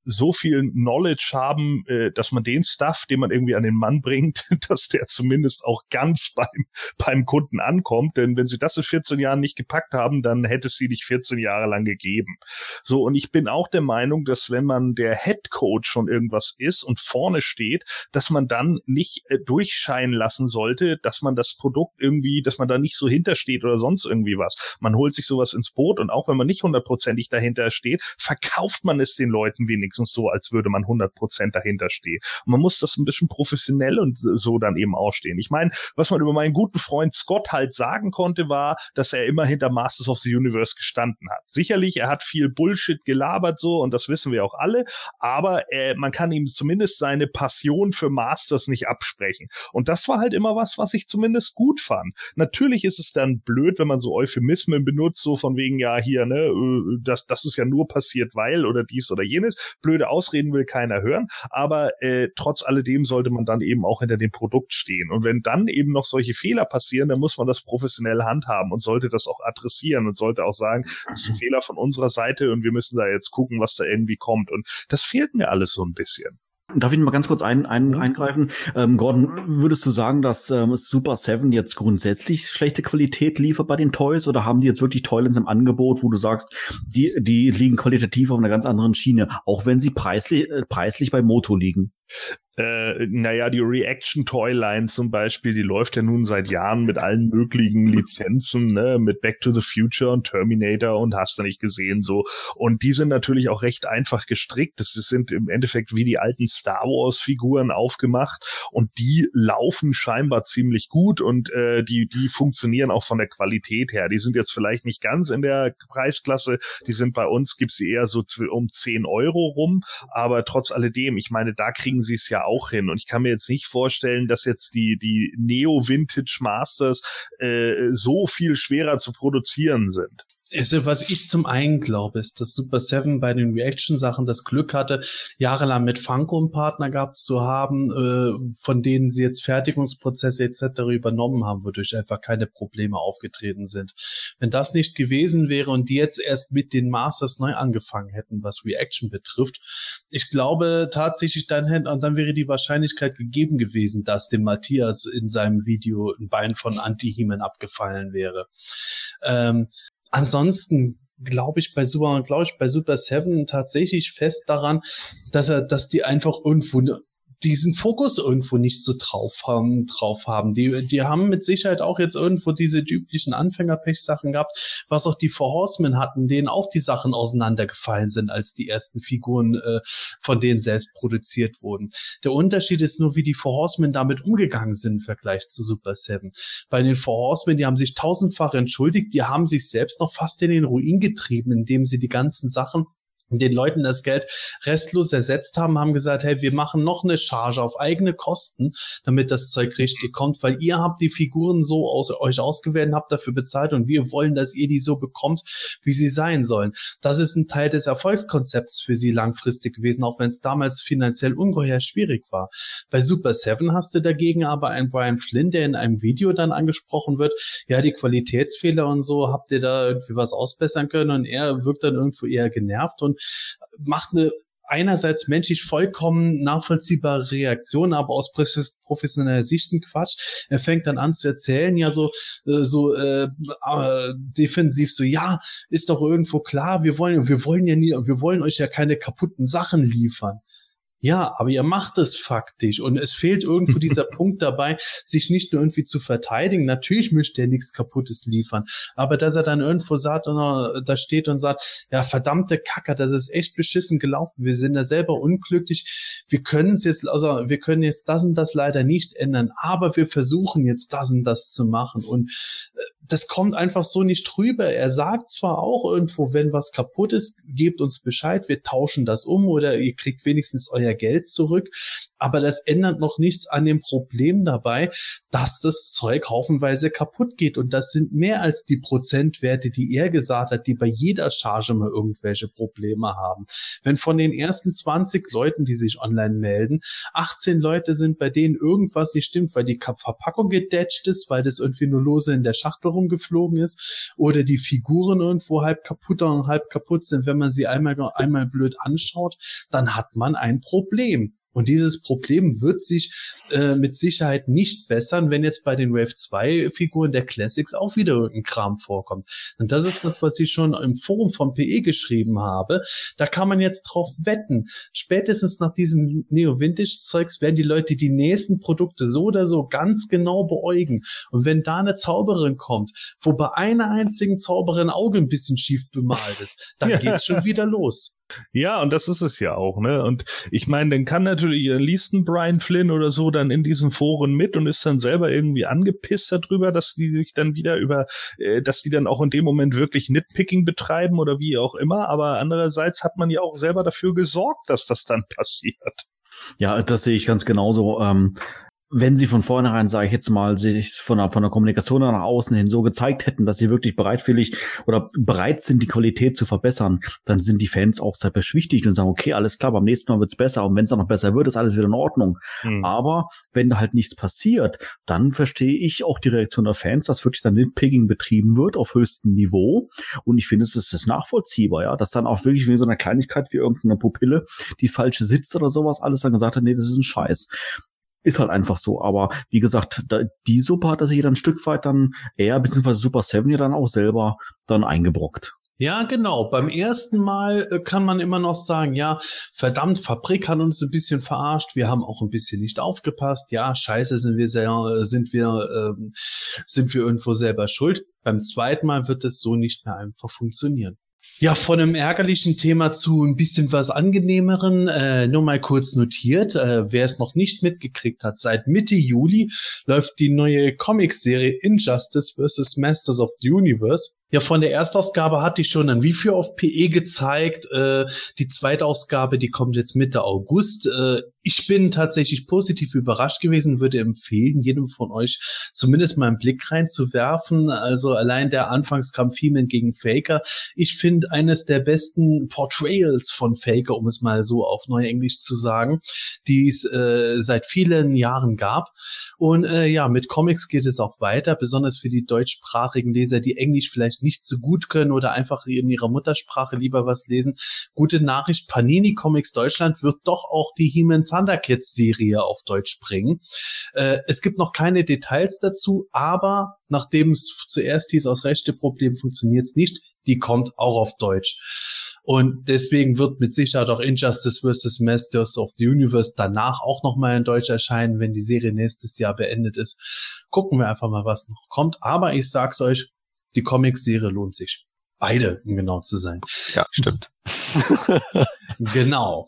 so viel Knowledge haben, äh, dass man den Stuff, den man irgendwie an den Mann bringt, dass der zumindest auch ganz beim, beim Kunden ankommt. Denn wenn sie das in 14 Jahren nicht gepackt haben, dann hätte es sie nicht 14 Jahre lang gegeben. So, und ich bin auch der Meinung, dass wenn man der Head Coach schon irgendwas ist und vorne steht, dass man dann nicht äh, durchscheinen lassen sollte, dass man das Produkt irgendwie, dass man da nicht so hintersteht oder sonst irgendwie was. Man holt sich sowas ins Boot und auch wenn man nicht hundertprozentig dahinter steht, verkauft man es den Leuten wenigstens wenigstens so, als würde man 100 Prozent dahinter stehen. Und man muss das ein bisschen professionell und so dann eben ausstehen. Ich meine, was man über meinen guten Freund Scott halt sagen konnte, war, dass er immer hinter Masters of the Universe gestanden hat. Sicherlich, er hat viel Bullshit gelabert so und das wissen wir auch alle, aber äh, man kann ihm zumindest seine Passion für Masters nicht absprechen. Und das war halt immer was, was ich zumindest gut fand. Natürlich ist es dann blöd, wenn man so Euphemismen benutzt, so von wegen, ja, hier, ne, äh, das, das ist ja nur passiert, weil oder dies oder jenes blöde Ausreden will keiner hören, aber äh, trotz alledem sollte man dann eben auch hinter dem Produkt stehen. Und wenn dann eben noch solche Fehler passieren, dann muss man das professionell handhaben und sollte das auch adressieren und sollte auch sagen, das ist ein Fehler von unserer Seite und wir müssen da jetzt gucken, was da irgendwie kommt. Und das fehlt mir alles so ein bisschen. Darf ich mal ganz kurz ein, ein, eingreifen? Ähm, Gordon, würdest du sagen, dass ähm, Super 7 jetzt grundsätzlich schlechte Qualität liefert bei den Toys oder haben die jetzt wirklich Toylands im Angebot, wo du sagst, die, die liegen qualitativ auf einer ganz anderen Schiene, auch wenn sie preislich, äh, preislich bei Moto liegen? Äh, naja, die Reaction Toyline zum Beispiel, die läuft ja nun seit Jahren mit allen möglichen Lizenzen, ne, mit Back to the Future und Terminator und hast du nicht gesehen so. Und die sind natürlich auch recht einfach gestrickt. Das sind im Endeffekt wie die alten Star Wars Figuren aufgemacht und die laufen scheinbar ziemlich gut und äh, die, die funktionieren auch von der Qualität her. Die sind jetzt vielleicht nicht ganz in der Preisklasse, die sind bei uns, gibt's sie eher so um 10 Euro rum, aber trotz alledem, ich meine, da kriegen sie es ja auch hin. Und ich kann mir jetzt nicht vorstellen, dass jetzt die, die Neo-Vintage Masters äh, so viel schwerer zu produzieren sind. Also, was ich zum einen glaube, ist, dass Super Seven bei den Reaction-Sachen das Glück hatte, jahrelang mit Funko einen Partner gehabt zu haben, äh, von denen sie jetzt Fertigungsprozesse etc. übernommen haben, wodurch einfach keine Probleme aufgetreten sind. Wenn das nicht gewesen wäre und die jetzt erst mit den Masters neu angefangen hätten, was Reaction betrifft, ich glaube tatsächlich, dann, hätte, dann wäre die Wahrscheinlichkeit gegeben gewesen, dass dem Matthias in seinem Video ein Bein von Anti-Heman abgefallen wäre. Ähm, ansonsten glaube ich bei Super, glaube ich bei Super Seven tatsächlich fest daran, dass er, dass die einfach irgendwo diesen Fokus irgendwo nicht so drauf haben, drauf haben. Die, die haben mit Sicherheit auch jetzt irgendwo diese üblichen Anfängerpech-Sachen gehabt, was auch die Four Horsemen hatten, denen auch die Sachen auseinandergefallen sind, als die ersten Figuren äh, von denen selbst produziert wurden. Der Unterschied ist nur, wie die Four Horsemen damit umgegangen sind im Vergleich zu Super Seven. Bei den Four Horsemen, die haben sich tausendfach entschuldigt, die haben sich selbst noch fast in den Ruin getrieben, indem sie die ganzen Sachen den Leuten das Geld restlos ersetzt haben, haben gesagt, hey, wir machen noch eine Charge auf eigene Kosten, damit das Zeug richtig kommt, weil ihr habt die Figuren so aus euch ausgewählt und habt dafür bezahlt und wir wollen, dass ihr die so bekommt, wie sie sein sollen. Das ist ein Teil des Erfolgskonzepts für sie langfristig gewesen, auch wenn es damals finanziell ungeheuer schwierig war. Bei Super Seven hast du dagegen aber einen Brian Flynn, der in einem Video dann angesprochen wird, ja, die Qualitätsfehler und so, habt ihr da irgendwie was ausbessern können und er wirkt dann irgendwo eher genervt und macht eine einerseits menschlich vollkommen nachvollziehbare Reaktion, aber aus professioneller Sicht ein Quatsch. Er fängt dann an zu erzählen, ja so äh, so äh, äh, defensiv so, ja, ist doch irgendwo klar, wir wollen wir wollen ja nie, wir wollen euch ja keine kaputten Sachen liefern. Ja, aber ihr macht es faktisch und es fehlt irgendwo dieser Punkt dabei, sich nicht nur irgendwie zu verteidigen. Natürlich möchte er nichts Kaputtes liefern, aber dass er dann irgendwo sagt und da steht und sagt, ja verdammte Kacke, das ist echt beschissen gelaufen. Wir sind da selber unglücklich. Wir können es jetzt, also wir können jetzt das und das leider nicht ändern, aber wir versuchen jetzt das und das zu machen und äh, das kommt einfach so nicht drüber. Er sagt zwar auch irgendwo, wenn was kaputt ist, gebt uns Bescheid, wir tauschen das um oder ihr kriegt wenigstens euer Geld zurück, aber das ändert noch nichts an dem Problem dabei, dass das Zeug haufenweise kaputt geht und das sind mehr als die Prozentwerte, die er gesagt hat, die bei jeder Charge mal irgendwelche Probleme haben. Wenn von den ersten 20 Leuten, die sich online melden, 18 Leute sind, bei denen irgendwas nicht stimmt, weil die Verpackung gedetscht ist, weil das irgendwie nur lose in der Schachtel rumgeflogen ist oder die Figuren irgendwo halb kaputt und halb kaputt sind, wenn man sie einmal, einmal blöd anschaut, dann hat man ein Problem. Problem. Und dieses Problem wird sich äh, mit Sicherheit nicht bessern, wenn jetzt bei den Wave 2 Figuren der Classics auch wieder irgendein Kram vorkommt. Und das ist das, was ich schon im Forum vom PE geschrieben habe. Da kann man jetzt drauf wetten. Spätestens nach diesem Neo-Vintage-Zeugs werden die Leute die nächsten Produkte so oder so ganz genau beäugen. Und wenn da eine Zauberin kommt, wo bei einer einzigen Zauberin Auge ein bisschen schief bemalt ist, dann geht's schon wieder los. Ja, und das ist es ja auch, ne? Und ich meine, dann kann natürlich, dann liest ein Brian Flynn oder so dann in diesen Foren mit und ist dann selber irgendwie angepisst darüber, dass die sich dann wieder über, äh, dass die dann auch in dem Moment wirklich Nitpicking betreiben oder wie auch immer. Aber andererseits hat man ja auch selber dafür gesorgt, dass das dann passiert. Ja, das sehe ich ganz genauso. Ähm, wenn sie von vornherein, sage ich jetzt mal, sich von der, von der Kommunikation nach außen hin so gezeigt hätten, dass sie wirklich bereitwillig oder bereit sind, die Qualität zu verbessern, dann sind die Fans auch sehr beschwichtigt und sagen, okay, alles klar, beim nächsten Mal wird's besser und wenn es dann noch besser wird, ist alles wieder in Ordnung. Mhm. Aber wenn da halt nichts passiert, dann verstehe ich auch die Reaktion der Fans, dass wirklich dann Nitpicking betrieben wird auf höchstem Niveau und ich finde, es ist, ist nachvollziehbar, ja, dass dann auch wirklich wie so eine Kleinigkeit wie irgendeine Pupille, die falsche sitzt oder sowas, alles dann gesagt hat, nee, das ist ein Scheiß. Ist halt einfach so. Aber wie gesagt, da, die Suppe hat er sich dann ein Stück weit dann, er beziehungsweise Super Seven ja dann auch selber dann eingebrockt. Ja, genau. Beim ersten Mal äh, kann man immer noch sagen, ja, verdammt, Fabrik hat uns ein bisschen verarscht, wir haben auch ein bisschen nicht aufgepasst, ja, scheiße, sind wir sehr, äh, sind wir, ähm, sind wir irgendwo selber schuld. Beim zweiten Mal wird es so nicht mehr einfach funktionieren. Ja, von einem ärgerlichen Thema zu ein bisschen was angenehmeren, äh, nur mal kurz notiert, äh, wer es noch nicht mitgekriegt hat, seit Mitte Juli läuft die neue Comicserie Injustice vs. Masters of the Universe. Ja, von der Erstausgabe hatte ich schon ein Review auf PE gezeigt. Äh, die Zweitausgabe, die kommt jetzt Mitte August. Äh, ich bin tatsächlich positiv überrascht gewesen, würde empfehlen, jedem von euch zumindest mal einen Blick reinzuwerfen. Also allein der Anfangskampf Feeman gegen Faker. Ich finde eines der besten Portrayals von Faker, um es mal so auf Neuenglisch zu sagen, die es äh, seit vielen Jahren gab. Und äh, ja, mit Comics geht es auch weiter, besonders für die deutschsprachigen Leser, die Englisch vielleicht nicht so gut können oder einfach in ihrer Muttersprache lieber was lesen. Gute Nachricht, Panini Comics Deutschland wird doch auch die He-Man Thundercats Serie auf Deutsch bringen. Äh, es gibt noch keine Details dazu, aber nachdem es zuerst hieß, aus Rechteproblemen funktioniert es nicht, die kommt auch auf Deutsch. Und deswegen wird mit Sicherheit auch Injustice vs. Masters of the Universe danach auch nochmal in Deutsch erscheinen, wenn die Serie nächstes Jahr beendet ist. Gucken wir einfach mal, was noch kommt. Aber ich sag's euch, die Comic-Serie lohnt sich. Beide, um genau zu sein. Ja, stimmt. genau.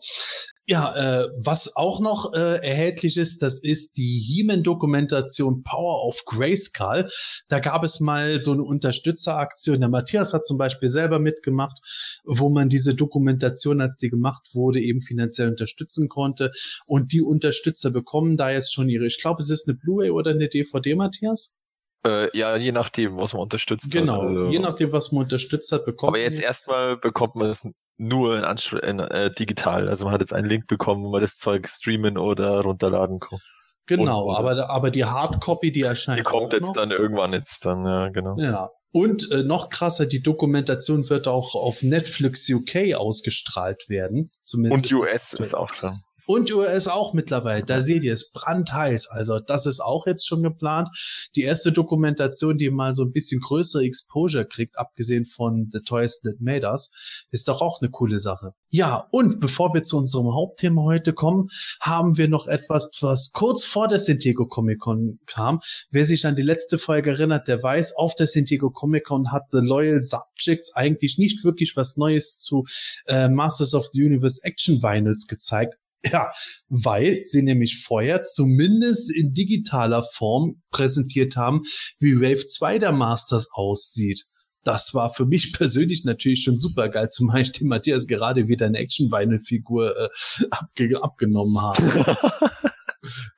Ja, äh, was auch noch äh, erhältlich ist, das ist die He-Man-Dokumentation Power of Grayskull. Da gab es mal so eine Unterstützeraktion. Der Matthias hat zum Beispiel selber mitgemacht, wo man diese Dokumentation, als die gemacht wurde, eben finanziell unterstützen konnte. Und die Unterstützer bekommen da jetzt schon ihre, ich glaube, es ist eine Blu-ray oder eine DVD, Matthias? Äh, ja, je nachdem, was man unterstützt genau, hat. Genau, also, je nachdem, was man unterstützt hat, bekommt Aber jetzt erstmal bekommt man es nur in, in äh, digital. Also man hat jetzt einen Link bekommen, wo man das Zeug streamen oder runterladen kann. Genau, und, aber, aber die Hardcopy, die erscheint. Die kommt jetzt noch. dann irgendwann jetzt dann, ja, genau. Ja. Und äh, noch krasser, die Dokumentation wird auch auf Netflix UK ausgestrahlt werden. Zumindest und US ist auch schon. Und US auch mittlerweile. Da seht ihr es brandheiß. Also das ist auch jetzt schon geplant. Die erste Dokumentation, die mal so ein bisschen größere Exposure kriegt, abgesehen von The Toys That Made Us, ist doch auch eine coole Sache. Ja, und bevor wir zu unserem Hauptthema heute kommen, haben wir noch etwas, was kurz vor der San Comic Con kam. Wer sich an die letzte Folge erinnert, der weiß, auf der San Comic Con hat The Loyal Subjects eigentlich nicht wirklich was Neues zu äh, Masters of the Universe Action Vinyls gezeigt Ja, weil sie nämlich vorher zumindest in digitaler Form präsentiert haben, wie Wave 2 der Masters aussieht. Das war für mich persönlich natürlich schon super geil, zumal ich dem Matthias gerade wieder eine Action-Vinyl-Figur äh, abge abgenommen habe.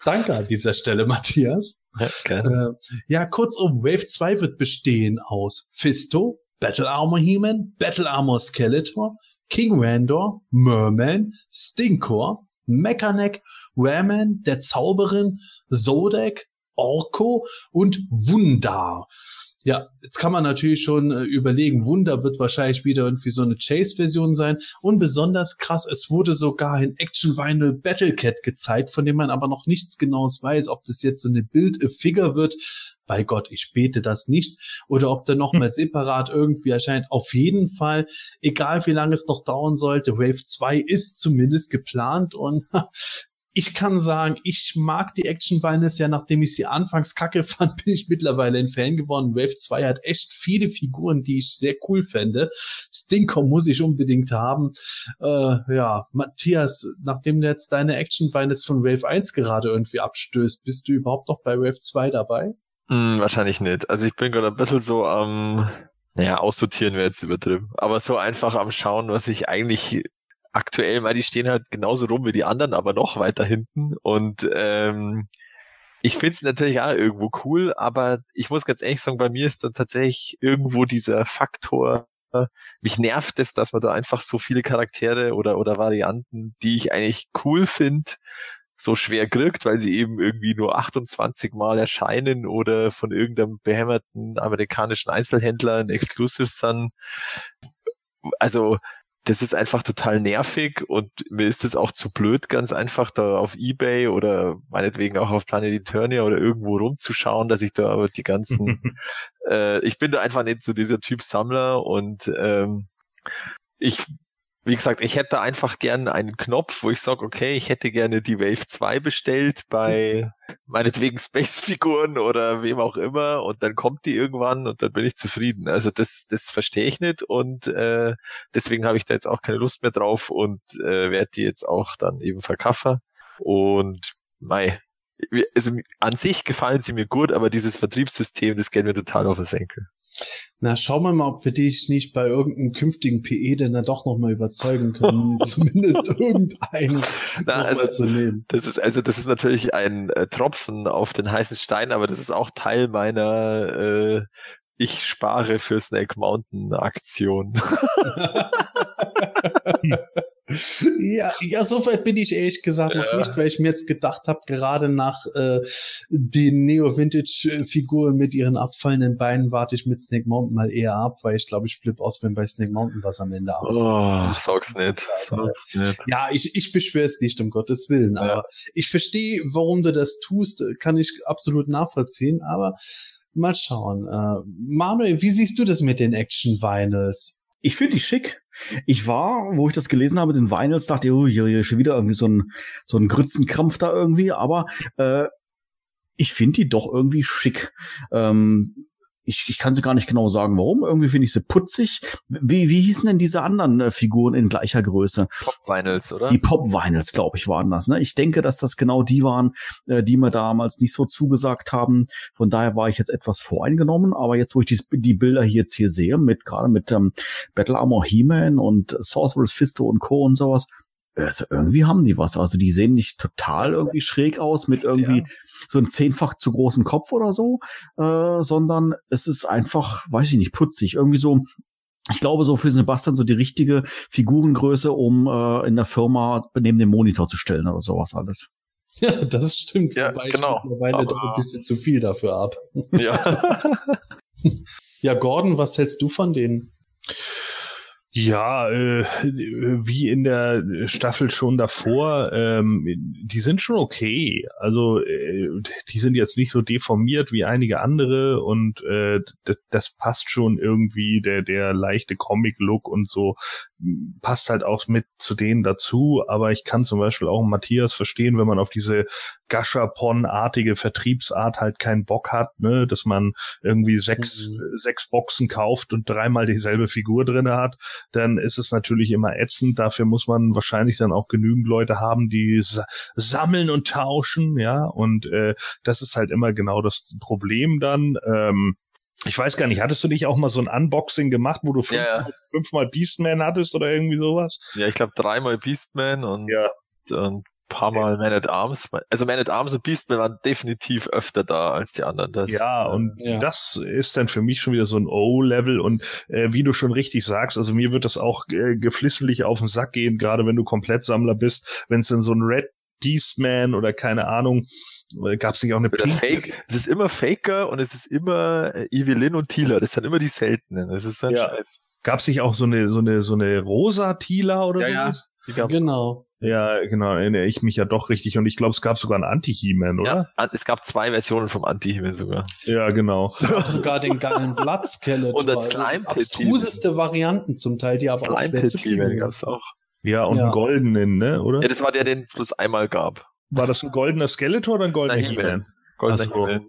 Danke an dieser Stelle, Matthias. Ja, Äh, ja, kurzum, Wave 2 wird bestehen aus Fisto, Battle Armor He-Man, Battle Armor Skeletor, King Randor, Merman, Stinkor, Mechaneck, Raman, der Zauberin, Zodek, Orko und Wundar. Ja, jetzt kann man natürlich schon äh, überlegen, Wunder wird wahrscheinlich wieder irgendwie so eine Chase-Version sein. Und besonders krass, es wurde sogar in Action Vinyl Battle Cat gezeigt, von dem man aber noch nichts genaues weiß, ob das jetzt so eine Bild-Figure wird. Bei Gott, ich bete das nicht. Oder ob der noch mal separat irgendwie erscheint. Auf jeden Fall, egal wie lange es noch dauern sollte, Wave 2 ist zumindest geplant und ich kann sagen, ich mag die Action Vinyls ja, nachdem ich sie anfangs kacke fand, bin ich mittlerweile ein Fan geworden. Wave 2 hat echt viele Figuren, die ich sehr cool fände. Stinker muss ich unbedingt haben. Äh, ja, Matthias, nachdem du jetzt deine Action Vinyls von Wave 1 gerade irgendwie abstößt, bist du überhaupt noch bei Wave 2 dabei? Hm, wahrscheinlich nicht. Also ich bin gerade ein bisschen so am, naja, aussortieren wäre jetzt übertrieben, aber so einfach am Schauen, was ich eigentlich aktuell, weil die stehen halt genauso rum wie die anderen, aber noch weiter hinten. Und ähm, ich finde es natürlich auch irgendwo cool, aber ich muss ganz ehrlich sagen, bei mir ist dann tatsächlich irgendwo dieser Faktor, mich nervt es, dass man da einfach so viele Charaktere oder, oder Varianten, die ich eigentlich cool finde, so schwer kriegt, weil sie eben irgendwie nur 28 Mal erscheinen oder von irgendeinem behämmerten amerikanischen Einzelhändler ein Exclusive sind. Also das ist einfach total nervig und mir ist es auch zu blöd, ganz einfach da auf Ebay oder meinetwegen auch auf Planet Eternia oder irgendwo rumzuschauen, dass ich da aber die ganzen, äh, ich bin da einfach nicht so dieser Typ Sammler und ähm, ich wie gesagt, ich hätte einfach gerne einen Knopf, wo ich sage, okay, ich hätte gerne die Wave 2 bestellt bei meinetwegen Space-Figuren oder wem auch immer und dann kommt die irgendwann und dann bin ich zufrieden. Also das, das verstehe ich nicht und äh, deswegen habe ich da jetzt auch keine Lust mehr drauf und äh, werde die jetzt auch dann eben verkaufen. Und mei, also an sich gefallen sie mir gut, aber dieses Vertriebssystem, das geht mir total auf den Senkel. Na, schauen wir mal, ob wir dich nicht bei irgendeinem künftigen PE denn dann doch nochmal überzeugen können, zumindest irgendeinen Na, also, zu nehmen. Das ist, also, das ist natürlich ein äh, Tropfen auf den heißen Stein, aber das ist auch Teil meiner äh, Ich spare für Snake Mountain Aktion. Ja, ja, so weit bin ich ehrlich gesagt noch ja. nicht, weil ich mir jetzt gedacht habe, gerade nach äh, den Neo-Vintage-Figuren mit ihren abfallenden Beinen warte ich mit Snake Mountain mal eher ab, weil ich glaube, ich flippe aus, wenn bei Snake Mountain was am Ende abfällt. Oh, sag's nicht. Sag's nicht. Ja, ich, ich beschwöre es nicht, um Gottes Willen, ja. aber ich verstehe, warum du das tust, kann ich absolut nachvollziehen, aber mal schauen. Äh, Manuel, wie siehst du das mit den Action-Vinyls? Ich finde die schick. Ich war, wo ich das gelesen habe, den Vinyls, dachte oh, hier, hier schon wieder irgendwie so ein, so ein Grützenkrampf da irgendwie, aber äh, ich finde die doch irgendwie schick. Ähm, ich, ich kann sie gar nicht genau sagen, warum. Irgendwie finde ich sie putzig. Wie, wie hießen denn diese anderen äh, Figuren in gleicher Größe? Pop-Vinyls, oder? Die Pop-Vinyls, glaube ich, waren das. Ne? Ich denke, dass das genau die waren, äh, die mir damals nicht so zugesagt haben. Von daher war ich jetzt etwas voreingenommen. Aber jetzt, wo ich die, die Bilder hier jetzt hier sehe, mit gerade mit ähm, Battle Armor He-Man und Sorcerer's Fisto und Co. und sowas, also irgendwie haben die was. Also die sehen nicht total irgendwie schräg aus mit irgendwie ja. so einem zehnfach zu großen Kopf oder so, äh, sondern es ist einfach, weiß ich nicht, putzig. Irgendwie so, ich glaube so für Sebastian so die richtige Figurengröße, um äh, in der Firma neben dem Monitor zu stellen oder sowas alles. Ja, das stimmt. Ja, Wobei genau. Mittlerweile doch ein bisschen zu viel dafür ab. Ja. ja, Gordon, was hältst du von denen? Ja, äh, wie in der Staffel schon davor, ähm, die sind schon okay. Also äh, die sind jetzt nicht so deformiert wie einige andere und äh, das passt schon irgendwie der der leichte Comic-Look und so passt halt auch mit zu denen dazu, aber ich kann zum Beispiel auch Matthias verstehen, wenn man auf diese Gashapon-artige Vertriebsart halt keinen Bock hat, ne, dass man irgendwie sechs, mhm. sechs Boxen kauft und dreimal dieselbe Figur drinne hat, dann ist es natürlich immer ätzend. Dafür muss man wahrscheinlich dann auch genügend Leute haben, die sammeln und tauschen, ja, und äh, das ist halt immer genau das Problem dann. Ähm, ich weiß gar nicht, hattest du nicht auch mal so ein Unboxing gemacht, wo du fünf, ja, ja. fünfmal Beastman hattest oder irgendwie sowas? Ja, ich glaube dreimal Beastman und, ja. und paar Mal Man at Arms. Also Man at Arms und Beastman waren definitiv öfter da als die anderen. Das, ja, äh, und ja. das ist dann für mich schon wieder so ein O-Level und äh, wie du schon richtig sagst, also mir wird das auch äh, geflissentlich auf den Sack gehen, gerade wenn du Komplettsammler bist, wenn es dann so ein Red Beastman oder keine Ahnung, äh, gab es nicht auch eine Pink? Fake, es ist immer Faker und es ist immer äh, Evelyn und Tila, das sind immer die seltenen, das ist ein ja. Scheiß. Gab es nicht auch so eine, so eine, so eine rosa Tila oder ja, so? Ja, genau. Ja, genau, erinnere ich mich ja doch richtig. Und ich glaube, es gab sogar einen Anti-He-Man, oder? Ja, es gab zwei Versionen vom Anti-He-Man sogar. Ja, genau. sogar den geilen Blood-Skeleton. Und das slime also abstruseste Varianten zum Teil, die aber Slime auch schwer gab es auch. Ja, und ja. einen goldenen, ne, oder? Ja, das war der, den es einmal gab. War das ein goldener Skeletor oder ein goldener He-Man?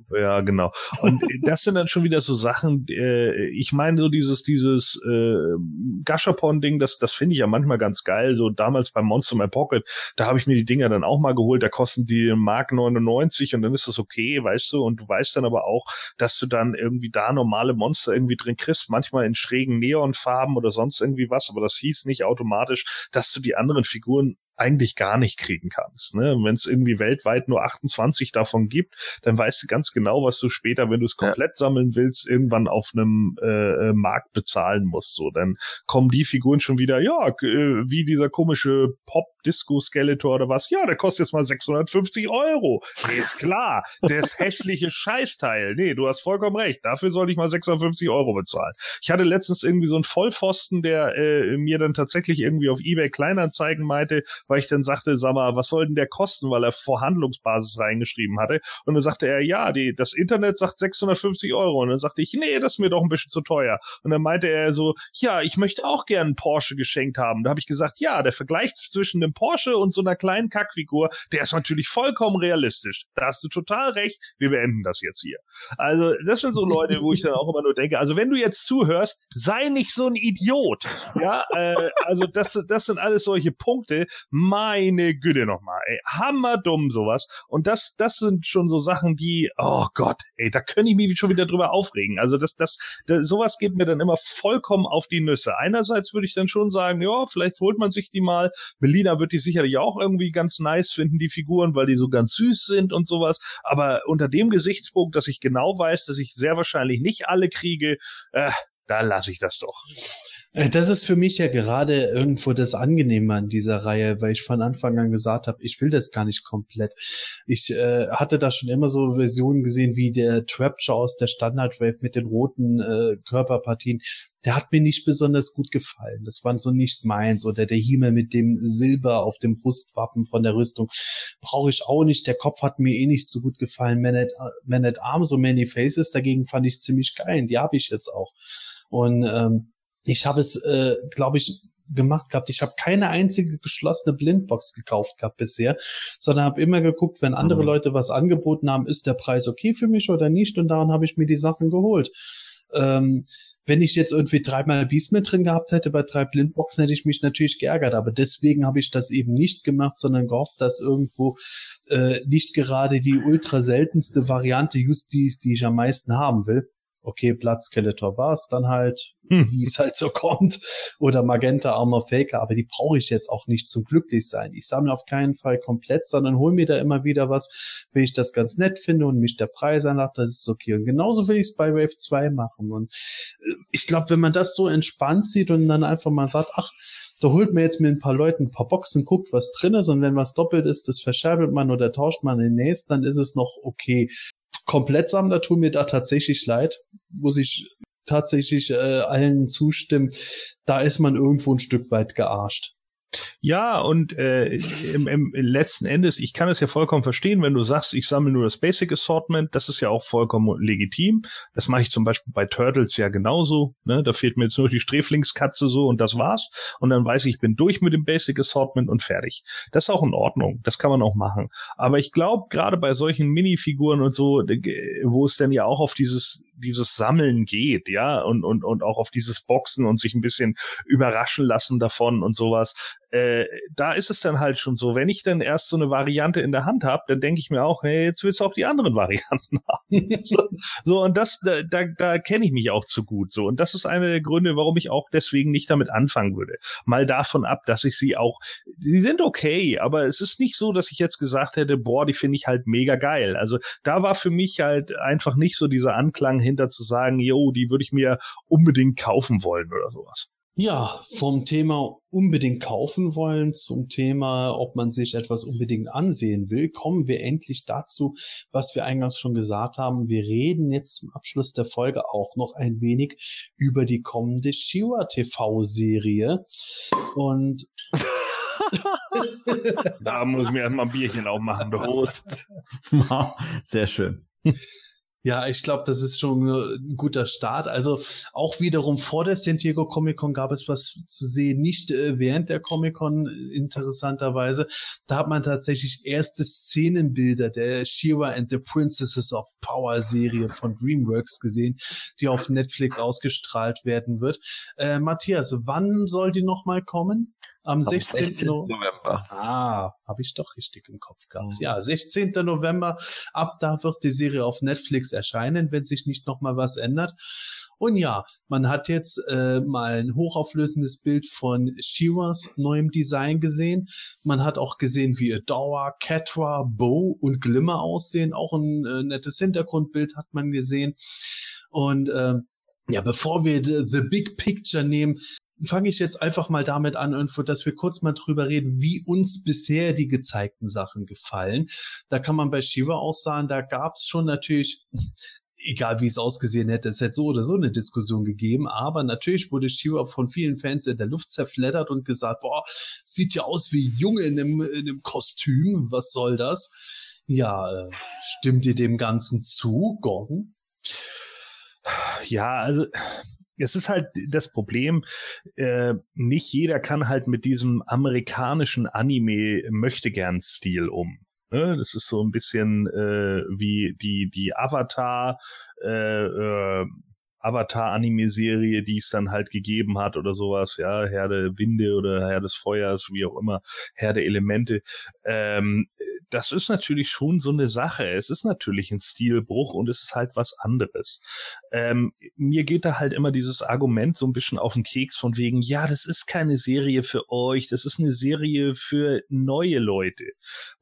Also, ja, genau. Und das sind dann schon wieder so Sachen, äh, ich meine so dieses, dieses äh, Gashapon-Ding, das, das finde ich ja manchmal ganz geil. So damals beim Monster My Pocket, da habe ich mir die Dinger dann auch mal geholt, da kosten die Mark 99 und dann ist das okay, weißt du, und du weißt dann aber auch, dass du dann irgendwie da normale Monster irgendwie drin kriegst, manchmal in schrägen Neonfarben oder sonst irgendwie was, aber das hieß nicht automatisch, dass du die anderen Figuren eigentlich gar nicht kriegen kannst. Ne? Wenn es irgendwie weltweit nur 28 davon gibt, dann weißt du ganz genau, was du später, wenn du es komplett ja. sammeln willst, irgendwann auf einem äh, äh, Markt bezahlen musst. So, dann kommen die Figuren schon wieder, ja, äh, wie dieser komische Pop Disco Skeletor oder was. Ja, der kostet jetzt mal 650 Euro. Nee, ist klar. Das hässliche Scheißteil. Nee, du hast vollkommen recht. Dafür soll ich mal 650 Euro bezahlen. Ich hatte letztens irgendwie so einen Vollpfosten, der äh, mir dann tatsächlich irgendwie auf eBay Kleinanzeigen meinte, weil ich dann sagte, sag mal, was soll denn der kosten, weil er Vorhandlungsbasis reingeschrieben hatte. Und dann sagte er, ja, die, das Internet sagt 650 Euro. Und dann sagte ich, nee, das ist mir doch ein bisschen zu teuer. Und dann meinte er so, ja, ich möchte auch gern einen Porsche geschenkt haben. Da habe ich gesagt, ja, der Vergleich zwischen dem Porsche und so einer kleinen Kackfigur, der ist natürlich vollkommen realistisch. Da hast du total recht. Wir beenden das jetzt hier. Also, das sind so Leute, wo ich dann auch immer nur denke, also wenn du jetzt zuhörst, sei nicht so ein Idiot. Ja, äh, also das, das sind alles solche Punkte meine Güte nochmal, ey, hammerdumm sowas. Und das, das sind schon so Sachen, die, oh Gott, ey, da könnte ich mich schon wieder drüber aufregen. Also das, das, das, sowas geht mir dann immer vollkommen auf die Nüsse. Einerseits würde ich dann schon sagen, ja, vielleicht holt man sich die mal. Melina wird die sicherlich auch irgendwie ganz nice finden, die Figuren, weil die so ganz süß sind und sowas. Aber unter dem Gesichtspunkt, dass ich genau weiß, dass ich sehr wahrscheinlich nicht alle kriege, äh, da lasse ich das doch. Äh, das ist für mich ja gerade irgendwo das Angenehme an dieser Reihe, weil ich von Anfang an gesagt habe, ich will das gar nicht komplett. Ich äh, hatte da schon immer so Versionen gesehen wie der Trapjaw aus der Standard-Wave mit den roten äh, Körperpartien. Der hat mir nicht besonders gut gefallen. Das war so nicht meins. Oder der Himmel mit dem Silber auf dem Brustwappen von der Rüstung brauche ich auch nicht. Der Kopf hat mir eh nicht so gut gefallen. Man at, Man at Arms so Many Faces dagegen fand ich ziemlich geil. Die habe ich jetzt auch. Und ähm, ich habe es, äh, glaube ich, gemacht gehabt. Ich habe keine einzige geschlossene Blindbox gekauft gehabt bisher, sondern habe immer geguckt, wenn andere mhm. Leute was angeboten haben, ist der Preis okay für mich oder nicht und daran habe ich mir die Sachen geholt. Ähm, wenn ich jetzt irgendwie dreimal Beast mit drin gehabt hätte bei drei Blindboxen, hätte ich mich natürlich geärgert. Aber deswegen habe ich das eben nicht gemacht, sondern gehofft, dass irgendwo äh, nicht gerade die ultra seltenste Variante just die ist, die ich am meisten haben will okay, Blood Skeletor war es dann halt, hm. wie es halt so kommt, oder Magenta Armor Faker, aber die brauche ich jetzt auch nicht zum glücklich sein. Ich sammle auf keinen Fall komplett, sondern hol mir da immer wieder was, wenn ich das ganz nett finde und mich der Preis anlacht, das ist okay. Und genauso will ich es bei Wave 2 machen. Und äh, ich glaube, wenn man das so entspannt sieht und dann einfach mal sagt, ach, da holt man jetzt mit ein paar Leuten ein paar Boxen, guckt, was drin ist und wenn was doppelt ist, das verscherbelt man oder tauscht man den nächsten, dann ist es noch okay. Komplettsammler tun mir da tatsächlich leid, muss ich tatsächlich äh, allen zustimmen. Da ist man irgendwo ein Stück weit gearscht. Ja, und äh, im, im letzten Endes, ich kann es ja vollkommen verstehen, wenn du sagst, ich sammle nur das Basic Assortment, das ist ja auch vollkommen legitim. Das mache ich zum Beispiel bei Turtles ja genauso. Ne? Da fehlt mir jetzt nur die Sträflingskatze so und das war's. Und dann weiß ich, ich bin durch mit dem Basic Assortment und fertig. Das ist auch in Ordnung. Das kann man auch machen. Aber ich glaube, gerade bei solchen Minifiguren und so, wo es dann ja auch auf dieses dieses Sammeln geht, ja, und, und, und auch auf dieses Boxen und sich ein bisschen überraschen lassen davon und sowas. Äh, da ist es dann halt schon so, wenn ich dann erst so eine Variante in der Hand habe, dann denke ich mir auch, hey, jetzt willst du auch die anderen Varianten haben. so, so, und das, da, da, da kenne ich mich auch zu gut. So, und das ist einer der Gründe, warum ich auch deswegen nicht damit anfangen würde. Mal davon ab, dass ich sie auch, sie sind okay, aber es ist nicht so, dass ich jetzt gesagt hätte, boah, die finde ich halt mega geil. Also da war für mich halt einfach nicht so dieser Anklang dahinter zu sagen, yo, die würde ich mir unbedingt kaufen wollen oder sowas. Ja, vom Thema unbedingt kaufen wollen zum Thema, ob man sich etwas unbedingt ansehen will, kommen wir endlich dazu, was wir eingangs schon gesagt haben. Wir reden jetzt zum Abschluss der Folge auch noch ein wenig über die kommende Shiva TV-Serie. Und da muss ich mir erstmal ein Bierchen aufmachen. Prost. Sehr schön. Ja, ich glaube, das ist schon ein guter Start. Also auch wiederum vor der San Diego Comic Con gab es was zu sehen, nicht äh, während der Comic Con interessanterweise. Da hat man tatsächlich erste Szenenbilder der Shira and the Princesses of Power Serie von DreamWorks gesehen, die auf Netflix ausgestrahlt werden wird. Äh, Matthias, wann soll die nochmal kommen? Am, 16. 16. November. Ah, habe ich doch richtig im Kopf gehabt. Mhm. Ja, 16. November. Ab da wird die Serie auf Netflix erscheinen, wenn sich nicht noch mal was ändert. Und ja, man hat jetzt äh, mal ein hochauflösendes Bild von Shiras neuem Design gesehen. Man hat auch gesehen, wie Adora, Catra, Bo und Glimmer aussehen. Auch ein äh, nettes Hintergrundbild hat man gesehen. Und äh, ja, bevor wir the, the Big Picture nehmen, fange ich jetzt einfach mal damit an, dass wir kurz mal drüber reden, wie uns bisher die gezeigten Sachen gefallen. Da kann man bei Shiva auch sagen, da gab es schon natürlich egal wie es ausgesehen hätte, es hätte so oder so eine Diskussion gegeben, aber natürlich wurde Shiva von vielen Fans in der Luft zerfleddert und gesagt, boah, sieht ja aus wie Junge in einem, in einem Kostüm, was soll das? Ja, äh, stimmt ihr dem Ganzen zu, Gordon? Ja, also es ist halt das Problem, äh, nicht jeder kann halt mit diesem amerikanischen Anime möchte gern Stil um. Ne? Das ist so ein bisschen äh, wie die die Avatar äh, äh, Avatar-Anime-Serie, die es dann halt gegeben hat oder sowas, ja, Herr der Winde oder Herr des Feuers, wie auch immer, Herr der Elemente. Ähm, das ist natürlich schon so eine Sache. Es ist natürlich ein Stilbruch und es ist halt was anderes. Ähm, mir geht da halt immer dieses Argument so ein bisschen auf den Keks von wegen, ja, das ist keine Serie für euch, das ist eine Serie für neue Leute.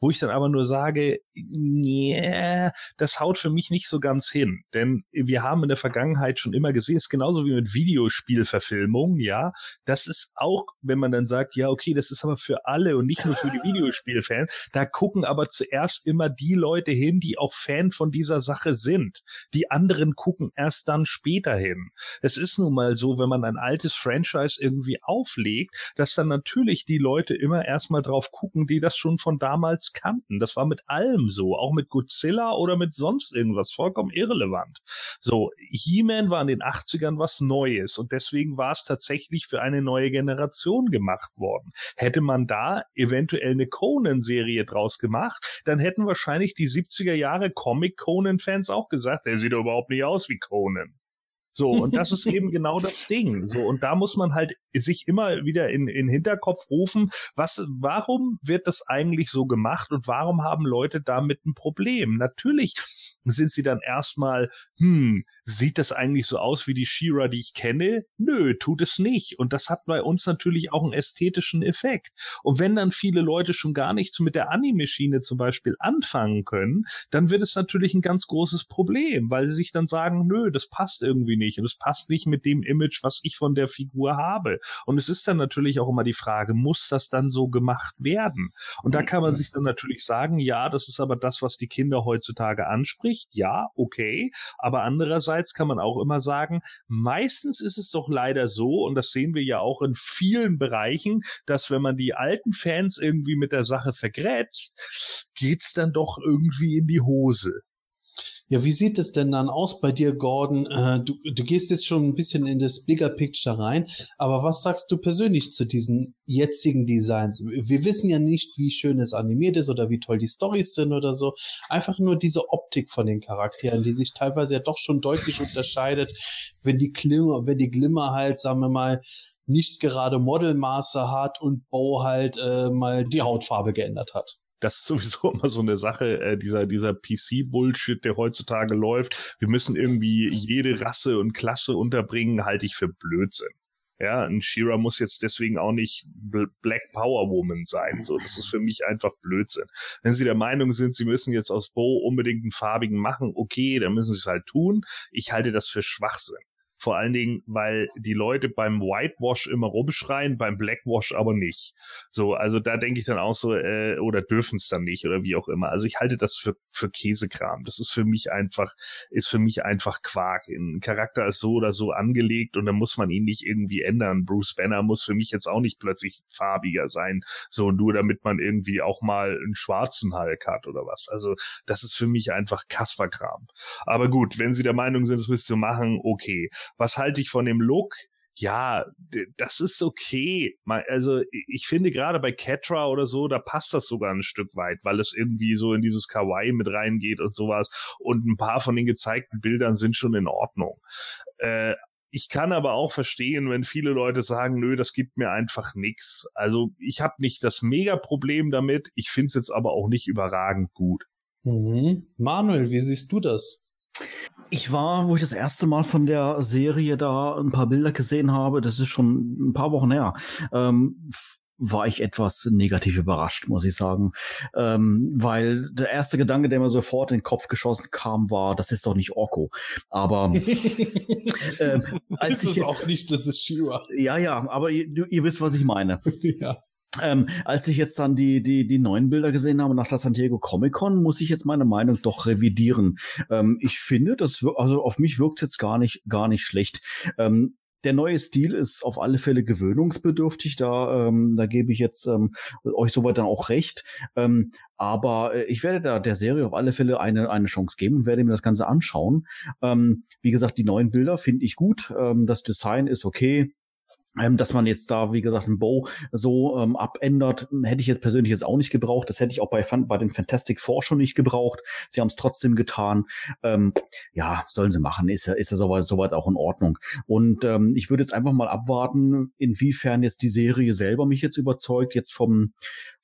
Wo ich dann aber nur sage, yeah, das haut für mich nicht so ganz hin. Denn wir haben in der Vergangenheit schon immer gesehen, ist genauso wie mit Videospielverfilmungen, ja. Das ist auch, wenn man dann sagt, ja, okay, das ist aber für alle und nicht nur für die Videospielfans, da gucken aber aber zuerst immer die Leute hin, die auch Fan von dieser Sache sind. Die anderen gucken erst dann später hin. Es ist nun mal so, wenn man ein altes Franchise irgendwie auflegt, dass dann natürlich die Leute immer erstmal drauf gucken, die das schon von damals kannten. Das war mit allem so, auch mit Godzilla oder mit sonst irgendwas, vollkommen irrelevant. So, He-Man war in den 80ern was Neues und deswegen war es tatsächlich für eine neue Generation gemacht worden. Hätte man da eventuell eine Conan-Serie draus gemacht, gemacht, dann hätten wahrscheinlich die 70er Jahre Comic-Conan-Fans auch gesagt, der sieht doch überhaupt nicht aus wie Conan. So, und das ist eben genau das Ding. So, und da muss man halt sich immer wieder in, in Hinterkopf rufen, was, warum wird das eigentlich so gemacht und warum haben Leute damit ein Problem? Natürlich sind sie dann erstmal, hm, sieht das eigentlich so aus wie die Shira, die ich kenne? Nö, tut es nicht. Und das hat bei uns natürlich auch einen ästhetischen Effekt. Und wenn dann viele Leute schon gar nichts mit der Anime-Schiene zum Beispiel anfangen können, dann wird es natürlich ein ganz großes Problem, weil sie sich dann sagen, nö, das passt irgendwie nicht nicht und es passt nicht mit dem Image, was ich von der Figur habe. Und es ist dann natürlich auch immer die Frage, muss das dann so gemacht werden? Und da kann man sich dann natürlich sagen, ja, das ist aber das, was die Kinder heutzutage anspricht. Ja, okay. Aber andererseits kann man auch immer sagen, meistens ist es doch leider so, und das sehen wir ja auch in vielen Bereichen, dass wenn man die alten Fans irgendwie mit der Sache vergrätzt, geht's dann doch irgendwie in die Hose. Ja, wie sieht es denn dann aus bei dir, Gordon? Äh, du, du gehst jetzt schon ein bisschen in das Bigger Picture rein, aber was sagst du persönlich zu diesen jetzigen Designs? Wir wissen ja nicht, wie schön es animiert ist oder wie toll die Stories sind oder so. Einfach nur diese Optik von den Charakteren, die sich teilweise ja doch schon deutlich unterscheidet, wenn die Glimmer, wenn die Glimmer halt, sagen wir mal, nicht gerade Modelmaße hat und Bo halt äh, mal die Hautfarbe geändert hat das ist sowieso immer so eine Sache, äh, dieser, dieser PC-Bullshit, der heutzutage läuft. Wir müssen irgendwie jede Rasse und Klasse unterbringen, halte ich für Blödsinn. Ja, ein Shira muss jetzt deswegen auch nicht Black Power Woman sein. So, das ist für mich einfach Blödsinn. Wenn Sie der Meinung sind, Sie müssen jetzt aus Bo unbedingt einen farbigen machen, okay, dann müssen Sie es halt tun. Ich halte das für Schwachsinn. Vor allen Dingen, weil die Leute beim Whitewash immer rumschreien, beim Blackwash aber nicht. So, also da denke ich dann auch so, äh, oder dürfen es dann nicht oder wie auch immer. Also ich halte das für, für Käsekram. Das ist für mich einfach, ist für mich einfach Quark. Ein Charakter ist so oder so angelegt und dann muss man ihn nicht irgendwie ändern. Bruce Banner muss für mich jetzt auch nicht plötzlich farbiger sein. So, nur damit man irgendwie auch mal einen schwarzen Hulk hat oder was. Also das ist für mich einfach Kasperkram. Aber gut, wenn Sie der Meinung sind, das müsst ihr machen, okay. Was halte ich von dem Look? Ja, das ist okay. Also ich finde gerade bei Ketra oder so, da passt das sogar ein Stück weit, weil es irgendwie so in dieses Kawaii mit reingeht und sowas. Und ein paar von den gezeigten Bildern sind schon in Ordnung. Äh, ich kann aber auch verstehen, wenn viele Leute sagen, nö, das gibt mir einfach nix. Also ich habe nicht das Mega-Problem damit, ich finde es jetzt aber auch nicht überragend gut. Mhm. Manuel, wie siehst du das? Ich war, wo ich das erste Mal von der Serie da ein paar Bilder gesehen habe, das ist schon ein paar Wochen her, ähm, war ich etwas negativ überrascht, muss ich sagen. Ähm, weil der erste Gedanke, der mir sofort in den Kopf geschossen kam, war, das ist doch nicht Orko. Aber ähm, als das ich ist jetzt, auch nicht, das ist Shira. Ja, ja, aber ihr, ihr wisst, was ich meine. ja. Ähm, als ich jetzt dann die, die, die neuen Bilder gesehen habe nach der San Diego Comic Con, muss ich jetzt meine Meinung doch revidieren. Ähm, ich finde, das also auf mich wirkt jetzt gar nicht, gar nicht schlecht. Ähm, der neue Stil ist auf alle Fälle gewöhnungsbedürftig. Da, ähm, da gebe ich jetzt ähm, euch soweit dann auch recht. Ähm, aber äh, ich werde da der Serie auf alle Fälle eine, eine Chance geben werde mir das Ganze anschauen. Ähm, wie gesagt, die neuen Bilder finde ich gut. Ähm, das Design ist okay ähm, dass man jetzt da, wie gesagt, ein Bow so ähm, abändert, hätte ich jetzt persönlich jetzt auch nicht gebraucht. Das hätte ich auch bei, bei den Fantastic Four schon nicht gebraucht. Sie haben es trotzdem getan. Ähm, ja, sollen sie machen. Ist ja, ist ja soweit, soweit auch in Ordnung. Und ähm, ich würde jetzt einfach mal abwarten, inwiefern jetzt die Serie selber mich jetzt überzeugt, jetzt vom,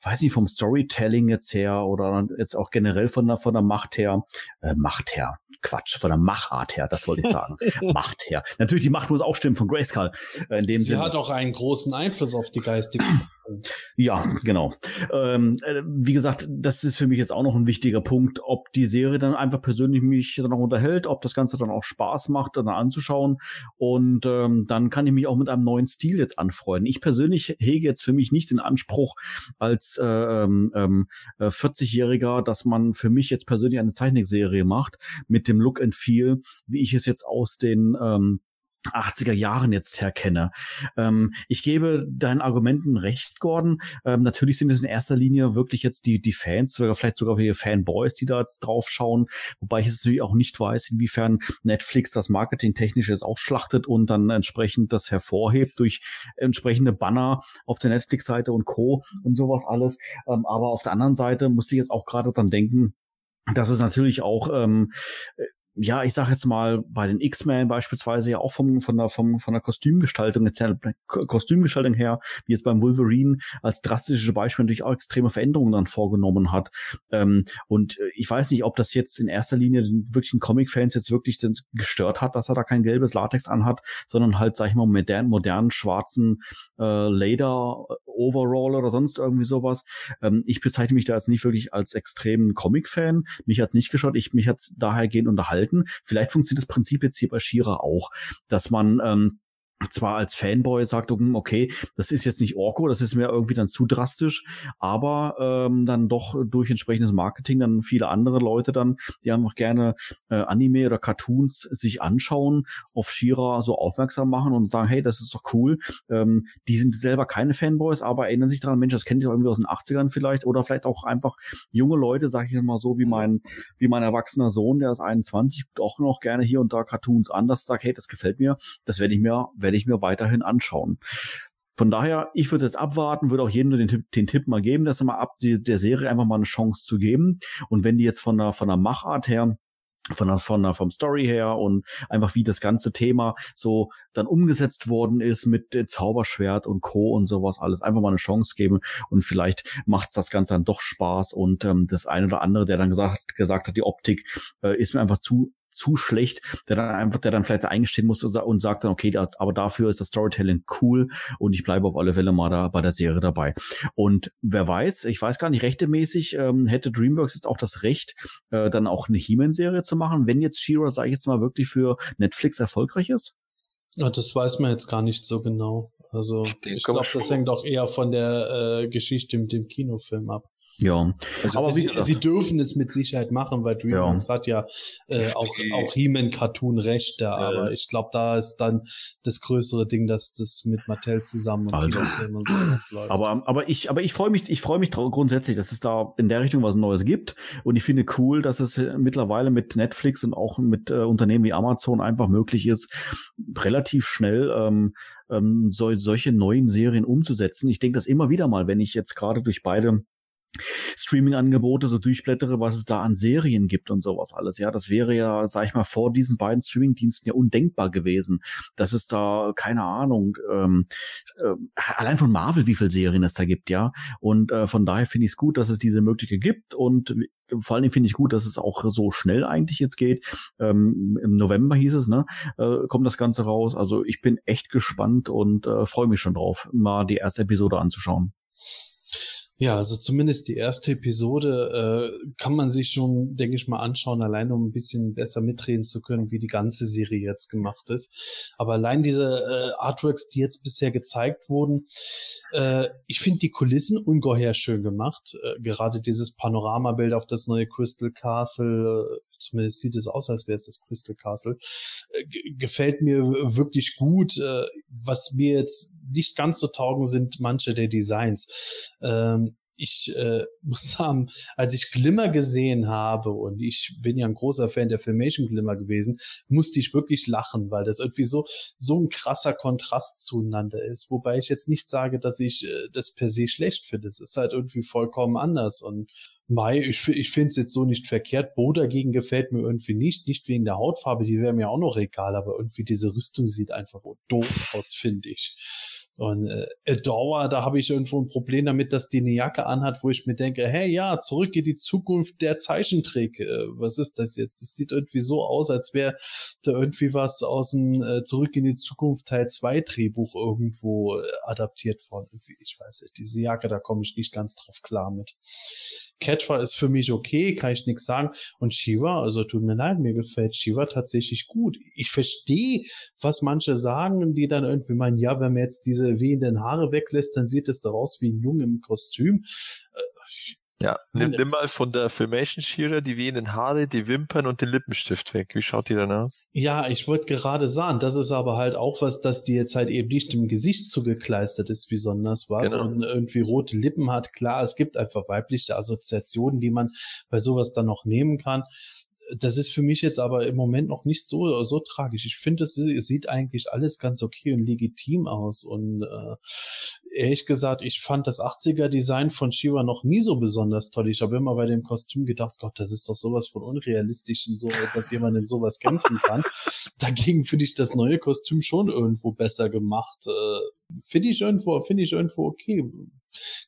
weiß nicht, vom Storytelling jetzt her oder jetzt auch generell von der, von der Macht her, äh, Macht her, Quatsch, von der Machart her, das wollte ich sagen. Macht her. Natürlich, die Macht muss auch stimmen von Grayskull. Äh, in dem Sie Sinne. hat auch einen großen Einfluss auf die geistige. Ja, genau. Ähm, äh, wie gesagt, das ist für mich jetzt auch noch ein wichtiger Punkt, ob die Serie dann einfach persönlich mich dann auch unterhält, ob das Ganze dann auch Spaß macht, dann anzuschauen. Und ähm, dann kann ich mich auch mit einem neuen Stil jetzt anfreunden. Ich persönlich hege jetzt für mich nicht den Anspruch als äh, ähm, ähm, 40-Jähriger, dass man für mich jetzt persönlich eine Zeichnungsserie macht mit dem dem Look and Feel, wie ich es jetzt aus den ähm, 80er Jahren jetzt herkenne. Ähm, ich gebe deinen Argumenten recht, Gordon. Ähm, natürlich sind es in erster Linie wirklich jetzt die, die Fans, oder vielleicht sogar die Fanboys, die da jetzt drauf schauen. Wobei ich jetzt natürlich auch nicht weiß, inwiefern Netflix das Marketingtechnische jetzt auch schlachtet und dann entsprechend das hervorhebt durch entsprechende Banner auf der Netflix-Seite und Co. und sowas alles. Ähm, aber auf der anderen Seite musste ich jetzt auch gerade dann denken, dass es natürlich auch ähm, ja, ich sag jetzt mal, bei den X-Men beispielsweise ja auch vom, von, der, vom, von der Kostümgestaltung, Kostümgestaltung her, wie jetzt beim Wolverine als drastische Beispiel natürlich auch extreme Veränderungen dann vorgenommen hat. Ähm, und äh, ich weiß nicht, ob das jetzt in erster Linie den wirklichen Comic-Fans jetzt wirklich gestört hat, dass er da kein gelbes Latex anhat, sondern halt, sag ich mal, modern, modernen schwarzen äh, Leder Overall oder sonst irgendwie sowas. Ähm, ich bezeichne mich da jetzt nicht wirklich als extremen Comic-Fan. Mich hat's nicht geschaut. Ich mich hat's daher gehen unterhalten selten. Vielleicht funktioniert das Prinzip jetzt hier bei Shira auch, dass man ähm, zwar als Fanboy sagt, hm, okay, das ist jetzt nicht Orko, das ist mir irgendwie dann zu drastisch, aber ähm, dann doch durch entsprechendes Marketing dann viele andere Leute dann, die einfach gerne äh, Anime oder Cartoons sich anschauen, auf Shira so aufmerksam machen und sagen, hey, das ist doch cool. Ähm, die sind selber keine Fanboys, aber erinnern sich daran, Mensch, das kennt ihr irgendwie aus den 80ern vielleicht oder vielleicht auch einfach junge Leute, sag ich mal so, wie mein, wie mein erwachsener Sohn, der ist 21, auch noch gerne hier und da Cartoons an, das sagt, hey, das gefällt mir, das werde ich mir, werde ich mir weiterhin anschauen. Von daher, ich würde jetzt abwarten, würde auch jedem den Tipp, den Tipp mal geben, dass er mal ab die, der Serie einfach mal eine Chance zu geben. Und wenn die jetzt von der, von der Machart her von der, von der, vom Story her und einfach wie das ganze Thema so dann umgesetzt worden ist mit äh, Zauberschwert und Co. und sowas alles einfach mal eine Chance geben und vielleicht macht's das Ganze dann doch Spaß und ähm, das eine oder andere, der dann gesagt, gesagt hat, die Optik äh, ist mir einfach zu zu schlecht, der dann einfach, der dann vielleicht eingestehen muss und sagt dann, okay, da, aber dafür ist das Storytelling cool und ich bleibe auf alle Fälle mal da bei der Serie dabei. Und wer weiß, ich weiß gar nicht, rechtemäßig ähm, hätte DreamWorks jetzt auch das Recht, äh, dann auch eine He-Man-Serie zu machen, wenn jetzt She-Ra, sage ich jetzt mal, wirklich für Netflix erfolgreich ist? Ja, das weiß man jetzt gar nicht so genau. Also ich, ich glaube, das hängt auch eher von der äh, Geschichte mit dem Kinofilm ab. Ja, also aber sie, sie, dürfen es mit Sicherheit machen, weil DreamWorks ja. hat ja äh, auch, auch He-Man Cartoon Rechte, ja. aber ich glaube, da ist dann das größere Ding, dass das mit Mattel zusammen und also. so läuft. Aber, aber ich, aber ich freue mich, ich freue mich grundsätzlich, dass es da in der Richtung was Neues gibt und ich finde cool, dass es mittlerweile mit Netflix und auch mit äh, Unternehmen wie Amazon einfach möglich ist, relativ schnell ähm, ähm, so, solche neuen Serien umzusetzen. Ich denke das immer wieder mal, wenn ich jetzt gerade durch beide Streaming-Angebote so durchblättere, was es da an Serien gibt und sowas alles. Ja, das wäre ja, sag ich mal, vor diesen beiden Streaming-Diensten ja undenkbar gewesen, dass es da, keine Ahnung, ähm, äh, allein von Marvel, wie viele Serien es da gibt, ja. Und äh, von daher finde ich es gut, dass es diese Möglichkeit gibt und vor allen Dingen finde ich gut, dass es auch so schnell eigentlich jetzt geht. Ähm, Im November hieß es, ne, äh, kommt das Ganze raus. Also ich bin echt gespannt und äh, freue mich schon drauf, mal die erste Episode anzuschauen. Ja, also zumindest die erste Episode äh, kann man sich schon, denke ich mal, anschauen, allein um ein bisschen besser mitreden zu können, wie die ganze Serie jetzt gemacht ist. Aber allein diese äh, Artworks, die jetzt bisher gezeigt wurden, äh, ich finde die Kulissen ungeheuer schön gemacht. Äh, gerade dieses Panoramabild auf das neue Crystal Castle, zumindest sieht es aus, als wäre es das Crystal Castle, äh, gefällt mir wirklich gut. Äh, was mir jetzt nicht ganz so taugen, sind manche der Designs. Ähm, ich äh, muss sagen, als ich Glimmer gesehen habe und ich bin ja ein großer Fan der Filmation Glimmer gewesen, musste ich wirklich lachen, weil das irgendwie so so ein krasser Kontrast zueinander ist. Wobei ich jetzt nicht sage, dass ich äh, das per se schlecht finde. Es ist halt irgendwie vollkommen anders und Mai, ich, ich finde es jetzt so nicht verkehrt. Bo dagegen gefällt mir irgendwie nicht, nicht wegen der Hautfarbe, die wäre mir auch noch egal, aber irgendwie diese Rüstung sieht einfach doof aus, finde ich. Und äh, Adora, da habe ich irgendwo ein Problem damit, dass die eine Jacke anhat, wo ich mir denke, hey ja, zurück in die Zukunft der Zeichentrick. Äh, was ist das jetzt? Das sieht irgendwie so aus, als wäre da irgendwie was aus dem äh, Zurück in die Zukunft Teil 2 Drehbuch irgendwo äh, adaptiert worden. Irgendwie, ich weiß nicht, diese Jacke, da komme ich nicht ganz drauf klar mit. Catcher ist für mich okay, kann ich nichts sagen. Und Shiva, also tut mir leid, mir gefällt Shiva tatsächlich gut. Ich verstehe, was manche sagen, die dann irgendwie meinen, ja, wenn man jetzt diese wehenden Haare weglässt, dann sieht es daraus wie ein Junge im Kostüm. Ja, nimm, nimm mal von der Filmation Shearer die wehenden Haare, die Wimpern und den Lippenstift weg. Wie schaut die dann aus? Ja, ich wollte gerade sagen, das ist aber halt auch was, dass die jetzt halt eben nicht im Gesicht zugekleistert ist, wie besonders was genau. und irgendwie rote Lippen hat. Klar, es gibt einfach weibliche Assoziationen, die man bei sowas dann noch nehmen kann das ist für mich jetzt aber im Moment noch nicht so, so tragisch. Ich finde, es, es sieht eigentlich alles ganz okay und legitim aus. Und äh, ehrlich gesagt, ich fand das 80er-Design von Shiva noch nie so besonders toll. Ich habe immer bei dem Kostüm gedacht, Gott, das ist doch sowas von unrealistisch, und so, dass jemand in sowas kämpfen kann. Dagegen finde ich das neue Kostüm schon irgendwo besser gemacht. Äh, finde ich irgendwo, finde ich irgendwo okay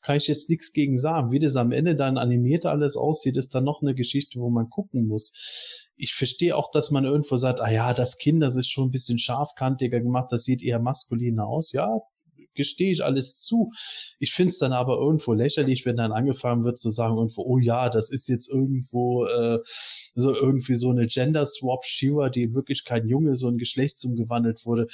kann ich jetzt nichts gegen sagen. Wie das am Ende dann animiert alles aussieht, ist dann noch eine Geschichte, wo man gucken muss. Ich verstehe auch, dass man irgendwo sagt, ah ja, das Kind, das ist schon ein bisschen scharfkantiger gemacht, das sieht eher maskuliner aus. Ja, gestehe ich alles zu. Ich finde es dann aber irgendwo lächerlich, wenn dann angefangen wird zu sagen, irgendwo, oh ja, das ist jetzt irgendwo äh, so irgendwie so eine Gender-Swap Shiva, die in Wirklichkeit Junge, so ein Geschlecht umgewandelt wurde.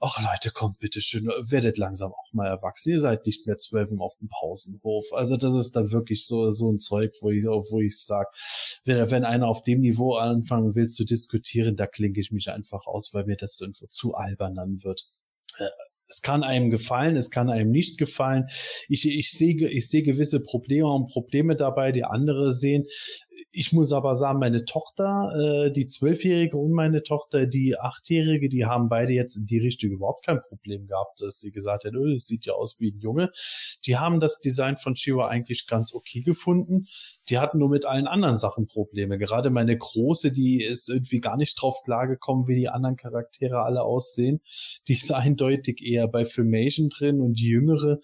Ach Leute, kommt bitte schön, werdet langsam auch mal erwachsen. Ihr seid nicht mehr zwölf auf dem Pausenhof. Also das ist dann wirklich so, so ein Zeug, wo ich, wo ich sag, wenn, wenn einer auf dem Niveau anfangen will zu diskutieren, da klinke ich mich einfach aus, weil mir das irgendwo zu albern dann wird. Es kann einem gefallen, es kann einem nicht gefallen. Ich, ich sehe ich sehe gewisse Probleme und Probleme dabei, die andere sehen. Ich muss aber sagen, meine Tochter, äh, die Zwölfjährige und meine Tochter, die Achtjährige, die haben beide jetzt in die Richtung überhaupt kein Problem gehabt, dass sie gesagt hat, oh, das sieht ja aus wie ein Junge. Die haben das Design von Shiva eigentlich ganz okay gefunden. Die hatten nur mit allen anderen Sachen Probleme. Gerade meine Große, die ist irgendwie gar nicht drauf klargekommen, wie die anderen Charaktere alle aussehen. Die ist eindeutig eher bei Filmation drin und die Jüngere,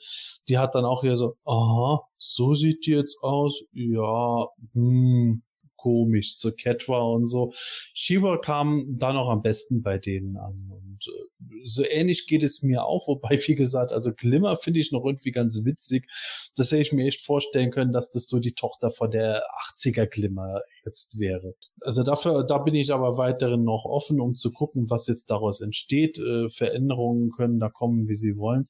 die hat dann auch hier so, aha, so sieht die jetzt aus, ja, hm, komisch zur Cat war und so. Shiva kam da noch am besten bei denen an und äh, so ähnlich geht es mir auch, wobei, wie gesagt, also Glimmer finde ich noch irgendwie ganz witzig. Das hätte ich mir echt vorstellen können, dass das so die Tochter von der 80er Glimmer jetzt wäre. Also dafür, da bin ich aber weiterhin noch offen, um zu gucken, was jetzt daraus entsteht. Äh, Veränderungen können da kommen, wie sie wollen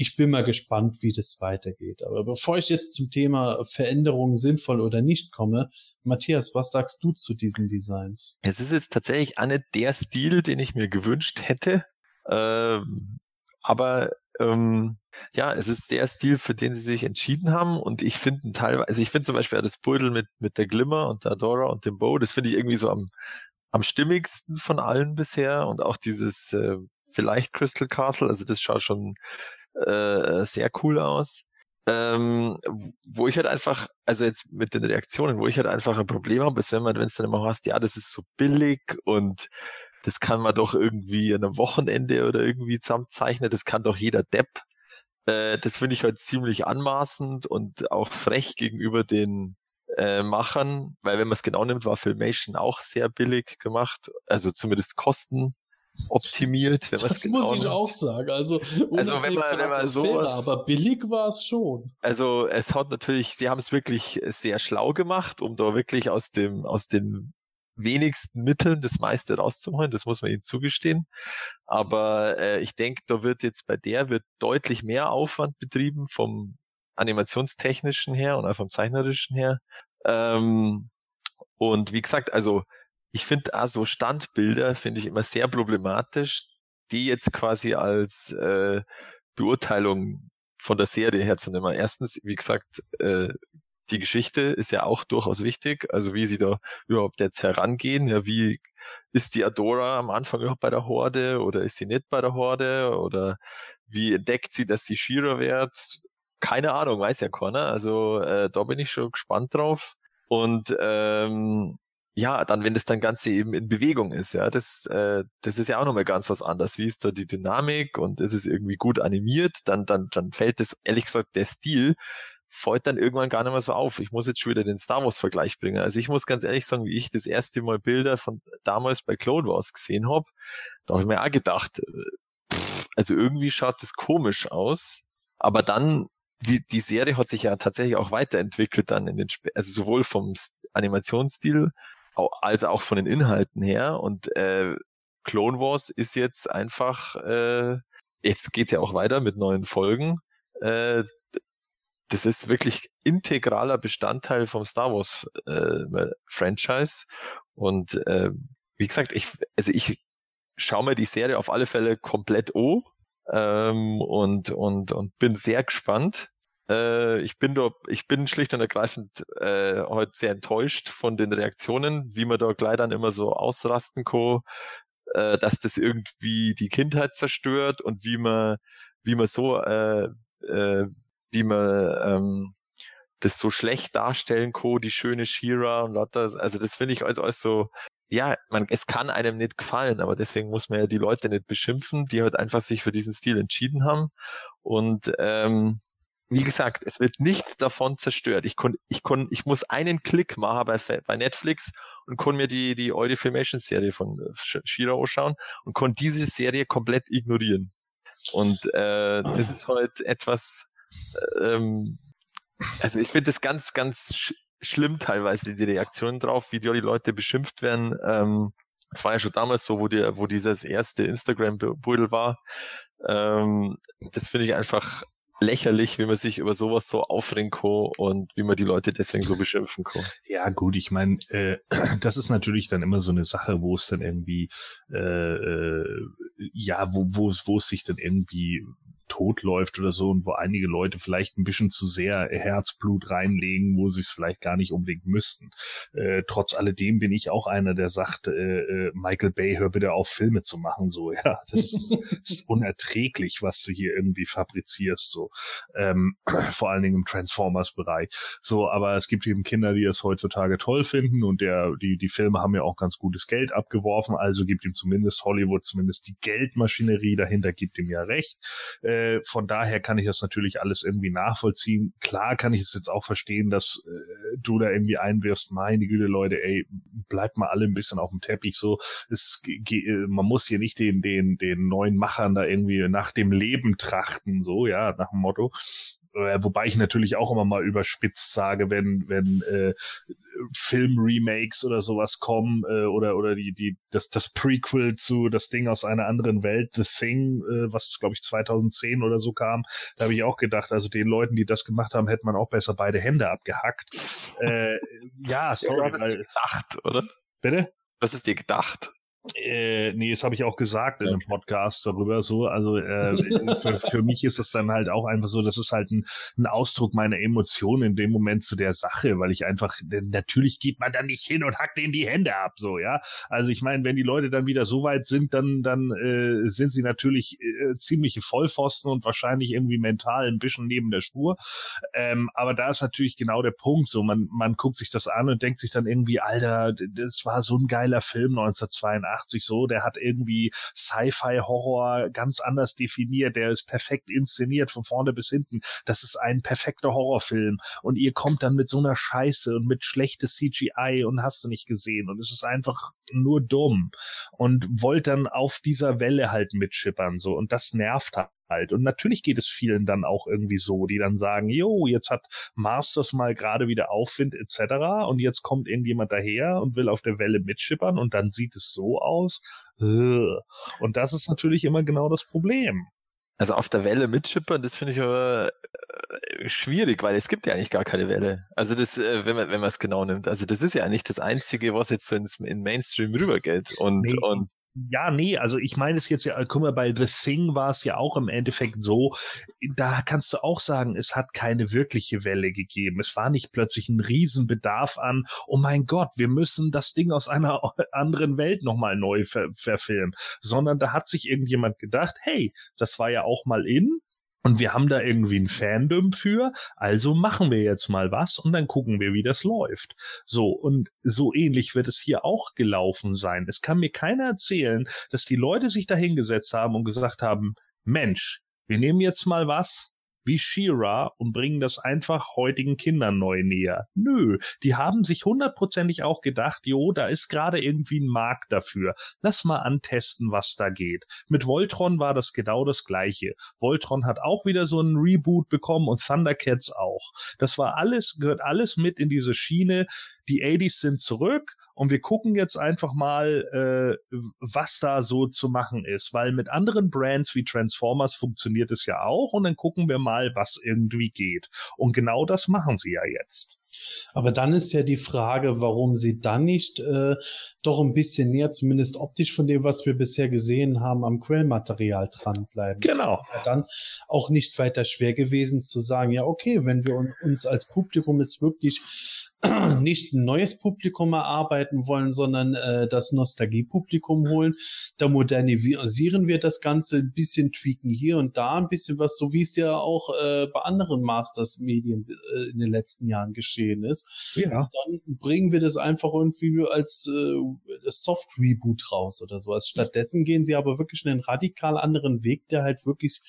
ich bin mal gespannt, wie das weitergeht. Aber bevor ich jetzt zum Thema Veränderungen sinnvoll oder nicht komme, Matthias, was sagst du zu diesen Designs? Es ist jetzt tatsächlich eine der Stil, den ich mir gewünscht hätte. Ähm, aber ähm, ja, es ist der Stil, für den sie sich entschieden haben. Und ich finde teilweise, also ich finde zum Beispiel das Beutel mit, mit der Glimmer und der Dora und dem Bow, das finde ich irgendwie so am, am stimmigsten von allen bisher. Und auch dieses äh, vielleicht Crystal Castle, also das schaut schon äh, sehr cool aus. Ähm, wo ich halt einfach, also jetzt mit den Reaktionen, wo ich halt einfach ein Problem habe, ist, wenn man, wenn es dann immer hast, ja, das ist so billig und das kann man doch irgendwie an einem Wochenende oder irgendwie zusammenzeichnen, das kann doch jeder Depp. Äh, das finde ich halt ziemlich anmaßend und auch frech gegenüber den äh, Machern, weil wenn man es genau nimmt, war Filmation auch sehr billig gemacht, also zumindest Kosten optimiert. Wenn das genau muss ich auch sagen. Also, also wenn man, wenn man sowas, aber billig war es schon. Also es hat natürlich, sie haben es wirklich sehr schlau gemacht, um da wirklich aus dem, aus den wenigsten Mitteln das meiste rauszuholen. Das muss man ihnen zugestehen. Aber äh, ich denke, da wird jetzt bei der wird deutlich mehr Aufwand betrieben vom animationstechnischen her und auch vom zeichnerischen her. Ähm, und wie gesagt, also ich finde also Standbilder finde ich immer sehr problematisch, die jetzt quasi als äh, Beurteilung von der Serie herzunehmen. Erstens, wie gesagt, äh, die Geschichte ist ja auch durchaus wichtig, also wie sie da überhaupt jetzt herangehen, ja, wie ist die Adora am Anfang überhaupt bei der Horde oder ist sie nicht bei der Horde oder wie entdeckt sie, dass sie Shira wird? Keine Ahnung, weiß ja keiner. Also äh, da bin ich schon gespannt drauf. Und ähm, ja, dann, wenn das dann Ganze eben in Bewegung ist, ja, das, äh, das ist ja auch nochmal ganz was anderes. Wie ist da die Dynamik und ist es irgendwie gut animiert, dann, dann, dann fällt das, ehrlich gesagt, der Stil fällt dann irgendwann gar nicht mehr so auf. Ich muss jetzt schon wieder den Star Wars-Vergleich bringen. Also ich muss ganz ehrlich sagen, wie ich das erste Mal Bilder von damals bei Clone Wars gesehen habe, da habe ich mir auch gedacht, äh, pff, also irgendwie schaut das komisch aus. Aber dann, wie die Serie hat sich ja tatsächlich auch weiterentwickelt dann in den, also sowohl vom Animationsstil als auch von den Inhalten her. Und äh, Clone Wars ist jetzt einfach, äh, jetzt geht's ja auch weiter mit neuen Folgen. Äh, das ist wirklich integraler Bestandteil vom Star Wars äh, Franchise. Und äh, wie gesagt, ich, also ich schaue mir die Serie auf alle Fälle komplett an ähm, und, und, und bin sehr gespannt. Äh, ich bin da, ich bin schlicht und ergreifend äh, heute sehr enttäuscht von den Reaktionen, wie man da gleich dann immer so ausrasten kann, äh, dass das irgendwie die Kindheit zerstört und wie man, wie man so, äh, äh, wie man ähm, das so schlecht darstellen kann, die schöne Shira und lauter, also das finde ich als alles so, ja, man, es kann einem nicht gefallen, aber deswegen muss man ja die Leute nicht beschimpfen, die halt einfach sich für diesen Stil entschieden haben. Und ähm, wie gesagt, es wird nichts davon zerstört. Ich kon, ich kon, ich muss einen Klick machen bei, bei Netflix und kann mir die, die Audio Filmation Serie von äh, Shira schauen und konnte diese Serie komplett ignorieren. Und äh, das ist halt etwas, ähm, also ich finde das ganz, ganz sch schlimm teilweise, die Reaktionen drauf, wie die Leute beschimpft werden. Ähm, war ja schon damals so, wo, die, wo dieses erste Instagram-Beutel war. Ähm, das finde ich einfach lächerlich, wie man sich über sowas so aufregen kann und wie man die Leute deswegen so beschimpfen kann. Ja, gut, ich meine, äh, das ist natürlich dann immer so eine Sache, wo es dann irgendwie, äh, äh, ja, wo, wo, wo es sich dann irgendwie tot läuft oder so und wo einige Leute vielleicht ein bisschen zu sehr Herzblut reinlegen, wo sie es vielleicht gar nicht unbedingt müssten. Äh, trotz alledem bin ich auch einer, der sagt, äh, äh Michael Bay, hör bitte auf, Filme zu machen. So, ja, das ist, das ist unerträglich, was du hier irgendwie fabrizierst. So, ähm, vor allen Dingen im Transformers-Bereich. So, aber es gibt eben Kinder, die es heutzutage toll finden und der, die, die Filme haben ja auch ganz gutes Geld abgeworfen, also gibt ihm zumindest Hollywood, zumindest die Geldmaschinerie dahinter gibt ihm ja recht. Äh, äh, von daher kann ich das natürlich alles irgendwie nachvollziehen. Klar kann ich es jetzt auch verstehen, dass äh, du da irgendwie einwirfst, meine Güte, Leute, ey, bleibt mal alle ein bisschen auf dem Teppich. So, es, äh, man muss hier nicht den, den, den neuen Machern da irgendwie nach dem Leben trachten, so, ja, nach dem Motto. Äh, wobei ich natürlich auch immer mal überspitzt sage, wenn, wenn äh, Film-Remakes oder sowas kommen äh, oder oder die die das das Prequel zu das Ding aus einer anderen Welt The Thing äh, was glaube ich 2010 oder so kam da habe ich auch gedacht also den Leuten die das gemacht haben hätte man auch besser beide Hände abgehackt. Äh, ja sorry ja, du hast es dir gedacht oder? Bitte? Was ist dir gedacht äh, nee, das habe ich auch gesagt in einem Podcast darüber. So, also äh, für, für mich ist es dann halt auch einfach so, das ist halt ein, ein Ausdruck meiner Emotionen in dem Moment zu der Sache, weil ich einfach, natürlich geht man dann nicht hin und hackt denen die Hände ab, so, ja. Also ich meine, wenn die Leute dann wieder so weit sind, dann, dann äh, sind sie natürlich äh, ziemliche Vollpfosten und wahrscheinlich irgendwie mental ein bisschen neben der Spur. Ähm, aber da ist natürlich genau der Punkt. So, man, man guckt sich das an und denkt sich dann irgendwie, Alter, das war so ein geiler Film 1982 1980 so, der hat irgendwie Sci-Fi-Horror ganz anders definiert, der ist perfekt inszeniert von vorne bis hinten. Das ist ein perfekter Horrorfilm. Und ihr kommt dann mit so einer Scheiße und mit schlechtes CGI und hast du nicht gesehen. Und es ist einfach nur dumm und wollt dann auf dieser Welle halt mitschippern so. Und das nervt halt halt. Und natürlich geht es vielen dann auch irgendwie so, die dann sagen, jo, jetzt hat Masters mal gerade wieder Aufwind etc. Und jetzt kommt irgendjemand daher und will auf der Welle mitschippern und dann sieht es so aus. Und das ist natürlich immer genau das Problem. Also auf der Welle mitschippern, das finde ich aber äh, schwierig, weil es gibt ja eigentlich gar keine Welle. Also das, äh, wenn man wenn man es genau nimmt, also das ist ja eigentlich das Einzige, was jetzt so ins in Mainstream rübergeht. Und nee. und ja, nee, also ich meine es jetzt ja, guck mal, bei The Thing war es ja auch im Endeffekt so, da kannst du auch sagen, es hat keine wirkliche Welle gegeben. Es war nicht plötzlich ein Riesenbedarf an, oh mein Gott, wir müssen das Ding aus einer anderen Welt nochmal neu ver verfilmen, sondern da hat sich irgendjemand gedacht, hey, das war ja auch mal in, und wir haben da irgendwie ein Fandom für, also machen wir jetzt mal was und dann gucken wir, wie das läuft. So, und so ähnlich wird es hier auch gelaufen sein. Es kann mir keiner erzählen, dass die Leute sich da hingesetzt haben und gesagt haben, Mensch, wir nehmen jetzt mal was, wie She-Ra und bringen das einfach heutigen Kindern neu näher. Nö, die haben sich hundertprozentig auch gedacht, jo, da ist gerade irgendwie ein Markt dafür. Lass mal antesten, was da geht. Mit Voltron war das genau das gleiche. Voltron hat auch wieder so einen Reboot bekommen und Thundercats auch. Das war alles, gehört alles mit in diese Schiene. Die 80s sind zurück und wir gucken jetzt einfach mal, äh, was da so zu machen ist, weil mit anderen Brands wie Transformers funktioniert es ja auch und dann gucken wir mal, was irgendwie geht. Und genau das machen sie ja jetzt. Aber dann ist ja die Frage, warum sie dann nicht äh, doch ein bisschen näher, zumindest optisch von dem, was wir bisher gesehen haben, am Quellmaterial dranbleiben. Genau. Ja dann auch nicht weiter schwer gewesen zu sagen, ja okay, wenn wir uns als Publikum jetzt wirklich nicht ein neues Publikum erarbeiten wollen, sondern äh, das Nostalgie-Publikum holen. Da modernisieren wir das Ganze ein bisschen, tweaken hier und da ein bisschen was, so wie es ja auch äh, bei anderen Masters-Medien äh, in den letzten Jahren geschehen ist. Ja. Dann bringen wir das einfach irgendwie als äh, Soft-Reboot raus oder sowas. Stattdessen gehen sie aber wirklich einen radikal anderen Weg, der halt wirklich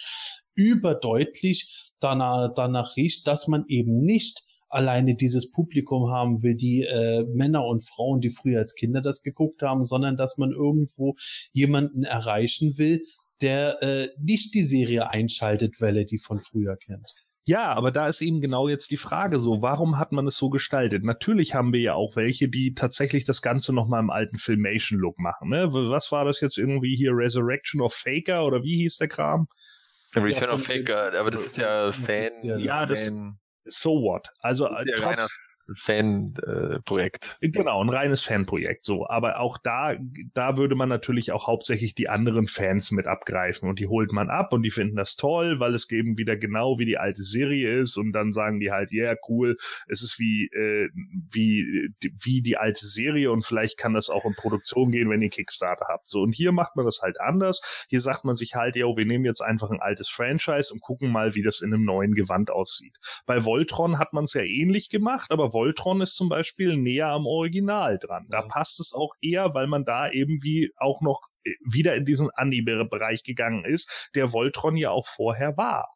überdeutlich danach, danach riecht, dass man eben nicht alleine dieses Publikum haben will, die äh, Männer und Frauen, die früher als Kinder das geguckt haben, sondern dass man irgendwo jemanden erreichen will, der äh, nicht die Serie einschaltet, weil er die von früher kennt. Ja, aber da ist eben genau jetzt die Frage so, warum hat man es so gestaltet? Natürlich haben wir ja auch welche, die tatsächlich das Ganze nochmal im alten Filmation-Look machen. Ne? Was war das jetzt irgendwie hier? Resurrection of Faker oder wie hieß der Kram? Return ja, of Faker, aber das ist ja Fan. Ja, das, so what? Also trotz, Fanprojekt. Äh, genau, ein reines Fanprojekt, so. Aber auch da, da würde man natürlich auch hauptsächlich die anderen Fans mit abgreifen und die holt man ab und die finden das toll, weil es eben wieder genau wie die alte Serie ist und dann sagen die halt, ja, yeah, cool, es ist wie, äh, wie, wie die alte Serie und vielleicht kann das auch in Produktion gehen, wenn ihr Kickstarter habt. So, und hier macht man das halt anders. Hier sagt man sich halt, ja, wir nehmen jetzt einfach ein altes Franchise und gucken mal, wie das in einem neuen Gewand aussieht. Bei Voltron hat man es ja ähnlich gemacht, aber Voltron ist zum Beispiel näher am Original dran. Da passt es auch eher, weil man da eben wie auch noch äh, wieder in diesen Anime-Bereich gegangen ist, der Voltron ja auch vorher war.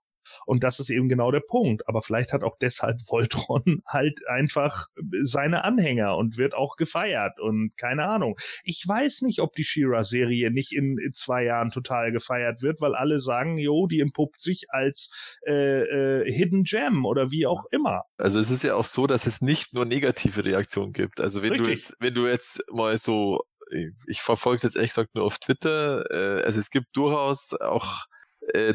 Und das ist eben genau der Punkt. Aber vielleicht hat auch deshalb Voltron halt einfach seine Anhänger und wird auch gefeiert und keine Ahnung. Ich weiß nicht, ob die Shira-Serie nicht in, in, zwei Jahren total gefeiert wird, weil alle sagen, jo, die entpuppt sich als äh, äh, Hidden Gem oder wie auch immer. Also es ist ja auch so, dass es nicht nur negative Reaktionen gibt. Also wenn Richtig. du jetzt, wenn du jetzt mal so ich verfolge es jetzt ehrlich gesagt nur auf Twitter. Äh, also es gibt durchaus auch äh,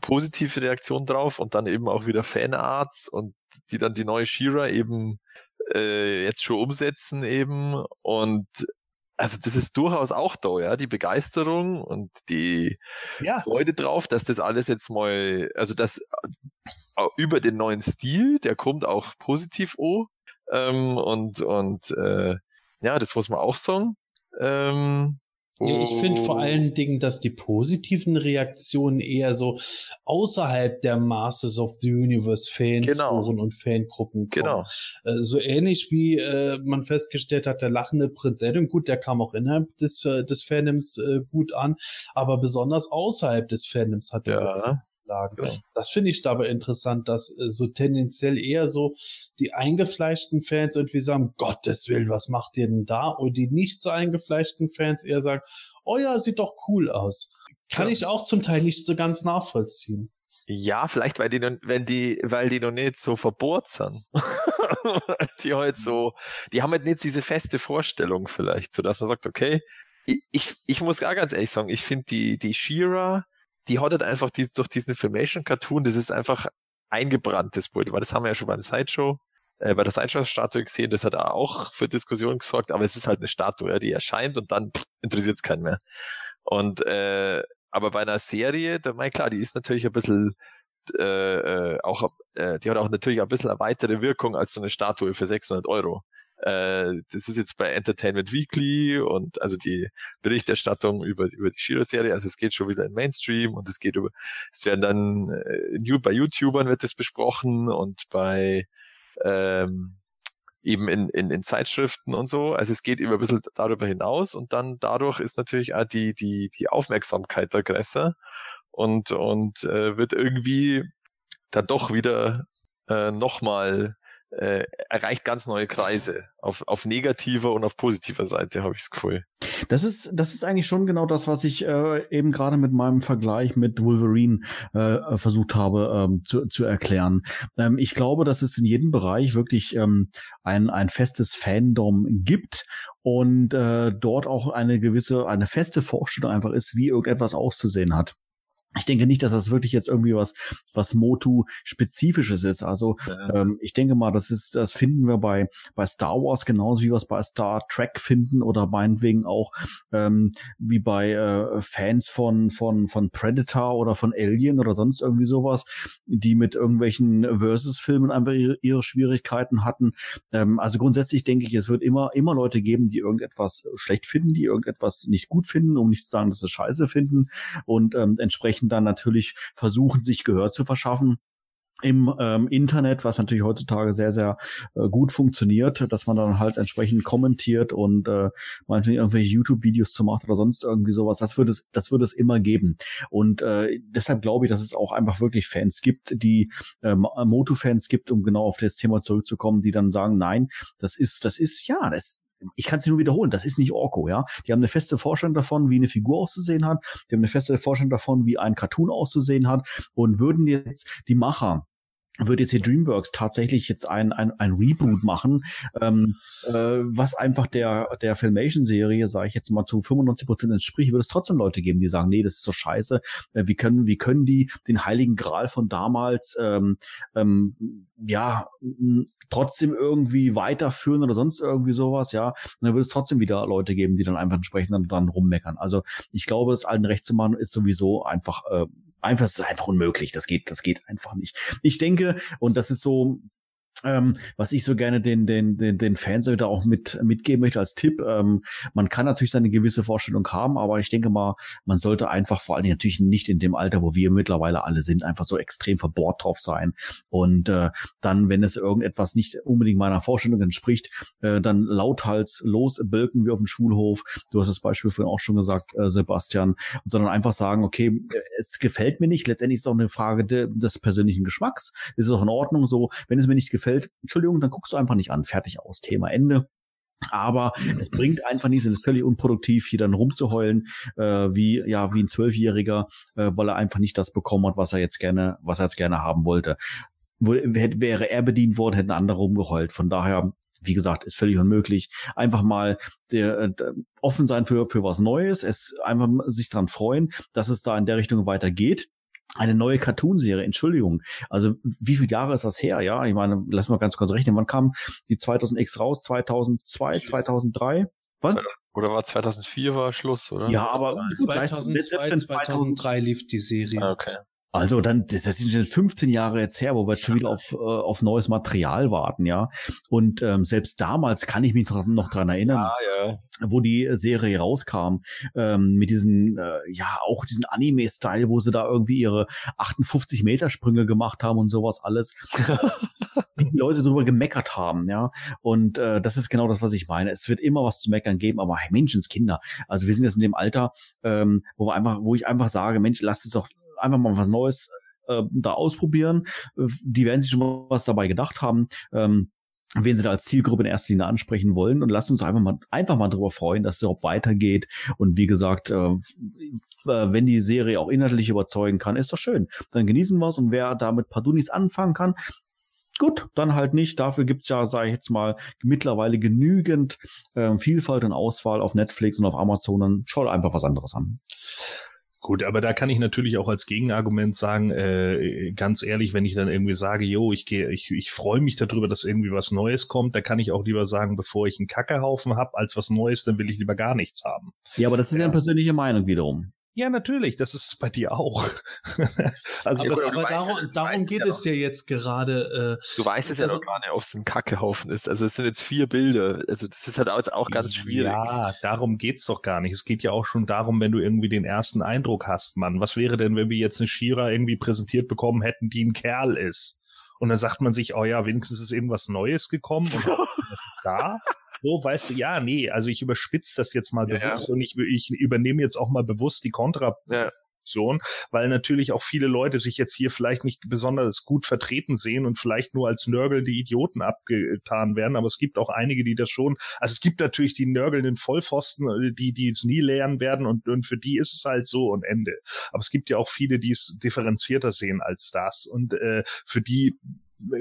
positive Reaktion drauf und dann eben auch wieder Fanarts und die dann die neue Shira eben äh, jetzt schon umsetzen eben und also das ist durchaus auch da, ja, die Begeisterung und die ja. Freude drauf, dass das alles jetzt mal, also das äh, über den neuen Stil, der kommt auch positiv oh ähm, und und äh, ja, das muss man auch sagen. Ähm, ich finde vor allen Dingen, dass die positiven Reaktionen eher so außerhalb der Masters of the Universe Fanforen genau. und Fangruppen kommen. Genau. Äh, so ähnlich wie äh, man festgestellt hat, der lachende Prinz Adam, gut, der kam auch innerhalb des, äh, des Fandoms äh, gut an, aber besonders außerhalb des Fandoms hat er ja lagen. Ja. Das finde ich dabei interessant, dass äh, so tendenziell eher so die eingefleischten Fans irgendwie sagen, Gottes Willen, was macht ihr denn da? Und die nicht so eingefleischten Fans eher sagen, oh ja, sieht doch cool aus. Kann ja. ich auch zum Teil nicht so ganz nachvollziehen. Ja, vielleicht, weil die, noch, wenn die, weil die noch nicht so verbohrt sind. die halt so, die haben halt nicht diese feste Vorstellung vielleicht, so dass man sagt, okay, ich, ich, ich muss gar ganz ehrlich sagen, ich finde die, die Shira, die hat halt einfach dies, durch diesen Filmation-Cartoon, das ist einfach eingebranntes Bild, weil das haben wir ja schon beim Sideshow, äh, bei der Sideshow-Statue gesehen, das hat auch für Diskussionen gesorgt, aber es ist halt eine Statue, ja, die erscheint und dann interessiert es keinen mehr. Und äh, aber bei einer Serie, da mein klar, die ist natürlich ein bisschen äh, äh, auch, äh, die hat auch natürlich ein bisschen eine weitere Wirkung als so eine Statue für 600 Euro. Äh, das ist jetzt bei Entertainment Weekly und also die Berichterstattung über, über die Shiro-Serie. Also es geht schon wieder in Mainstream und es geht über, es werden dann äh, bei YouTubern wird das besprochen und bei ähm, eben in, in, in Zeitschriften und so. Also es geht immer ein bisschen darüber hinaus und dann dadurch ist natürlich auch die, die, die Aufmerksamkeit da größer und, und äh, wird irgendwie dann doch wieder äh, nochmal äh, erreicht ganz neue Kreise. Auf, auf negativer und auf positiver Seite habe ich das Gefühl. Das ist, das ist eigentlich schon genau das, was ich äh, eben gerade mit meinem Vergleich mit Wolverine äh, versucht habe ähm, zu, zu erklären. Ähm, ich glaube, dass es in jedem Bereich wirklich ähm, ein, ein festes Fandom gibt und äh, dort auch eine gewisse, eine feste Vorstellung einfach ist, wie irgendetwas auszusehen hat. Ich denke nicht, dass das wirklich jetzt irgendwie was, was Motu-spezifisches ist. Also ja. ähm, ich denke mal, das ist, das finden wir bei bei Star Wars genauso wie wir es bei Star Trek finden oder meinetwegen auch ähm, wie bei äh, Fans von von von Predator oder von Alien oder sonst irgendwie sowas, die mit irgendwelchen Versus-Filmen einfach ihre, ihre Schwierigkeiten hatten. Ähm, also grundsätzlich denke ich, es wird immer immer Leute geben, die irgendetwas schlecht finden, die irgendetwas nicht gut finden, um nicht zu sagen, dass sie Scheiße finden und ähm, entsprechend dementsprechend dann natürlich versuchen, sich Gehör zu verschaffen im ähm, Internet, was natürlich heutzutage sehr, sehr äh, gut funktioniert, dass man dann halt entsprechend kommentiert und äh, meinetwegen irgendwelche YouTube-Videos zu macht oder sonst irgendwie sowas. Das wird es, das wird es immer geben. Und äh, deshalb glaube ich, dass es auch einfach wirklich Fans gibt, die ähm, Moto-Fans gibt, um genau auf das Thema zurückzukommen, die dann sagen, nein, das ist, das ist, ja, das ich kann es nur wiederholen, das ist nicht Orko, ja. Die haben eine feste Vorstellung davon, wie eine Figur auszusehen hat. Die haben eine feste Vorstellung davon, wie ein Cartoon auszusehen hat. Und würden jetzt die Macher wird jetzt hier DreamWorks tatsächlich jetzt ein, ein, ein Reboot machen, ähm, äh, was einfach der, der Filmation-Serie, sage ich jetzt mal, zu 95 Prozent entspricht, wird es trotzdem Leute geben, die sagen, nee, das ist so scheiße, äh, wie können, wie können die den heiligen Gral von damals ähm, ähm, ja trotzdem irgendwie weiterführen oder sonst irgendwie sowas, ja, und dann wird es trotzdem wieder Leute geben, die dann einfach entsprechend dann, dann rummeckern. Also ich glaube, es allen recht zu machen, ist sowieso einfach äh, einfach, es ist einfach unmöglich. Das geht, das geht einfach nicht. Ich denke, und das ist so, ähm, was ich so gerne den, den, den, den Fans wieder auch mit, mitgeben möchte als Tipp. Ähm, man kann natürlich seine gewisse Vorstellung haben, aber ich denke mal, man sollte einfach vor allen Dingen natürlich nicht in dem Alter, wo wir mittlerweile alle sind, einfach so extrem verbohrt drauf sein. Und äh, dann, wenn es irgendetwas nicht unbedingt meiner Vorstellung entspricht, äh, dann lauthals los bilken wir auf dem Schulhof. Du hast das Beispiel vorhin auch schon gesagt, äh, Sebastian, sondern einfach sagen, okay, es gefällt mir nicht. Letztendlich ist es auch eine Frage de, des persönlichen Geschmacks. Es ist auch in Ordnung so. Wenn es mir nicht gefällt, gefällt, Entschuldigung, dann guckst du einfach nicht an. Fertig aus. Thema Ende. Aber es bringt einfach nichts, es ist völlig unproduktiv, hier dann rumzuheulen, äh, wie, ja, wie ein Zwölfjähriger, äh, weil er einfach nicht das bekommen hat, was er jetzt gerne, was er jetzt gerne haben wollte. Wäre er bedient worden, hätten andere rumgeheult. Von daher, wie gesagt, ist völlig unmöglich. Einfach mal der, der, äh, offen sein für, für was Neues, es einfach sich dran freuen, dass es da in der Richtung weitergeht eine neue Cartoonserie, Entschuldigung. Also wie viele Jahre ist das her? Ja, ich meine, lass mal ganz kurz rechnen. Wann kam die 2000X raus? 2002, 2003? Was? Oder war 2004 war Schluss, oder? Ja, aber 2002, 2003 lief die Serie. Ah, okay. Also dann, das sind schon 15 Jahre jetzt her, wo wir schon wieder auf, äh, auf neues Material warten, ja. Und ähm, selbst damals kann ich mich noch, noch dran erinnern, Ah, ja. wo die Serie rauskam, ähm, mit diesem, äh, ja, auch diesen Anime-Style, wo sie da irgendwie ihre 58 Meter Sprünge gemacht haben und sowas alles. wie die Leute drüber gemeckert haben, ja. Und äh, das ist genau das, was ich meine. Es wird immer was zu meckern geben, aber hey, Menschenskinder. Also wir sind jetzt in dem Alter, ähm, wo wir einfach, wo ich einfach sage, Mensch, lasst es doch einfach mal was Neues äh, da ausprobieren. Äh, Die werden sich schon was dabei gedacht haben. Ähm, wen sie da als Zielgruppe in erster Linie ansprechen wollen und lasst uns einfach mal einfach mal darüber freuen, dass es überhaupt weitergeht und wie gesagt, äh, äh, wenn die Serie auch inhaltlich überzeugen kann, ist doch schön. Dann genießen wir es und wer damit Pardunis anfangen kann, gut, dann halt nicht. Dafür gibt's ja, sage ich jetzt mal, mittlerweile genügend äh, Vielfalt und Auswahl auf Netflix und auf Amazon. Dann schau einfach was anderes an. Gut, aber da kann ich natürlich auch als Gegenargument sagen, äh, ganz ehrlich, wenn ich dann irgendwie sage, jo, ich gehe, ich, ich freue mich darüber, dass irgendwie was Neues kommt, da kann ich auch lieber sagen, bevor ich einen Kackehaufen hab, als was Neues, dann will ich lieber gar nichts haben. Ja, aber das ist ja, eine persönliche Meinung wiederum. Ja, natürlich, das ist bei dir auch. also Ja, das gut, ist aber Aber weißt darum, darum geht ja es ja jetzt gerade. Äh, Du weißt es ja Also- noch gar nicht, ob es ein Kackehaufen ist. Also es sind jetzt vier Bilder. Also das ist halt auch, ganz schwierig. Ja, darum geht's doch gar nicht. Es geht ja auch schon darum, wenn du irgendwie den ersten Eindruck hast, Mann. Was wäre denn, wenn wir jetzt eine Shira irgendwie präsentiert bekommen hätten, die ein Kerl ist? Und dann sagt man sich, oh ja, wenigstens ist irgendwas Neues gekommen und was ist da? So, weißt du, ja, nee, also ich überspitze das jetzt mal Ja, ja. bewusst und ich, ich übernehme jetzt auch mal bewusst die Kontra, Ja. Weil natürlich auch viele Leute sich jetzt hier vielleicht nicht besonders gut vertreten sehen und vielleicht nur als nörgelnde Idioten abgetan werden, aber es gibt auch einige, die das schon, also es gibt natürlich die nörgelnden Vollpfosten, äh, die, die es nie lernen werden und, und für die ist es halt so und Ende. Aber es gibt ja auch viele, die es differenzierter sehen als das und äh, für die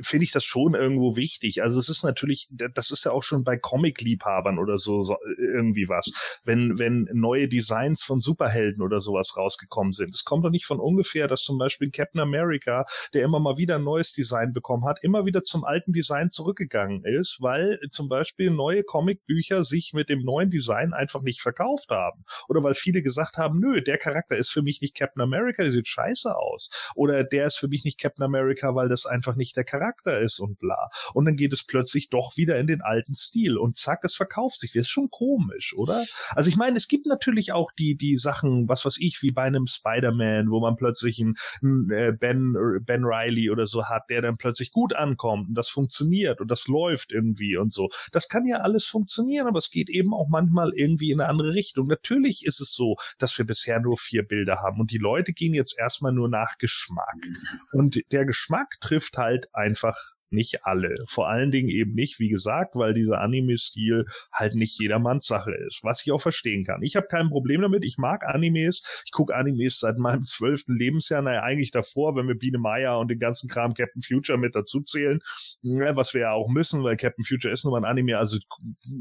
finde ich das schon irgendwo wichtig. Also es ist natürlich, das ist ja auch schon bei Comic-Liebhabern oder so, so irgendwie was. Wenn, wenn neue Designs von Superhelden oder sowas rausgekommen sind. Es kommt doch nicht von ungefähr, dass zum Beispiel Captain America, der immer mal wieder ein neues Design bekommen hat, immer wieder zum alten Design zurückgegangen ist, weil zum Beispiel neue Comicbücher sich mit dem neuen Design einfach nicht verkauft haben. Oder weil viele gesagt haben, nö, der Charakter ist für mich nicht Captain America, der sieht scheiße aus. Oder der ist für mich nicht Captain America, weil das einfach nicht der Charakter ist und bla. Und dann geht es plötzlich doch wieder in den alten Stil und zack, es verkauft sich. Das ist schon komisch, oder? Also ich meine, es gibt natürlich auch die, die Sachen, was weiß ich, wie bei einem Spider-Man, wo man plötzlich einen, einen äh, Ben, Ben Riley oder so hat, der dann plötzlich gut ankommt und das funktioniert und das läuft irgendwie und so. Das kann ja alles funktionieren, aber es geht eben auch manchmal irgendwie in eine andere Richtung. Natürlich ist es so, dass wir bisher nur vier Bilder haben und die Leute gehen jetzt erstmal nur nach Geschmack. Und der Geschmack trifft halt einfach nicht alle. Vor allen Dingen eben nicht, wie gesagt, weil dieser Anime-Stil halt nicht jedermanns Sache ist, was ich auch verstehen kann. Ich habe kein Problem damit, ich mag Animes, ich gucke Animes seit meinem zwölften Lebensjahr, naja, eigentlich davor, wenn wir Biene Maya und den ganzen Kram Captain Future mit dazu zählen, was wir ja auch müssen, weil Captain Future ist mal ein Anime, also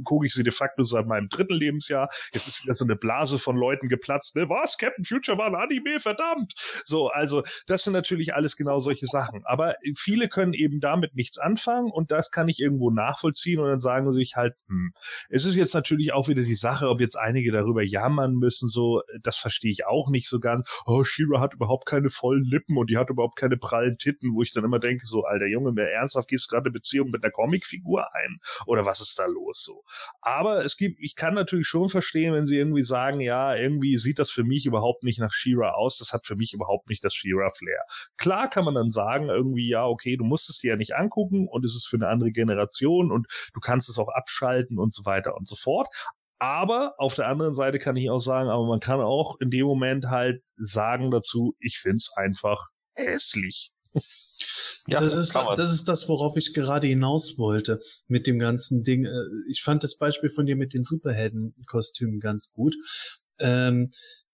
gucke ich sie de facto seit meinem dritten Lebensjahr. Jetzt ist wieder so eine Blase von Leuten geplatzt, ne? Was? Captain Future war ein Anime, verdammt! So, also das sind natürlich alles genau solche Sachen. Aber viele können eben damit nichts anfangen und das kann ich irgendwo nachvollziehen und dann sagen sie sich halt, hm. Es ist jetzt natürlich auch wieder die Sache, ob jetzt einige darüber jammern müssen, so, das verstehe ich auch nicht so ganz. Oh, Shira hat überhaupt keine vollen Lippen und die hat überhaupt keine prallen Titten, wo ich dann immer denke, so, alter Junge, mehr ernsthaft gehst du gerade eine Beziehung mit einer Comicfigur ein? Oder was ist da los so? Aber es gibt, ich kann natürlich schon verstehen, wenn sie irgendwie sagen, ja, irgendwie sieht das für mich überhaupt nicht nach Shira aus, das hat für mich überhaupt nicht das Shira-Flair. Klar kann man dann sagen, irgendwie, ja, okay, du musst es dir ja nicht angucken und es ist für eine andere Generation und du kannst es auch abschalten und so weiter und so fort. Aber auf der anderen Seite kann ich auch sagen, aber man kann auch in dem Moment halt sagen dazu, ich find's einfach hässlich. Ja, das ist, das ist das, worauf ich gerade hinaus wollte mit dem ganzen Ding. Äh, ich fand das Beispiel von dir mit den Superheldenkostümen ganz gut. Ähm,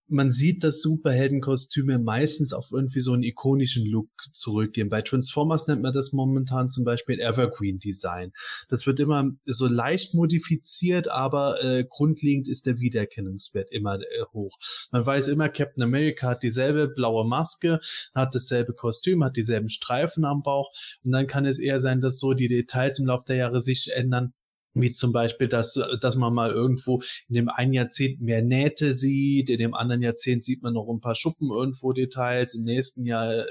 man sieht, dass Superheldenkostüme meistens auf irgendwie so einen ikonischen Look zurückgehen. Bei Transformers nennt man das momentan zum Beispiel Evergreen Design. Das wird immer so leicht modifiziert, aber äh, grundlegend ist der Wiedererkennungswert immer äh, hoch. Man weiß immer, Captain America hat dieselbe blaue Maske, hat dasselbe Kostüm, hat dieselben Streifen am Bauch und dann kann es eher sein, dass so die Details im Laufe der Jahre sich ändern wie zum Beispiel, dass, dass man mal irgendwo in dem einen Jahrzehnt mehr Nähte sieht, in dem anderen Jahrzehnt sieht man noch ein paar Schuppen irgendwo Details, im nächsten Jahr, äh,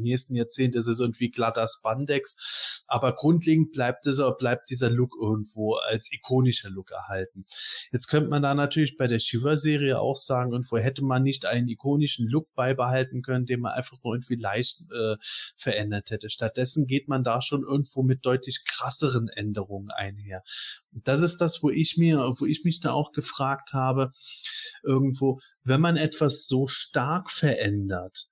nächsten Jahrzehnt ist es irgendwie glatter Spandex, aber grundlegend bleibt dieser, bleibt dieser Look irgendwo als ikonischer Look erhalten. Jetzt könnte man da natürlich bei der Shiva-Serie auch sagen, irgendwo hätte man nicht einen ikonischen Look beibehalten können, den man einfach nur irgendwie leicht äh, verändert hätte. Stattdessen geht man da schon irgendwo mit deutlich krasseren Änderungen einher. Das ist das, wo ich mir, wo ich mich da auch gefragt habe, irgendwo, wenn man etwas so stark verändert,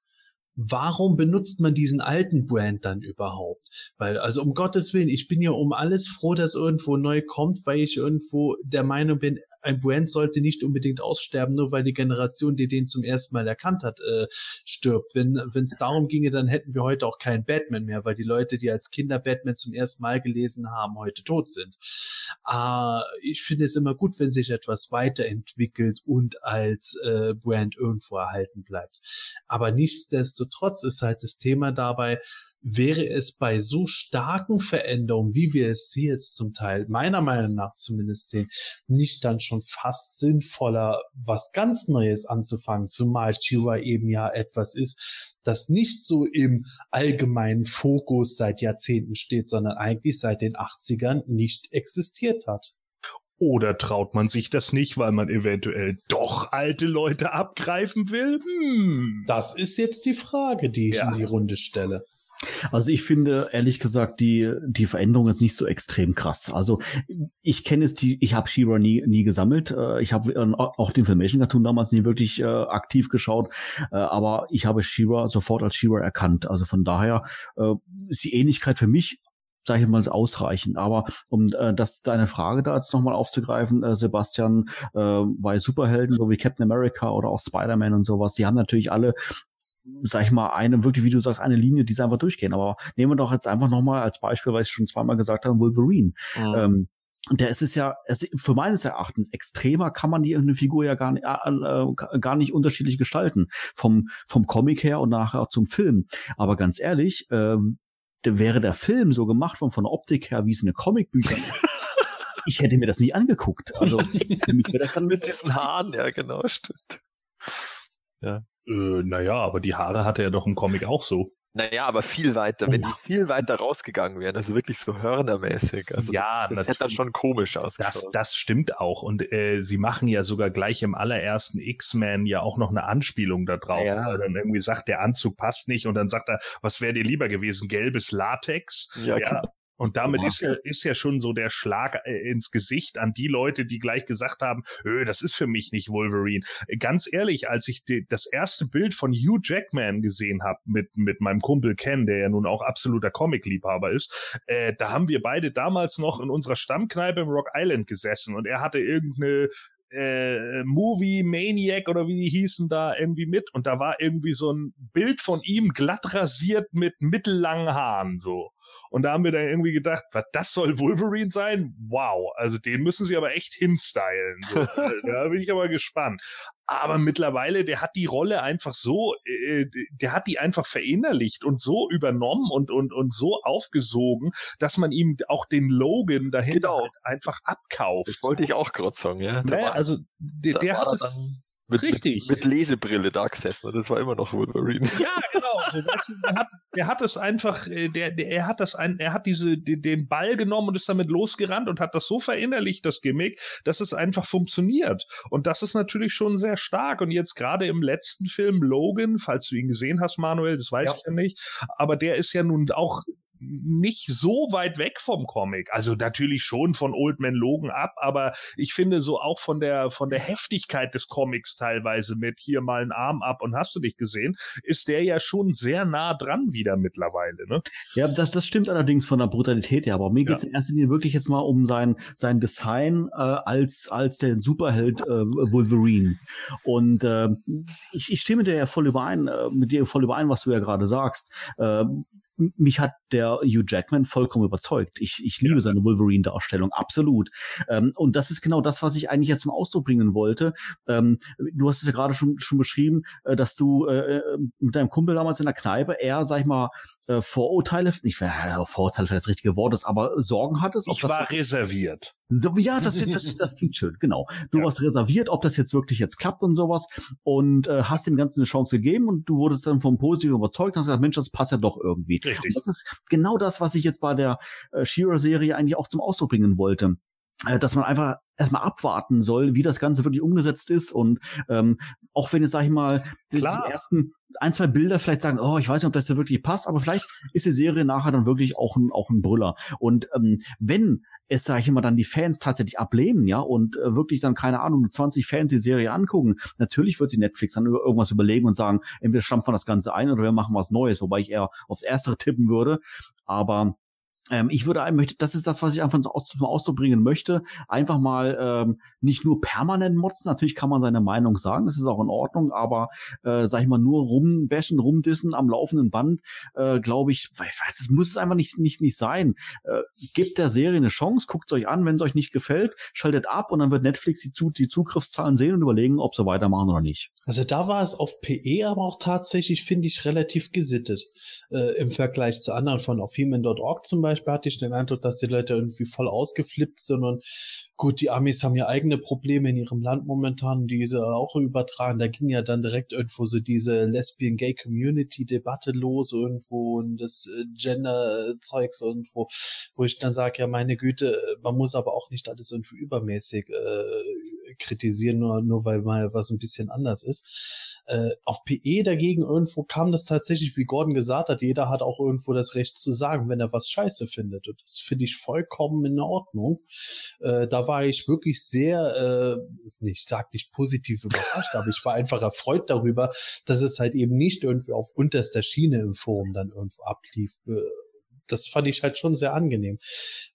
warum benutzt man diesen alten Brand dann überhaupt? Weil, also um Gottes Willen, ich bin ja um alles froh, dass irgendwo neu kommt, weil ich irgendwo der Meinung bin, ein Brand sollte nicht unbedingt aussterben, nur weil die Generation, die den zum ersten Mal erkannt hat, äh, stirbt. Wenn es darum ginge, dann hätten wir heute auch keinen Batman mehr, weil die Leute, die als Kinder Batman zum ersten Mal gelesen haben, heute tot sind. Äh, ich finde es immer gut, wenn sich etwas weiterentwickelt und als äh, Brand irgendwo erhalten bleibt. Aber nichtsdestotrotz ist halt das Thema dabei, wäre es bei so starken Veränderungen, wie wir es hier jetzt zum Teil, meiner Meinung nach zumindest sehen, nicht dann schon fast sinnvoller, was ganz Neues anzufangen, zumal Chihuahua eben ja etwas ist, das nicht so im allgemeinen Fokus seit Jahrzehnten steht, sondern eigentlich seit den 80ern nicht existiert hat. Oder traut man sich das nicht, weil man eventuell doch alte Leute abgreifen will? Hm. Das ist jetzt die Frage, die ich ja. in die Runde stelle. Also ich finde ehrlich gesagt die die Veränderung ist nicht so extrem krass. Also ich kenne es die ich habe She-Ra nie nie gesammelt. Äh, ich habe äh, auch den Filmation Cartoon damals nie wirklich äh, aktiv geschaut, aber ich habe She-Ra sofort als She-Ra erkannt. Also von daher ist die Ähnlichkeit für mich sage ich mal, ausreichend. Aber um äh, das deine Frage da jetzt nochmal aufzugreifen, äh, Sebastian, äh, bei Superhelden, so wie Captain America oder auch Spider-Man und sowas, die haben natürlich alle sag ich mal, eine, wirklich, wie du sagst, eine Linie, die sie einfach durchgehen. Aber nehmen wir doch jetzt einfach nochmal als Beispiel, weil ich schon zweimal gesagt habe, Wolverine. Mhm. Ähm, der ist es ja, es, für meines Erachtens, extremer kann man die eine Figur ja gar nicht, äh, gar nicht unterschiedlich gestalten. Vom, vom Comic her und nachher zum Film. Aber ganz ehrlich, ähm, wäre der Film so gemacht worden von der Optik her, wie es eine Comicbücher ich hätte mir das nicht angeguckt. Also, für das dann mit diesen Haaren, ja, genau, stimmt. Ja. Äh, naja, aber die Haare hatte er doch im Comic auch so. Naja, aber viel weiter, wenn die viel weiter rausgegangen wären, also wirklich so hörnermäßig. Also ja, das, das hätte dann schon komisch ausgesehen. Das, das stimmt auch. Und äh, sie machen ja sogar gleich im allerersten X-Men ja auch noch eine Anspielung da drauf. Ja. Weil dann irgendwie sagt, der Anzug passt nicht und dann sagt er, was wäre dir lieber gewesen? Gelbes Latex? Ja, ja. Und damit ist ja, ist ja schon so der Schlag äh, ins Gesicht an die Leute, die gleich gesagt haben, öh, das ist für mich nicht Wolverine. Ganz ehrlich, als ich die, das erste Bild von Hugh Jackman gesehen habe mit, mit meinem Kumpel Ken, der ja nun auch absoluter Comic-Liebhaber ist, äh, da haben wir beide damals noch in unserer Stammkneipe im Rock Island gesessen und er hatte irgendeine äh, Movie Maniac oder wie die hießen da irgendwie mit und da war irgendwie so ein Bild von ihm glatt rasiert mit mittellangen Haaren so. Und da haben wir dann irgendwie gedacht, was das soll Wolverine sein? Wow, also den müssen sie aber echt hinstylen. So. da bin ich aber gespannt. Aber mittlerweile, der hat die Rolle einfach so, äh, der hat die einfach verinnerlicht und so übernommen und und und so aufgesogen, dass man ihm auch den Logan dahinter Genau. halt einfach abkauft. Das wollte ich auch gerade sagen, ja. Naja, war- also der, der hat es mit, richtig. Mit, mit Lesebrille da gesessen das war immer noch Wolverine. Ja, genau. So, weißt du, der, hat, der hat es einfach, äh, der, der, er hat das ein, er hat diese, die, den Ball genommen und ist damit losgerannt und hat das so verinnerlicht, das Gimmick, dass es einfach funktioniert. Und das ist natürlich schon sehr stark. Und jetzt gerade im letzten Film Logan, falls du ihn gesehen hast, Manuel, das weiß Ja. ich ja nicht, aber der ist ja nun auch nicht so weit weg vom Comic. Also natürlich schon von Old Man Logan ab, aber ich finde so auch von der von der Heftigkeit des Comics teilweise mit hier mal einen Arm ab und hast du dich gesehen, ist der ja schon sehr nah dran wieder mittlerweile, ne? Ja, das, das stimmt allerdings von der Brutalität her, aber mir Ja. geht's in erster Linie wirklich jetzt mal um sein, sein Design äh, als, als der Superheld äh, Wolverine. Und äh, ich, ich stimme dir ja voll überein, äh, mit dir voll überein, was du ja gerade sagst. Äh, mich hat der Hugh Jackman vollkommen überzeugt. Ich, ich liebe seine Wolverine-Darstellung, absolut. Ähm, und das ist genau das, was ich eigentlich jetzt zum Ausdruck bringen wollte. Ähm, du hast es ja gerade schon, schon beschrieben, äh, dass du äh, äh, mit deinem Kumpel damals in der Kneipe eher, sag ich mal, äh, Vorurteile, nicht äh, Vorurteile vielleicht das richtige Wort ist, aber Sorgen hattest. ob Ich das war reserviert. so, ja, das, das, das klingt schön, genau. Du Ja. warst reserviert, ob das jetzt wirklich jetzt klappt und sowas und äh, hast dem Ganzen eine Chance gegeben und du wurdest dann vom Positiven überzeugt und hast gesagt, Mensch, das passt ja doch irgendwie. Und Richtig. das ist genau das, was ich jetzt bei der äh, She-Ra-Serie eigentlich auch zum Ausdruck bringen wollte. Äh, dass man einfach erstmal abwarten soll, wie das Ganze wirklich umgesetzt ist und ähm, auch wenn jetzt, sag ich mal, die, die Klar. ersten ein, zwei Bilder vielleicht sagen, oh, ich weiß nicht, ob das da wirklich passt, aber vielleicht ist die Serie nachher dann wirklich auch ein, auch ein Brüller. Und ähm, wenn es, sag ich immer, dann die Fans tatsächlich ablehnen, ja, und äh, wirklich dann, keine Ahnung, 20 Fans die Serie angucken, natürlich wird sich Netflix dann über irgendwas überlegen und sagen, entweder stampfen wir das Ganze ein oder wir machen was Neues, wobei ich eher aufs Erstere tippen würde. Aber ähm, ich würde möchte, das ist das, was ich einfach aus, zum Ausdruck bringen möchte. Einfach mal ähm, nicht nur permanent motzen. Natürlich kann man seine Meinung sagen, das ist auch in Ordnung, aber äh, sag ich mal, nur rumbashen, rumdissen am laufenden Band, äh, glaube ich, weiß, weiß, das muss es einfach nicht, nicht, nicht sein. Äh, gebt der Serie eine Chance, guckt es euch an, wenn es euch nicht gefällt, schaltet ab und dann wird Netflix die, die Zugriffszahlen sehen und überlegen, ob sie weitermachen oder nicht. Also da war es auf PE aber auch tatsächlich, finde ich, relativ gesittet. Äh, Im Vergleich zu anderen von auf He-Man.org zum Beispiel hatte ich den Eindruck, dass die Leute irgendwie voll ausgeflippt sind und gut, die Amis haben ja eigene Probleme in ihrem Land momentan, die sie auch übertragen. Da ging ja dann direkt irgendwo so diese Lesbian-Gay-Community-Debatte los irgendwo und das äh, Gender-Zeugs irgendwo, wo ich dann sage, ja meine Güte, man muss aber auch nicht alles irgendwie übermäßig äh, kritisieren, nur, nur weil mal was ein bisschen anders ist. Äh, auf PE dagegen irgendwo kam das tatsächlich, wie Gordon gesagt hat, jeder hat auch irgendwo das Recht zu sagen, wenn er was scheiße findet. Und das finde ich vollkommen in Ordnung. Äh, da war ich wirklich sehr, äh, ich sag nicht positiv überrascht, aber ich war einfach erfreut darüber, dass es halt eben nicht irgendwie auf unterster Schiene im Forum dann irgendwo ablief. Äh, das fand ich halt schon sehr angenehm.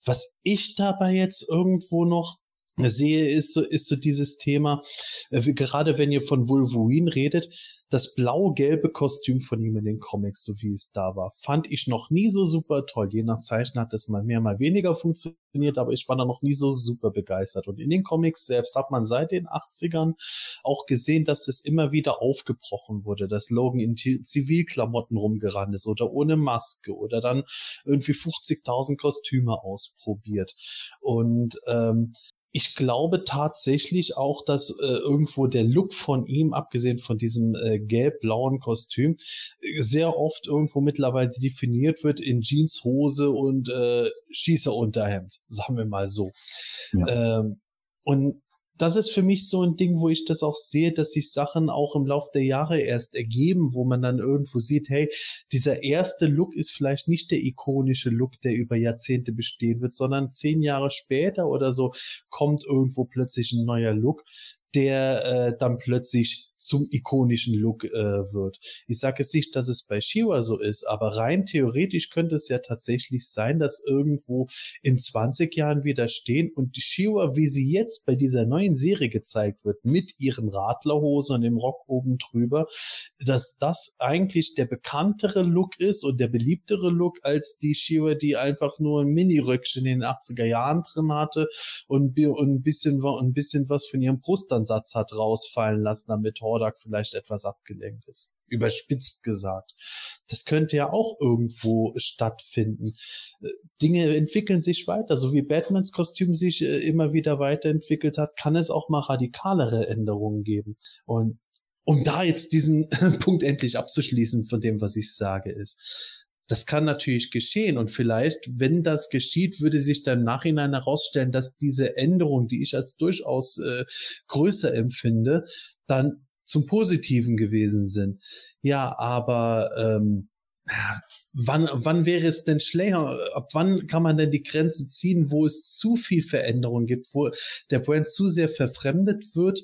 Was ich dabei jetzt irgendwo noch sehe, ist so, ist so dieses Thema, äh, gerade wenn ihr von Wolverine redet, das blau-gelbe Kostüm von ihm in den Comics, so wie es da war, fand ich noch nie so super toll. Je nach Zeichen hat es mal mehr, mal weniger funktioniert, aber ich war da noch nie so super begeistert. Und in den Comics selbst hat man seit den 80ern auch gesehen, dass es immer wieder aufgebrochen wurde, dass Logan in Zivilklamotten rumgerannt ist oder ohne Maske oder dann irgendwie 50.000 Kostüme ausprobiert. Und ähm, ich glaube tatsächlich auch, dass äh, irgendwo der Look von ihm, abgesehen von diesem äh, gelb-blauen Kostüm, äh, sehr oft irgendwo mittlerweile definiert wird in Jeanshose und äh, Schießerunterhemd, sagen wir mal so. Ja. Ähm, und das ist für mich so ein Ding, wo ich das auch sehe, dass sich Sachen auch im Laufe der Jahre erst ergeben, wo man dann irgendwo sieht, hey, dieser erste Look ist vielleicht nicht der ikonische Look, der über Jahrzehnte bestehen wird, sondern zehn Jahre später oder so kommt irgendwo plötzlich ein neuer Look, der äh, dann plötzlich zum ikonischen Look äh, wird. Ich sage jetzt nicht, dass es bei Shiva so ist, aber rein theoretisch könnte es ja tatsächlich sein, dass irgendwo in 20 Jahren wieder stehen und die Shiva, wie sie jetzt bei dieser neuen Serie gezeigt wird, mit ihren Radlerhosen und dem Rock oben drüber, dass das eigentlich der bekanntere Look ist und der beliebtere Look als die Shiva, die einfach nur ein Mini-Röckchen in den 80er Jahren drin hatte und, und ein bisschen, ein bisschen was von ihrem Brustansatz hat rausfallen lassen, damit Hordak vielleicht etwas abgelenkt ist. Überspitzt gesagt. Das könnte ja auch irgendwo stattfinden. Äh, Dinge entwickeln sich weiter. So wie Batmans Kostüm sich äh, immer wieder weiterentwickelt hat, kann es auch mal radikalere Änderungen geben. Und um da jetzt diesen Punkt endlich abzuschließen von dem, was ich sage, ist, das kann natürlich geschehen und vielleicht, wenn das geschieht, würde sich dann im Nachhinein herausstellen, dass diese Änderung, die ich als durchaus äh, größer empfinde, dann zum Positiven gewesen sind. Ja, aber ähm, wann, wann wäre es denn schlechter? Ab wann kann man denn die Grenze ziehen, wo es zu viel Veränderung gibt, wo der Brand zu sehr verfremdet wird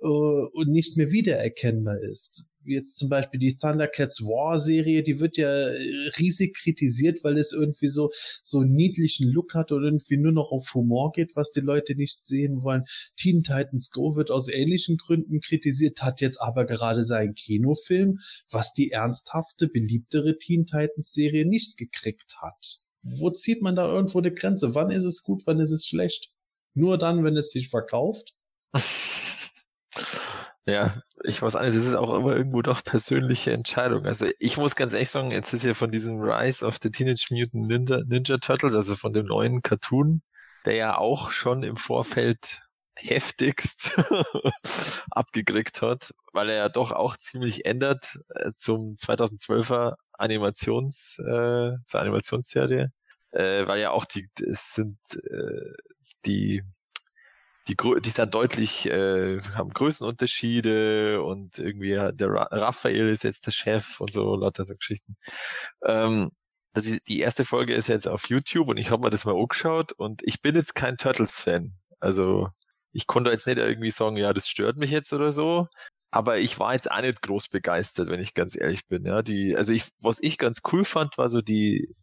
äh, und nicht mehr wiedererkennbar ist? Jetzt zum Beispiel die Thundercats War Serie, die wird ja äh, riesig kritisiert, weil es irgendwie so, so niedlichen Look hat und irgendwie nur noch auf Humor geht, was die Leute nicht sehen wollen. Teen Titans Go wird aus ähnlichen Gründen kritisiert, hat jetzt aber gerade seinen Kinofilm, was die ernsthafte, beliebtere Teen Titans Serie nicht gekriegt hat. Wo zieht man da irgendwo eine Grenze? Wann ist es gut, wann ist es schlecht? Nur dann, wenn es sich verkauft? Ja, ich weiß nicht, das ist auch immer irgendwo doch persönliche Entscheidung. Also ich muss ganz ehrlich sagen, jetzt ist ja von diesem Rise of the Teenage Mutant Ninja, Ninja Turtles, also von dem neuen Cartoon, der ja auch schon im Vorfeld heftigst abgekriegt hat, weil er ja doch auch ziemlich ändert äh, zum 2012er Animations, äh, zur Animationsserie, äh, weil ja auch die, es sind äh, die die, die sind deutlich, äh, haben Größenunterschiede und irgendwie der Raphael ist jetzt der Chef und so, lauter so Geschichten. Ähm, also die erste Folge ist jetzt auf YouTube und ich habe mir das mal angeschaut und ich bin jetzt kein Turtles-Fan. Also ich konnte jetzt nicht irgendwie sagen, ja, das stört mich jetzt oder so. Aber ich war jetzt auch nicht groß begeistert, wenn ich ganz ehrlich bin. Ja, die, also ich, was ich ganz cool fand, war so die,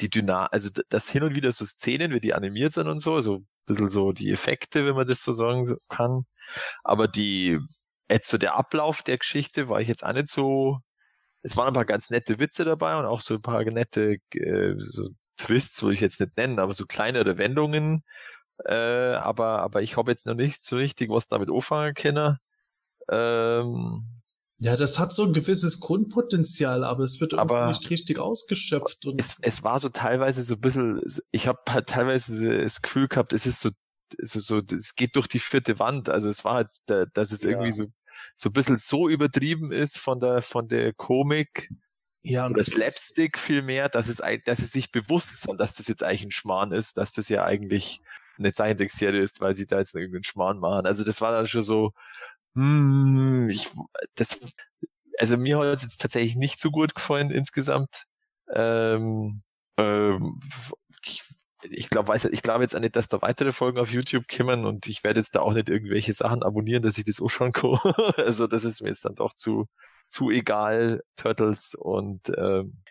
die Dyna, also das hin und wieder so Szenen, wie die animiert sind und so, also bisschen so die Effekte, wenn man das so sagen kann. Aber die, jetzt so der Ablauf der Geschichte war ich jetzt auch nicht so, es waren ein paar ganz nette Witze dabei und auch so ein paar nette äh, so Twists, würde ich jetzt nicht nennen, aber so kleinere Wendungen. Äh, aber, aber ich habe jetzt noch nicht so richtig was damit anfangen können. Ähm, ja, das hat so ein gewisses Grundpotenzial, aber es wird aber nicht richtig ausgeschöpft. Und es, es war so teilweise so ein bisschen, ich habe halt teilweise das Gefühl gehabt, es ist so, so, so, es geht durch die vierte Wand. Also es war halt, dass es ja. irgendwie so, so ein bisschen so übertrieben ist von der, von der Komik. Ja, oder Slapstick viel mehr, dass es, dass es sich bewusst sind, dass das jetzt eigentlich ein Schmarrn ist, dass das ja eigentlich eine Zeichentrickserie ist, weil sie da jetzt irgendeinen Schmarrn machen. Also das war dann schon so, hm, ich, das, also mir hat es jetzt tatsächlich nicht so gut gefallen insgesamt. Ähm, ähm, ich, ich glaube ich glaube jetzt auch nicht, dass da weitere Folgen auf YouTube kommen und ich werde jetzt da auch nicht irgendwelche Sachen abonnieren, dass ich das auch schon kann. also das ist mir jetzt dann doch zu, zu egal, Turtles und ähm,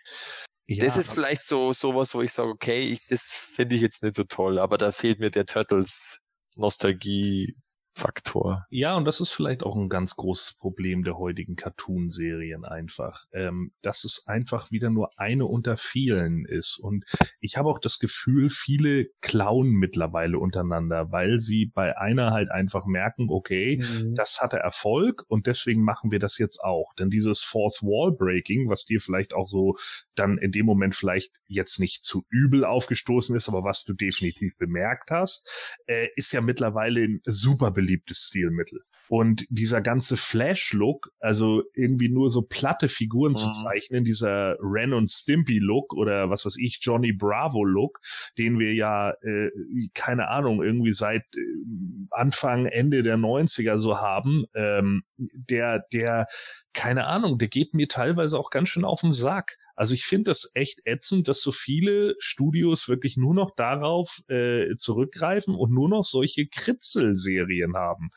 ja, das ist vielleicht so sowas, wo ich sage, okay, ich, das finde ich jetzt nicht so toll, aber da fehlt mir der Turtles Nostalgie Faktor. Ja, und das ist vielleicht auch ein ganz großes Problem der heutigen Cartoon-Serien einfach, ähm, dass es einfach wieder nur eine unter vielen ist. Und ich habe auch das Gefühl, viele klauen mittlerweile untereinander, weil sie bei einer halt einfach merken, okay, mhm. das hatte Erfolg und deswegen machen wir das jetzt auch. Denn dieses Fourth Wall Breaking, was dir vielleicht auch so dann in dem Moment vielleicht jetzt nicht zu übel aufgestoßen ist, aber was du definitiv bemerkt hast, äh, ist ja mittlerweile super beliebt beliebtes Stilmittel. Und dieser ganze Flash-Look, also irgendwie nur so platte Figuren mhm. zu zeichnen, dieser Ren und Stimpy-Look oder was weiß ich, Johnny Bravo-Look, den wir ja, äh, keine Ahnung, irgendwie seit äh, Anfang, Ende der 90er so haben, ähm, der, der, keine Ahnung, der geht mir teilweise auch ganz schön auf den Sack. Also ich finde das echt ätzend, dass so viele Studios wirklich nur noch darauf äh, zurückgreifen und nur noch solche Kritzelserien haben.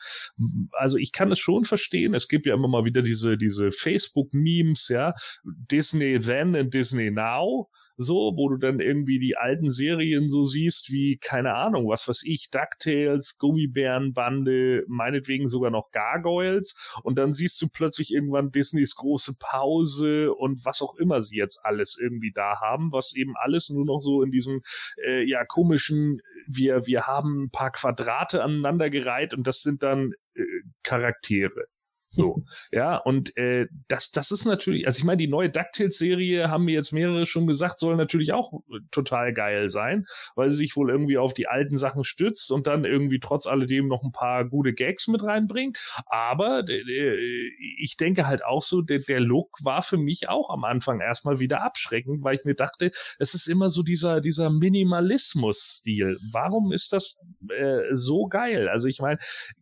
Also ich kann es schon verstehen. Es gibt ja immer mal wieder diese diese Facebook-Memes, ja, Disney then and Disney now so, wo du dann irgendwie die alten Serien so siehst, wie, keine Ahnung, was weiß ich, DuckTales, Gummibärenbande, meinetwegen sogar noch Gargoyles, und dann siehst du plötzlich irgendwann Disneys große Pause und was auch immer sie jetzt alles irgendwie da haben, was eben alles nur noch so in diesem, äh, ja, komischen, wir, wir haben ein paar Quadrate aneinandergereiht und das sind dann äh, Charaktere. So, ja, und äh, das, das ist natürlich, also ich meine, die neue DuckTales-Serie, haben mir jetzt mehrere schon gesagt, soll natürlich auch total geil sein, weil sie sich wohl irgendwie auf die alten Sachen stützt und dann irgendwie trotz alledem noch ein paar gute Gags mit reinbringt. Aber äh, ich denke halt auch so, der, der Look war für mich auch am Anfang erstmal wieder abschreckend, weil ich mir dachte, es ist immer so dieser, dieser Minimalismus-Stil. Warum ist das äh, so geil? Also ich meine,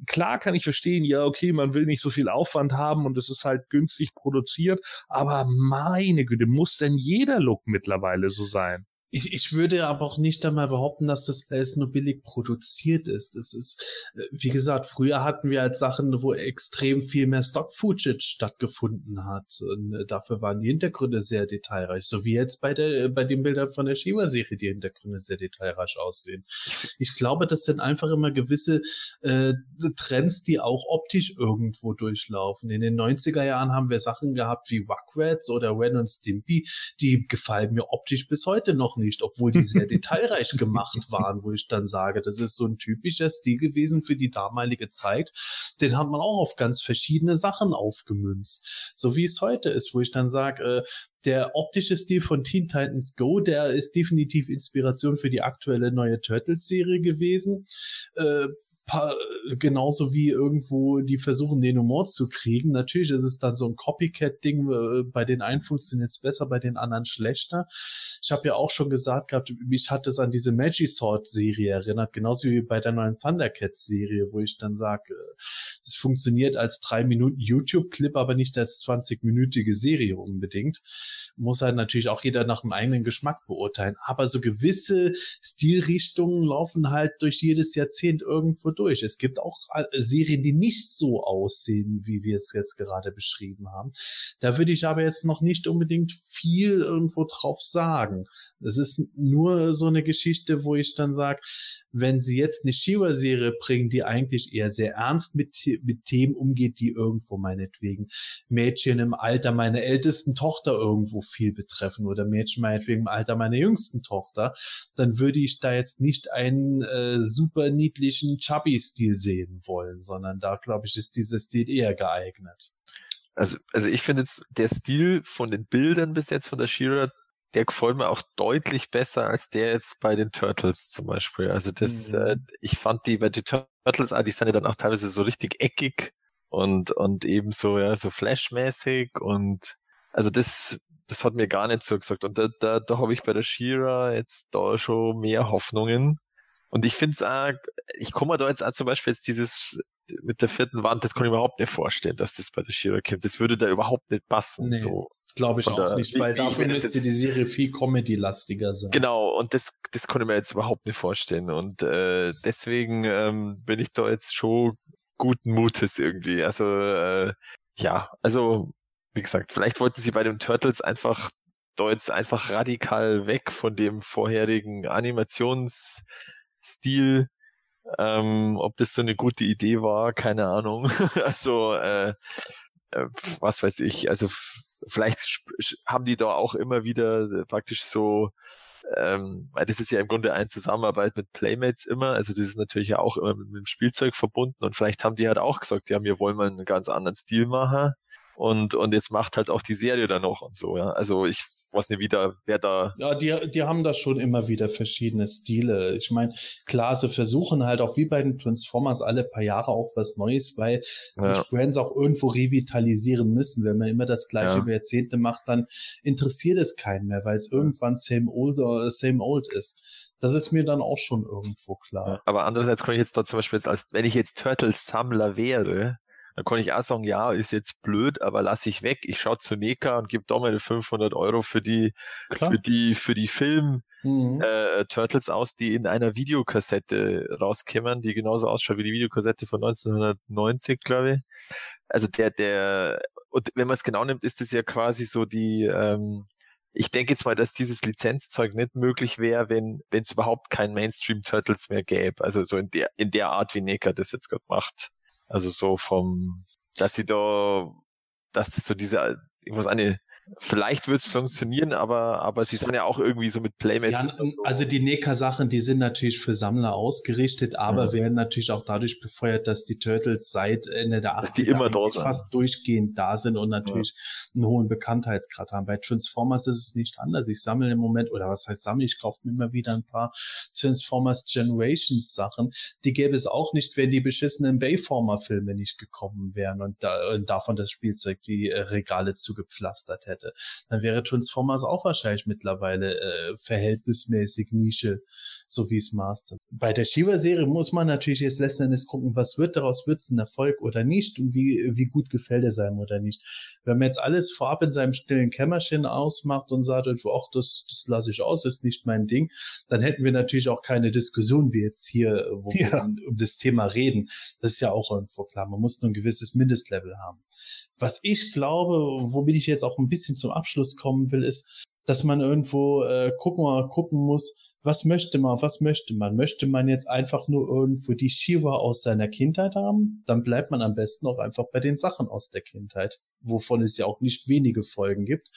klar kann ich verstehen, ja, okay, man will nicht so viel Aufwand haben und es ist halt günstig produziert. Aber meine Güte, muss denn jeder Look mittlerweile so sein? Ich, ich würde aber auch nicht einmal behaupten, dass das alles nur billig produziert ist. Es ist, äh, wie gesagt, früher hatten wir halt Sachen, wo extrem viel mehr Stock-Footage stattgefunden hat. Und äh, dafür waren die Hintergründe sehr detailreich. So wie jetzt bei der, bei den Bildern von der Shiva-Serie die Hintergründe sehr detailreich aussehen. Ich glaube, das sind einfach immer gewisse äh, Trends, die auch optisch irgendwo durchlaufen. In den 90er Jahren haben wir Sachen gehabt wie Rugrats oder Ren und Stimpy, die gefallen mir optisch bis heute noch nicht, obwohl die sehr detailreich gemacht waren, wo ich dann sage, das ist so ein typischer Stil gewesen für die damalige Zeit. Den hat man auch auf ganz verschiedene Sachen aufgemünzt. So wie es heute ist, wo ich dann sage, äh, der optische Stil von Teen Titans Go, der ist definitiv Inspiration für die aktuelle neue Turtles-Serie gewesen. Äh, genauso wie irgendwo die versuchen, den Humor zu kriegen. Natürlich ist es dann so ein Copycat-Ding, äh, bei den einen funktioniert es besser, bei den anderen schlechter. Ich habe ja auch schon gesagt gehabt, mich hat es an diese Magisword-Serie erinnert, genauso wie bei der neuen Thundercats-Serie, wo ich dann sage, äh, es funktioniert als drei Minuten YouTube-Clip, aber nicht als 20-minütige Serie unbedingt. Muss halt natürlich auch jeder nach dem eigenen Geschmack beurteilen. Aber so gewisse Stilrichtungen laufen halt durch jedes Jahrzehnt irgendwo durch. Es gibt auch äh, Serien, die nicht so aussehen, wie wir es jetzt gerade beschrieben haben. Da würde ich aber jetzt noch nicht unbedingt viel irgendwo drauf sagen. Es ist nur so eine Geschichte, wo ich dann sage, wenn sie jetzt eine Shiva-Serie bringen, die eigentlich eher sehr ernst mit, mit Themen umgeht, die irgendwo meinetwegen Mädchen im Alter meiner ältesten Tochter irgendwo viel betreffen oder Mädchen meinetwegen im Alter meiner jüngsten Tochter, dann würde ich da jetzt nicht einen äh, super niedlichen Chubby-Stil sehen wollen, sondern da glaube ich, ist dieser Stil eher geeignet. Also, also ich finde jetzt der Stil von den Bildern bis jetzt von der Shira der gefällt mir auch deutlich besser als der jetzt bei den Turtles zum Beispiel. Also das, mhm. äh, ich fand die bei den Turtles, ah, die sind ja dann auch teilweise so richtig eckig und, und eben so, ja, so flashmäßig und also das, das hat mir gar nicht so gesagt. Und da, da, da habe ich bei der Shira jetzt da schon mehr Hoffnungen. Und ich finde es auch, ich komme da jetzt auch zum Beispiel jetzt dieses mit der vierten Wand, das kann ich mir überhaupt nicht vorstellen, dass das bei der Shira kommt. Das würde da überhaupt nicht passen. Nee. So. Glaube ich auch der, nicht, weil dafür müsste die Serie viel Comedy-lastiger sein. Genau, und das, das konnte ich mir jetzt überhaupt nicht vorstellen. Und äh, deswegen ähm, bin ich da jetzt schon guten Mutes irgendwie. Also, äh, ja, also, wie gesagt, vielleicht wollten sie bei den Turtles einfach da jetzt einfach radikal weg von dem vorherigen Animationsstil. Ähm, ob das so eine gute Idee war, keine Ahnung. also, äh, äh, was weiß ich, also vielleicht haben die da auch immer wieder praktisch so, ähm, weil das ist ja im Grunde eine Zusammenarbeit mit Playmates immer, also das ist natürlich ja auch immer mit, mit dem Spielzeug verbunden. Und vielleicht haben die halt auch gesagt, ja, wir wollen mal einen ganz anderen Stil machen. Und, und jetzt macht halt auch die Serie dann noch und so, ja. Also ich weiß nicht wieder, wer da. Ja, die, die haben da schon immer wieder verschiedene Stile. Ich meine, klar, sie versuchen halt auch wie bei den Transformers alle paar Jahre auch was Neues, weil Ja. sich Brands auch irgendwo revitalisieren müssen. Wenn man immer das gleiche Ja. über Jahrzehnte macht, dann interessiert es keinen mehr, weil es irgendwann same old or same old ist. Das ist mir dann auch schon irgendwo klar. Aber andererseits kann ich jetzt da zum Beispiel jetzt als, wenn ich jetzt Turtles-Sammler wäre, dann kann ich auch sagen, ja, ist jetzt blöd, aber lass ich weg. Ich schaue zu Neka und gebe da mal 500 Euro für die, Klar. für die, für die Film, Mhm. äh, Turtles aus, die in einer Videokassette rauskämmern, die genauso ausschaut wie die Videokassette von 1990, glaube ich. Also der, der, und wenn man es genau nimmt, ist es ja quasi so die, ähm, ich denke jetzt mal, dass dieses Lizenzzeug nicht möglich wäre, wenn wenn es überhaupt kein Mainstream Turtles mehr gäbe. Also so in der in der Art, wie Neka das jetzt gerade macht. Also so vom, dass sie da, dass das so diese, ich muss eine, vielleicht wird es funktionieren, aber aber sie sind ja auch irgendwie so mit Playmates. Ja, immer so, also die NECA-Sachen, die sind natürlich für Sammler ausgerichtet, aber Ja. werden natürlich auch dadurch befeuert, dass die Turtles seit Ende der 80er Dass die immer da sind. fast durchgehend da sind und natürlich einen hohen Bekanntheitsgrad haben. Bei Transformers ist es nicht anders. Ich sammle im Moment, oder was heißt sammle, ich kaufe mir immer wieder ein paar Transformers Generations Sachen. Die gäbe es auch nicht, wenn die beschissenen Bayformer-Filme nicht gekommen wären und, da, und davon das Spielzeug die äh, Regale zugepflastert hätte dann wäre Transformers auch wahrscheinlich mittlerweile äh, verhältnismäßig Nische, so wie es Master. Bei der Shiva-Serie muss man natürlich jetzt letzten Endes gucken, was wird daraus, wird es ein Erfolg oder nicht und wie, wie gut gefällt er seinem oder nicht. Wenn man jetzt alles vorab in seinem stillen Kämmerchen ausmacht und sagt, ach, das, das lasse ich aus, ist nicht mein Ding, dann hätten wir natürlich auch keine Diskussion wie jetzt hier, wo wir Ja. um, um das Thema reden. Das ist ja auch irgendwo klar. Man muss nur ein gewisses Mindestlevel haben. Was ich glaube, womit ich jetzt auch ein bisschen zum Abschluss kommen will, ist, dass man irgendwo äh, gucken, gucken muss, was möchte man, was möchte man? Möchte man jetzt einfach nur irgendwo die Shiva aus seiner Kindheit haben? Dann bleibt man am besten auch einfach bei den Sachen aus der Kindheit, wovon es ja auch nicht wenige Folgen gibt.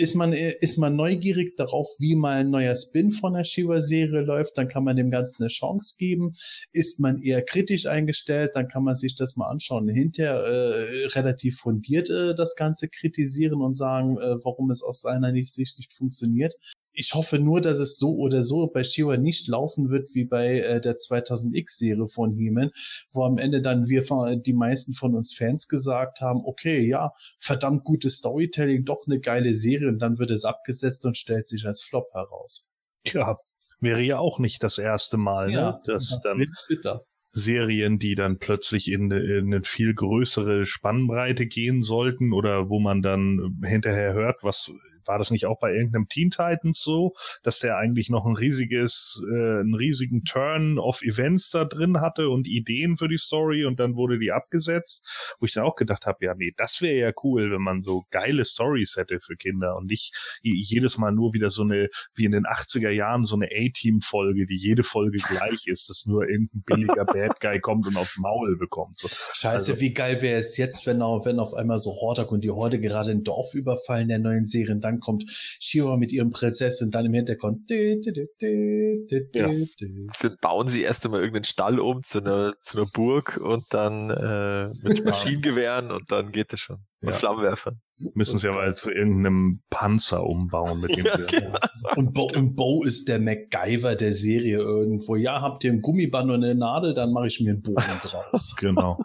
Ist man, ist man neugierig darauf, wie mal ein neuer Spin von der Shiva-Serie läuft, dann kann man dem Ganzen eine Chance geben. Ist man eher kritisch eingestellt, dann kann man sich das mal anschauen. Hinterher äh, relativ fundiert äh, das Ganze kritisieren und sagen, äh, warum es aus seiner Sicht nicht funktioniert. Ich hoffe nur, dass es so oder so bei Shiva nicht laufen wird wie bei äh, der 2000X-Serie von He-Man, wo am Ende dann wir die meisten von uns Fans gesagt haben, okay, ja, verdammt gutes Storytelling, doch eine geile Serie und dann wird es abgesetzt und stellt sich als Flop heraus. Tja, wäre ja auch nicht das erste Mal, ne? dass das dann bitter. Serien, die dann plötzlich in, in eine viel größere Spannbreite gehen sollten oder wo man dann hinterher hört, was war das nicht auch bei irgendeinem Teen Titans so, dass der eigentlich noch ein riesiges, äh, einen riesigen Turn of Events da drin hatte und Ideen für die Story und dann wurde die abgesetzt, wo ich dann auch gedacht habe, ja nee, das wäre ja cool, wenn man so geile Stories hätte für Kinder und nicht jedes Mal nur wieder so eine, wie in den 80er Jahren, so eine A-Team-Folge, die jede Folge gleich ist, dass nur irgendein billiger Bad Guy kommt und aufs Maul bekommt. So. Scheiße, Also- wie geil wäre es jetzt, wenn, auf, wenn auf einmal so Hordak und die Horde gerade ein Dorf überfallen der neuen Serien, dann kommt Shiva mit ihrem Prinzessin, dann im Hintergrund. dü, dü, dü, dü, dü, Ja. bauen sie erst einmal irgendeinen Stall um zu einer, zu einer Burg und dann äh, mit Maschinengewehren und dann geht es schon. Und Ja. Flammenwerfern. Müssen sie aber zu irgendeinem Panzer umbauen, mit dem Ja, genau. Und Bo, und Bo ist der MacGyver der Serie irgendwo. Ja, habt ihr ein Gummiband und eine Nadel, dann mache ich mir einen Bogen draus. Genau.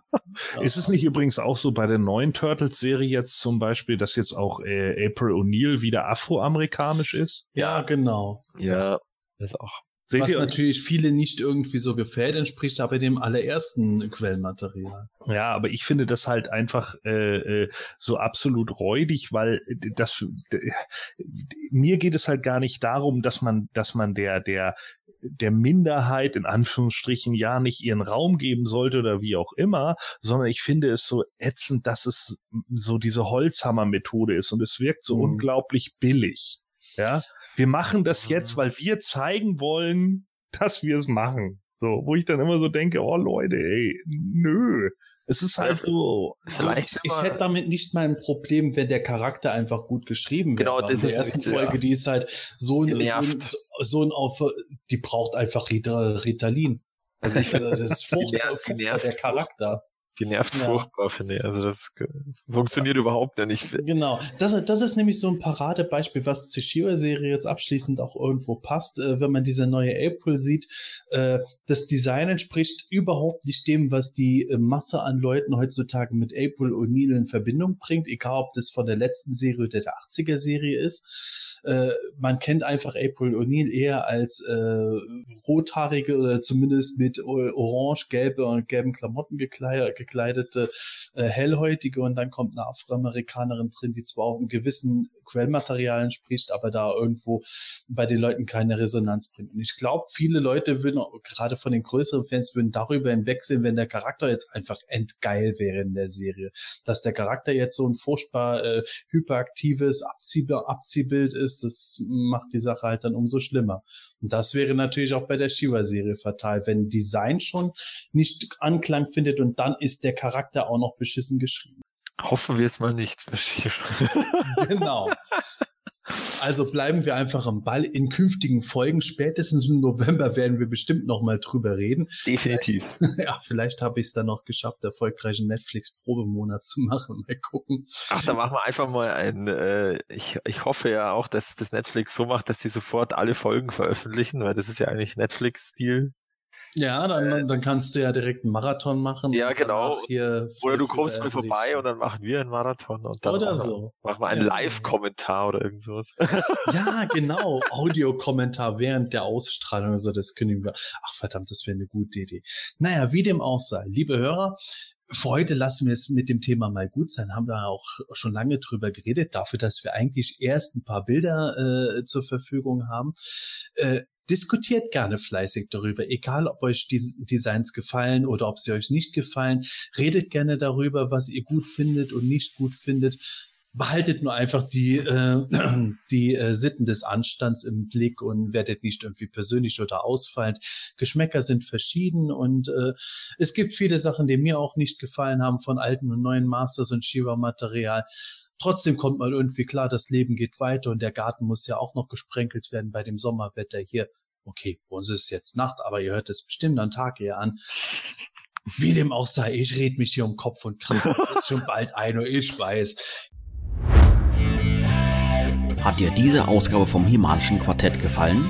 Ja. Ist es nicht übrigens auch so bei der neuen Turtles-Serie jetzt zum Beispiel, dass jetzt auch äh, April O'Neil wieder afroamerikanisch ist? Ja, genau. Ja, das auch. Seht Was ihr? natürlich viele nicht irgendwie so gefällt, entspricht aber dem allerersten Quellenmaterial. Ja, aber ich finde das halt einfach äh, äh, so absolut räudig, weil das d- mir geht es halt gar nicht darum, dass man, dass man der der der Minderheit in Anführungsstrichen ja nicht ihren Raum geben sollte oder wie auch immer, sondern ich finde es so ätzend, dass es so diese Holzhammer-Methode ist und es wirkt so Mhm. unglaublich billig. Ja, wir machen das jetzt, weil wir zeigen wollen, dass wir es machen. So, wo ich dann immer so denke, oh Leute, ey, nö. Es ist halt so. Vielleicht ich, wir- hätte damit nicht mal ein Problem, wenn der Charakter einfach gut geschrieben wäre. Genau, das in der ist ersten nämlich das. Folge, die ist halt so ein, so ein, so ein auf, die braucht einfach Rita- Ritalin. Also ich Also das ist furchtbar, nervt- die nervt. Ja. furchtbar, finde ich. Also das funktioniert überhaupt nicht. Ich, Genau, das, das ist nämlich so ein Paradebeispiel, was zur Shiva-Serie jetzt abschließend auch irgendwo passt, äh, wenn man diese neue April sieht. Äh, das Design entspricht überhaupt nicht dem, was die äh, Masse an Leuten heutzutage mit April O'Neil in Verbindung bringt, egal ob das von der letzten Serie oder der 80er-Serie ist. Äh, man kennt einfach April O'Neil eher als äh, rothaarige oder zumindest mit orange, gelbe und gelben Klamotten gekleidet, gekleidete äh, hellhäutige und dann kommt eine Afroamerikanerin drin, die zwar auch einem gewissen Quellmaterial entspricht, aber da irgendwo bei den Leuten keine Resonanz bringt. Und ich glaube, viele Leute würden, gerade von den größeren Fans, würden darüber hinwegsehen, wenn der Charakter jetzt einfach endgeil wäre in der Serie. Dass der Charakter jetzt so ein furchtbar äh, hyperaktives Abzieh Abziehbild ist, das macht die Sache halt dann umso schlimmer. Und das wäre natürlich auch bei der Shiva-Serie fatal, wenn Design schon nicht Anklang findet und dann ist der Charakter auch noch beschissen geschrieben. Hoffen wir es mal nicht. Genau. Also bleiben wir einfach am Ball. In künftigen Folgen, spätestens im November, werden wir bestimmt noch mal drüber reden. Definitiv. Ja, vielleicht habe ich es dann noch geschafft, erfolgreichen Netflix-Probemonat zu machen. Mal gucken. Ach, da machen wir einfach mal ein, äh, ich, ich hoffe ja auch, dass das Netflix so macht, dass sie sofort alle Folgen veröffentlichen, weil das ist ja eigentlich Netflix-Stil. Ja, dann, dann kannst du ja direkt einen Marathon machen. Ja, genau. Oder du kommst drüber vorbei und dann machen wir einen Marathon und dann Oder so. machen wir einen Ja. Live-Kommentar oder irgend sowas. Ja, genau. Audiokommentar während der Ausstrahlung. Also das können wir. Ach verdammt, das wäre eine gute Idee. Naja, wie dem auch sei. Liebe Hörer, für heute lassen wir es mit dem Thema mal gut sein. Haben wir auch schon lange drüber geredet, dafür, dass wir eigentlich erst ein paar Bilder äh, zur Verfügung haben. Äh, diskutiert gerne fleißig darüber, egal ob euch die Designs gefallen oder ob sie euch nicht gefallen. Redet gerne darüber, was ihr gut findet und nicht gut findet behaltet nur einfach die, äh, die äh, Sitten des Anstands im Blick und werdet nicht irgendwie persönlich oder ausfallend. Geschmäcker sind verschieden und äh, es gibt viele Sachen, die mir auch nicht gefallen haben von alten und neuen Masters und Shiva-Material. Trotzdem kommt mal irgendwie klar, das Leben geht weiter und der Garten muss ja auch noch gesprenkelt werden bei dem Sommerwetter hier. Okay, bei uns ist jetzt Nacht, aber ihr hört es bestimmt am Tag eher an. Wie dem auch sei, ich red mich hier um Kopf und Kragen. Es ist schon bald ein Uhr, ich weiß. Hat dir diese Ausgabe vom Himalischen Quartett gefallen?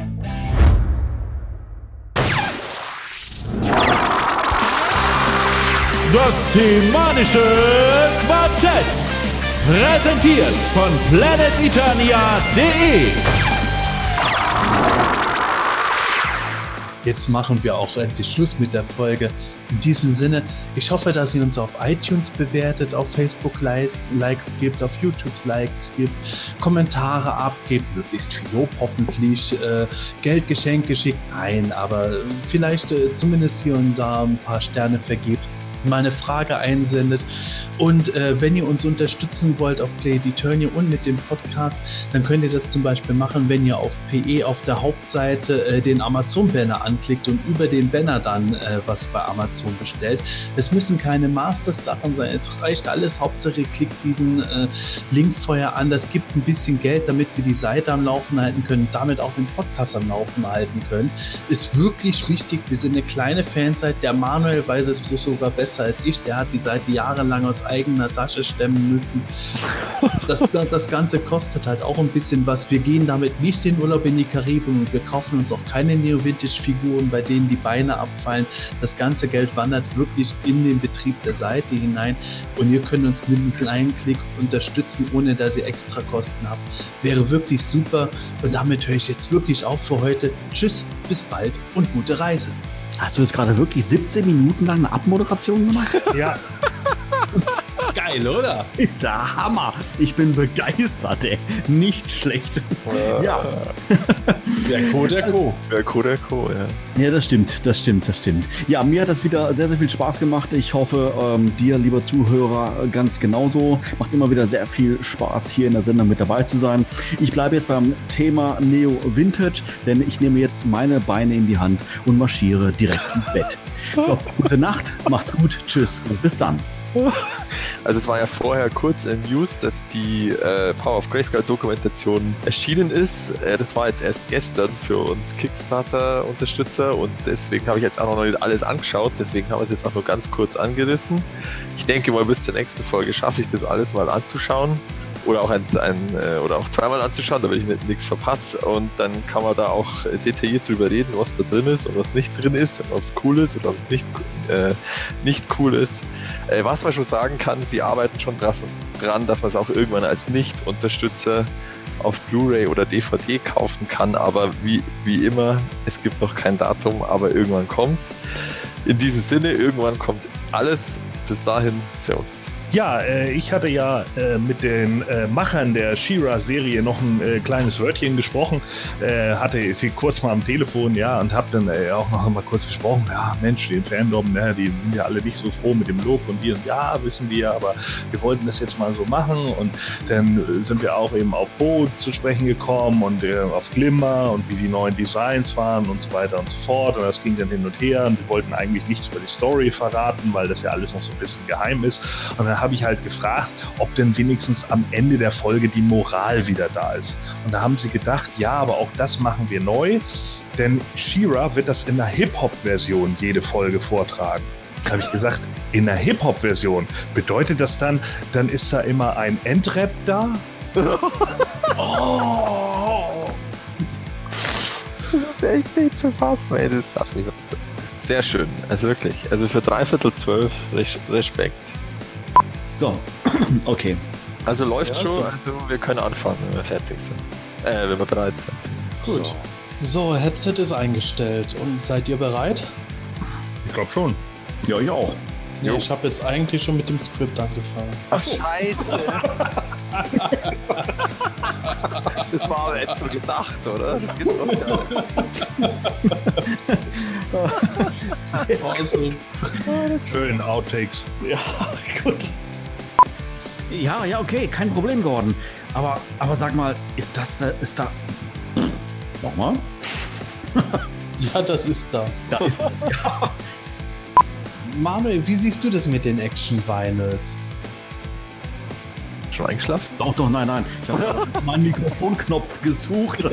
Das Semanische Quartett. Präsentiert von planeteternia.de. Jetzt machen wir auch endlich Schluss mit der Folge. In diesem Sinne, ich hoffe, dass ihr uns auf iTunes bewertet, auf Facebook Likes, Likes gibt, auf YouTube Likes gibt, Kommentare abgibt, möglichst viel Lob hoffentlich, äh, Geldgeschenke schickt, nein, aber vielleicht äh, zumindest hier und da ein paar Sterne vergibt mal eine Frage einsendet. Und äh, wenn ihr uns unterstützen wollt auf Play the Eternia und mit dem Podcast, dann könnt ihr das zum Beispiel machen, wenn ihr auf PE auf der Hauptseite äh, den Amazon-Banner anklickt und über den Banner dann äh, was bei Amazon bestellt. Es müssen keine Masters-Sachen sein, es reicht alles. Hauptsache klickt diesen äh, Link vorher an. Das gibt ein bisschen Geld, damit wir die Seite am Laufen halten können, damit auch den Podcast am Laufen halten können. Ist wirklich wichtig. Wir sind eine kleine Fanseite. Der Manuel weiß es sogar besser als ich. Der hat die Seite jahrelang aus eigener Tasche stemmen müssen. Das, das Ganze kostet halt auch ein bisschen was. Wir gehen damit nicht in Urlaub in die Karibik und wir kaufen uns auch keine Neo-Vintage-Figuren, bei denen die Beine abfallen. Das ganze Geld wandert wirklich in den Betrieb der Seite hinein und ihr könnt uns mit einem kleinen Klick unterstützen, ohne dass ihr extra Kosten habt. Wäre wirklich super und damit höre ich jetzt wirklich auf für heute. Tschüss, bis bald und gute Reise. Hast du jetzt gerade wirklich 17 Minuten lang eine Abmoderation gemacht? Ja. Geil. oder? Ist der Hammer. Ich bin begeistert, ey. Nicht schlecht. Ja. Der Co, der Co. Der Co, der Co, ja. Ja, das stimmt, das stimmt, das stimmt. Ja, mir hat das wieder sehr, sehr viel Spaß gemacht. Ich hoffe, ähm, dir, lieber Zuhörer, ganz genauso. Macht immer wieder sehr viel Spaß, hier in der Sendung mit dabei zu sein. Ich bleibe jetzt beim Thema Neo Vintage, denn ich nehme jetzt meine Beine in die Hand und marschiere direkt ins Bett. So, gute Nacht, macht's gut, tschüss und bis dann. Also es war ja vorher kurz in News, dass die äh, Power of Grayscale Dokumentation erschienen ist. Äh, das war jetzt erst gestern für uns Kickstarter-Unterstützer und deswegen habe ich jetzt auch noch nicht alles angeschaut. Deswegen haben wir es jetzt auch nur ganz kurz angerissen. Ich denke mal, bis zur nächsten Folge schaffe ich das alles mal anzuschauen oder auch ein, ein äh, oder auch zweimal anzuschauen, damit ich nicht, nichts verpasse. Und dann kann man da auch detailliert drüber reden, was da drin ist und was nicht drin ist, ob es cool ist oder ob es nicht, äh, nicht cool ist. Äh, was man schon sagen kann, sie arbeiten schon dran, dass man es auch irgendwann als Nicht-Unterstützer auf Blu-ray oder DVD kaufen kann, aber wie, wie immer, es gibt noch kein Datum, aber irgendwann kommt's. In diesem Sinne, irgendwann kommt alles. Bis dahin, Servus. Ja, äh, ich hatte ja äh, mit den äh, Machern der She-Ra-Serie noch ein äh, kleines Wörtchen gesprochen, äh, hatte sie kurz mal am Telefon, ja, und habe dann äh, auch noch mal kurz gesprochen, ja, Mensch, den Fandom, ne, die sind ja alle nicht so froh mit dem Look und die und ja, wissen wir, aber wir wollten das jetzt mal so machen und dann sind wir auch eben auf Bo zu sprechen gekommen und auf Glimmer und wie die neuen Designs waren und so weiter und so fort und das ging dann hin und her und wir wollten eigentlich nichts über die Story verraten, weil das ja alles noch so ein bisschen geheim ist und dann habe ich halt gefragt, ob denn wenigstens am Ende der Folge die Moral wieder da ist. Und da haben sie gedacht, ja, aber auch das machen wir neu, denn Shira wird das in der Hip-Hop-Version jede Folge vortragen. Da habe ich gesagt, in der Hip-Hop-Version bedeutet das dann, dann ist da immer ein Endrap da? oh. Das ist echt nicht zu fassen, ey, das darf nicht so. Sehr schön, also wirklich. Also für dreiviertel zwölf Respekt. So, okay. Also läuft ja, schon, so. also wir können anfangen, wenn wir fertig sind. Äh, wenn wir bereit sind. Gut. So. so, Headset ist eingestellt. Und seid ihr bereit? Ich glaube schon. Ja, ich auch. Nee, ich habe jetzt eigentlich schon mit dem Skript angefangen. Ach, scheiße. das war aber jetzt so gedacht, oder? Das gibt's doch nicht. Schön, Outtakes. Ja, gut. Ja, ja, okay, kein Problem, Gordon. Aber, aber sag mal, ist das, ist da... Nochmal? ja, das ist da. Da ist das, ja. Manuel, wie siehst du das mit den Action-Vinyls? Schon eingeschlafen? Doch, doch, nein, nein. Ich habe meinen Mikrofonknopf gesucht.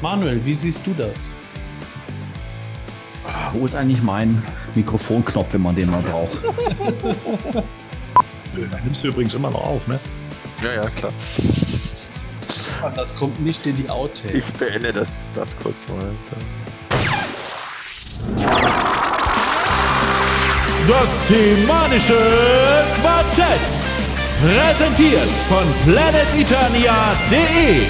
Manuel, wie siehst du das? Wo ist eigentlich mein Mikrofonknopf, wenn man den mal braucht? Da nimmst du übrigens immer noch auf, ne? Ja, ja, klar. Das kommt nicht in die Outtakes. Ich beende das, das kurz mal. So. Das semanische Quartett. Präsentiert von planeteternia.de.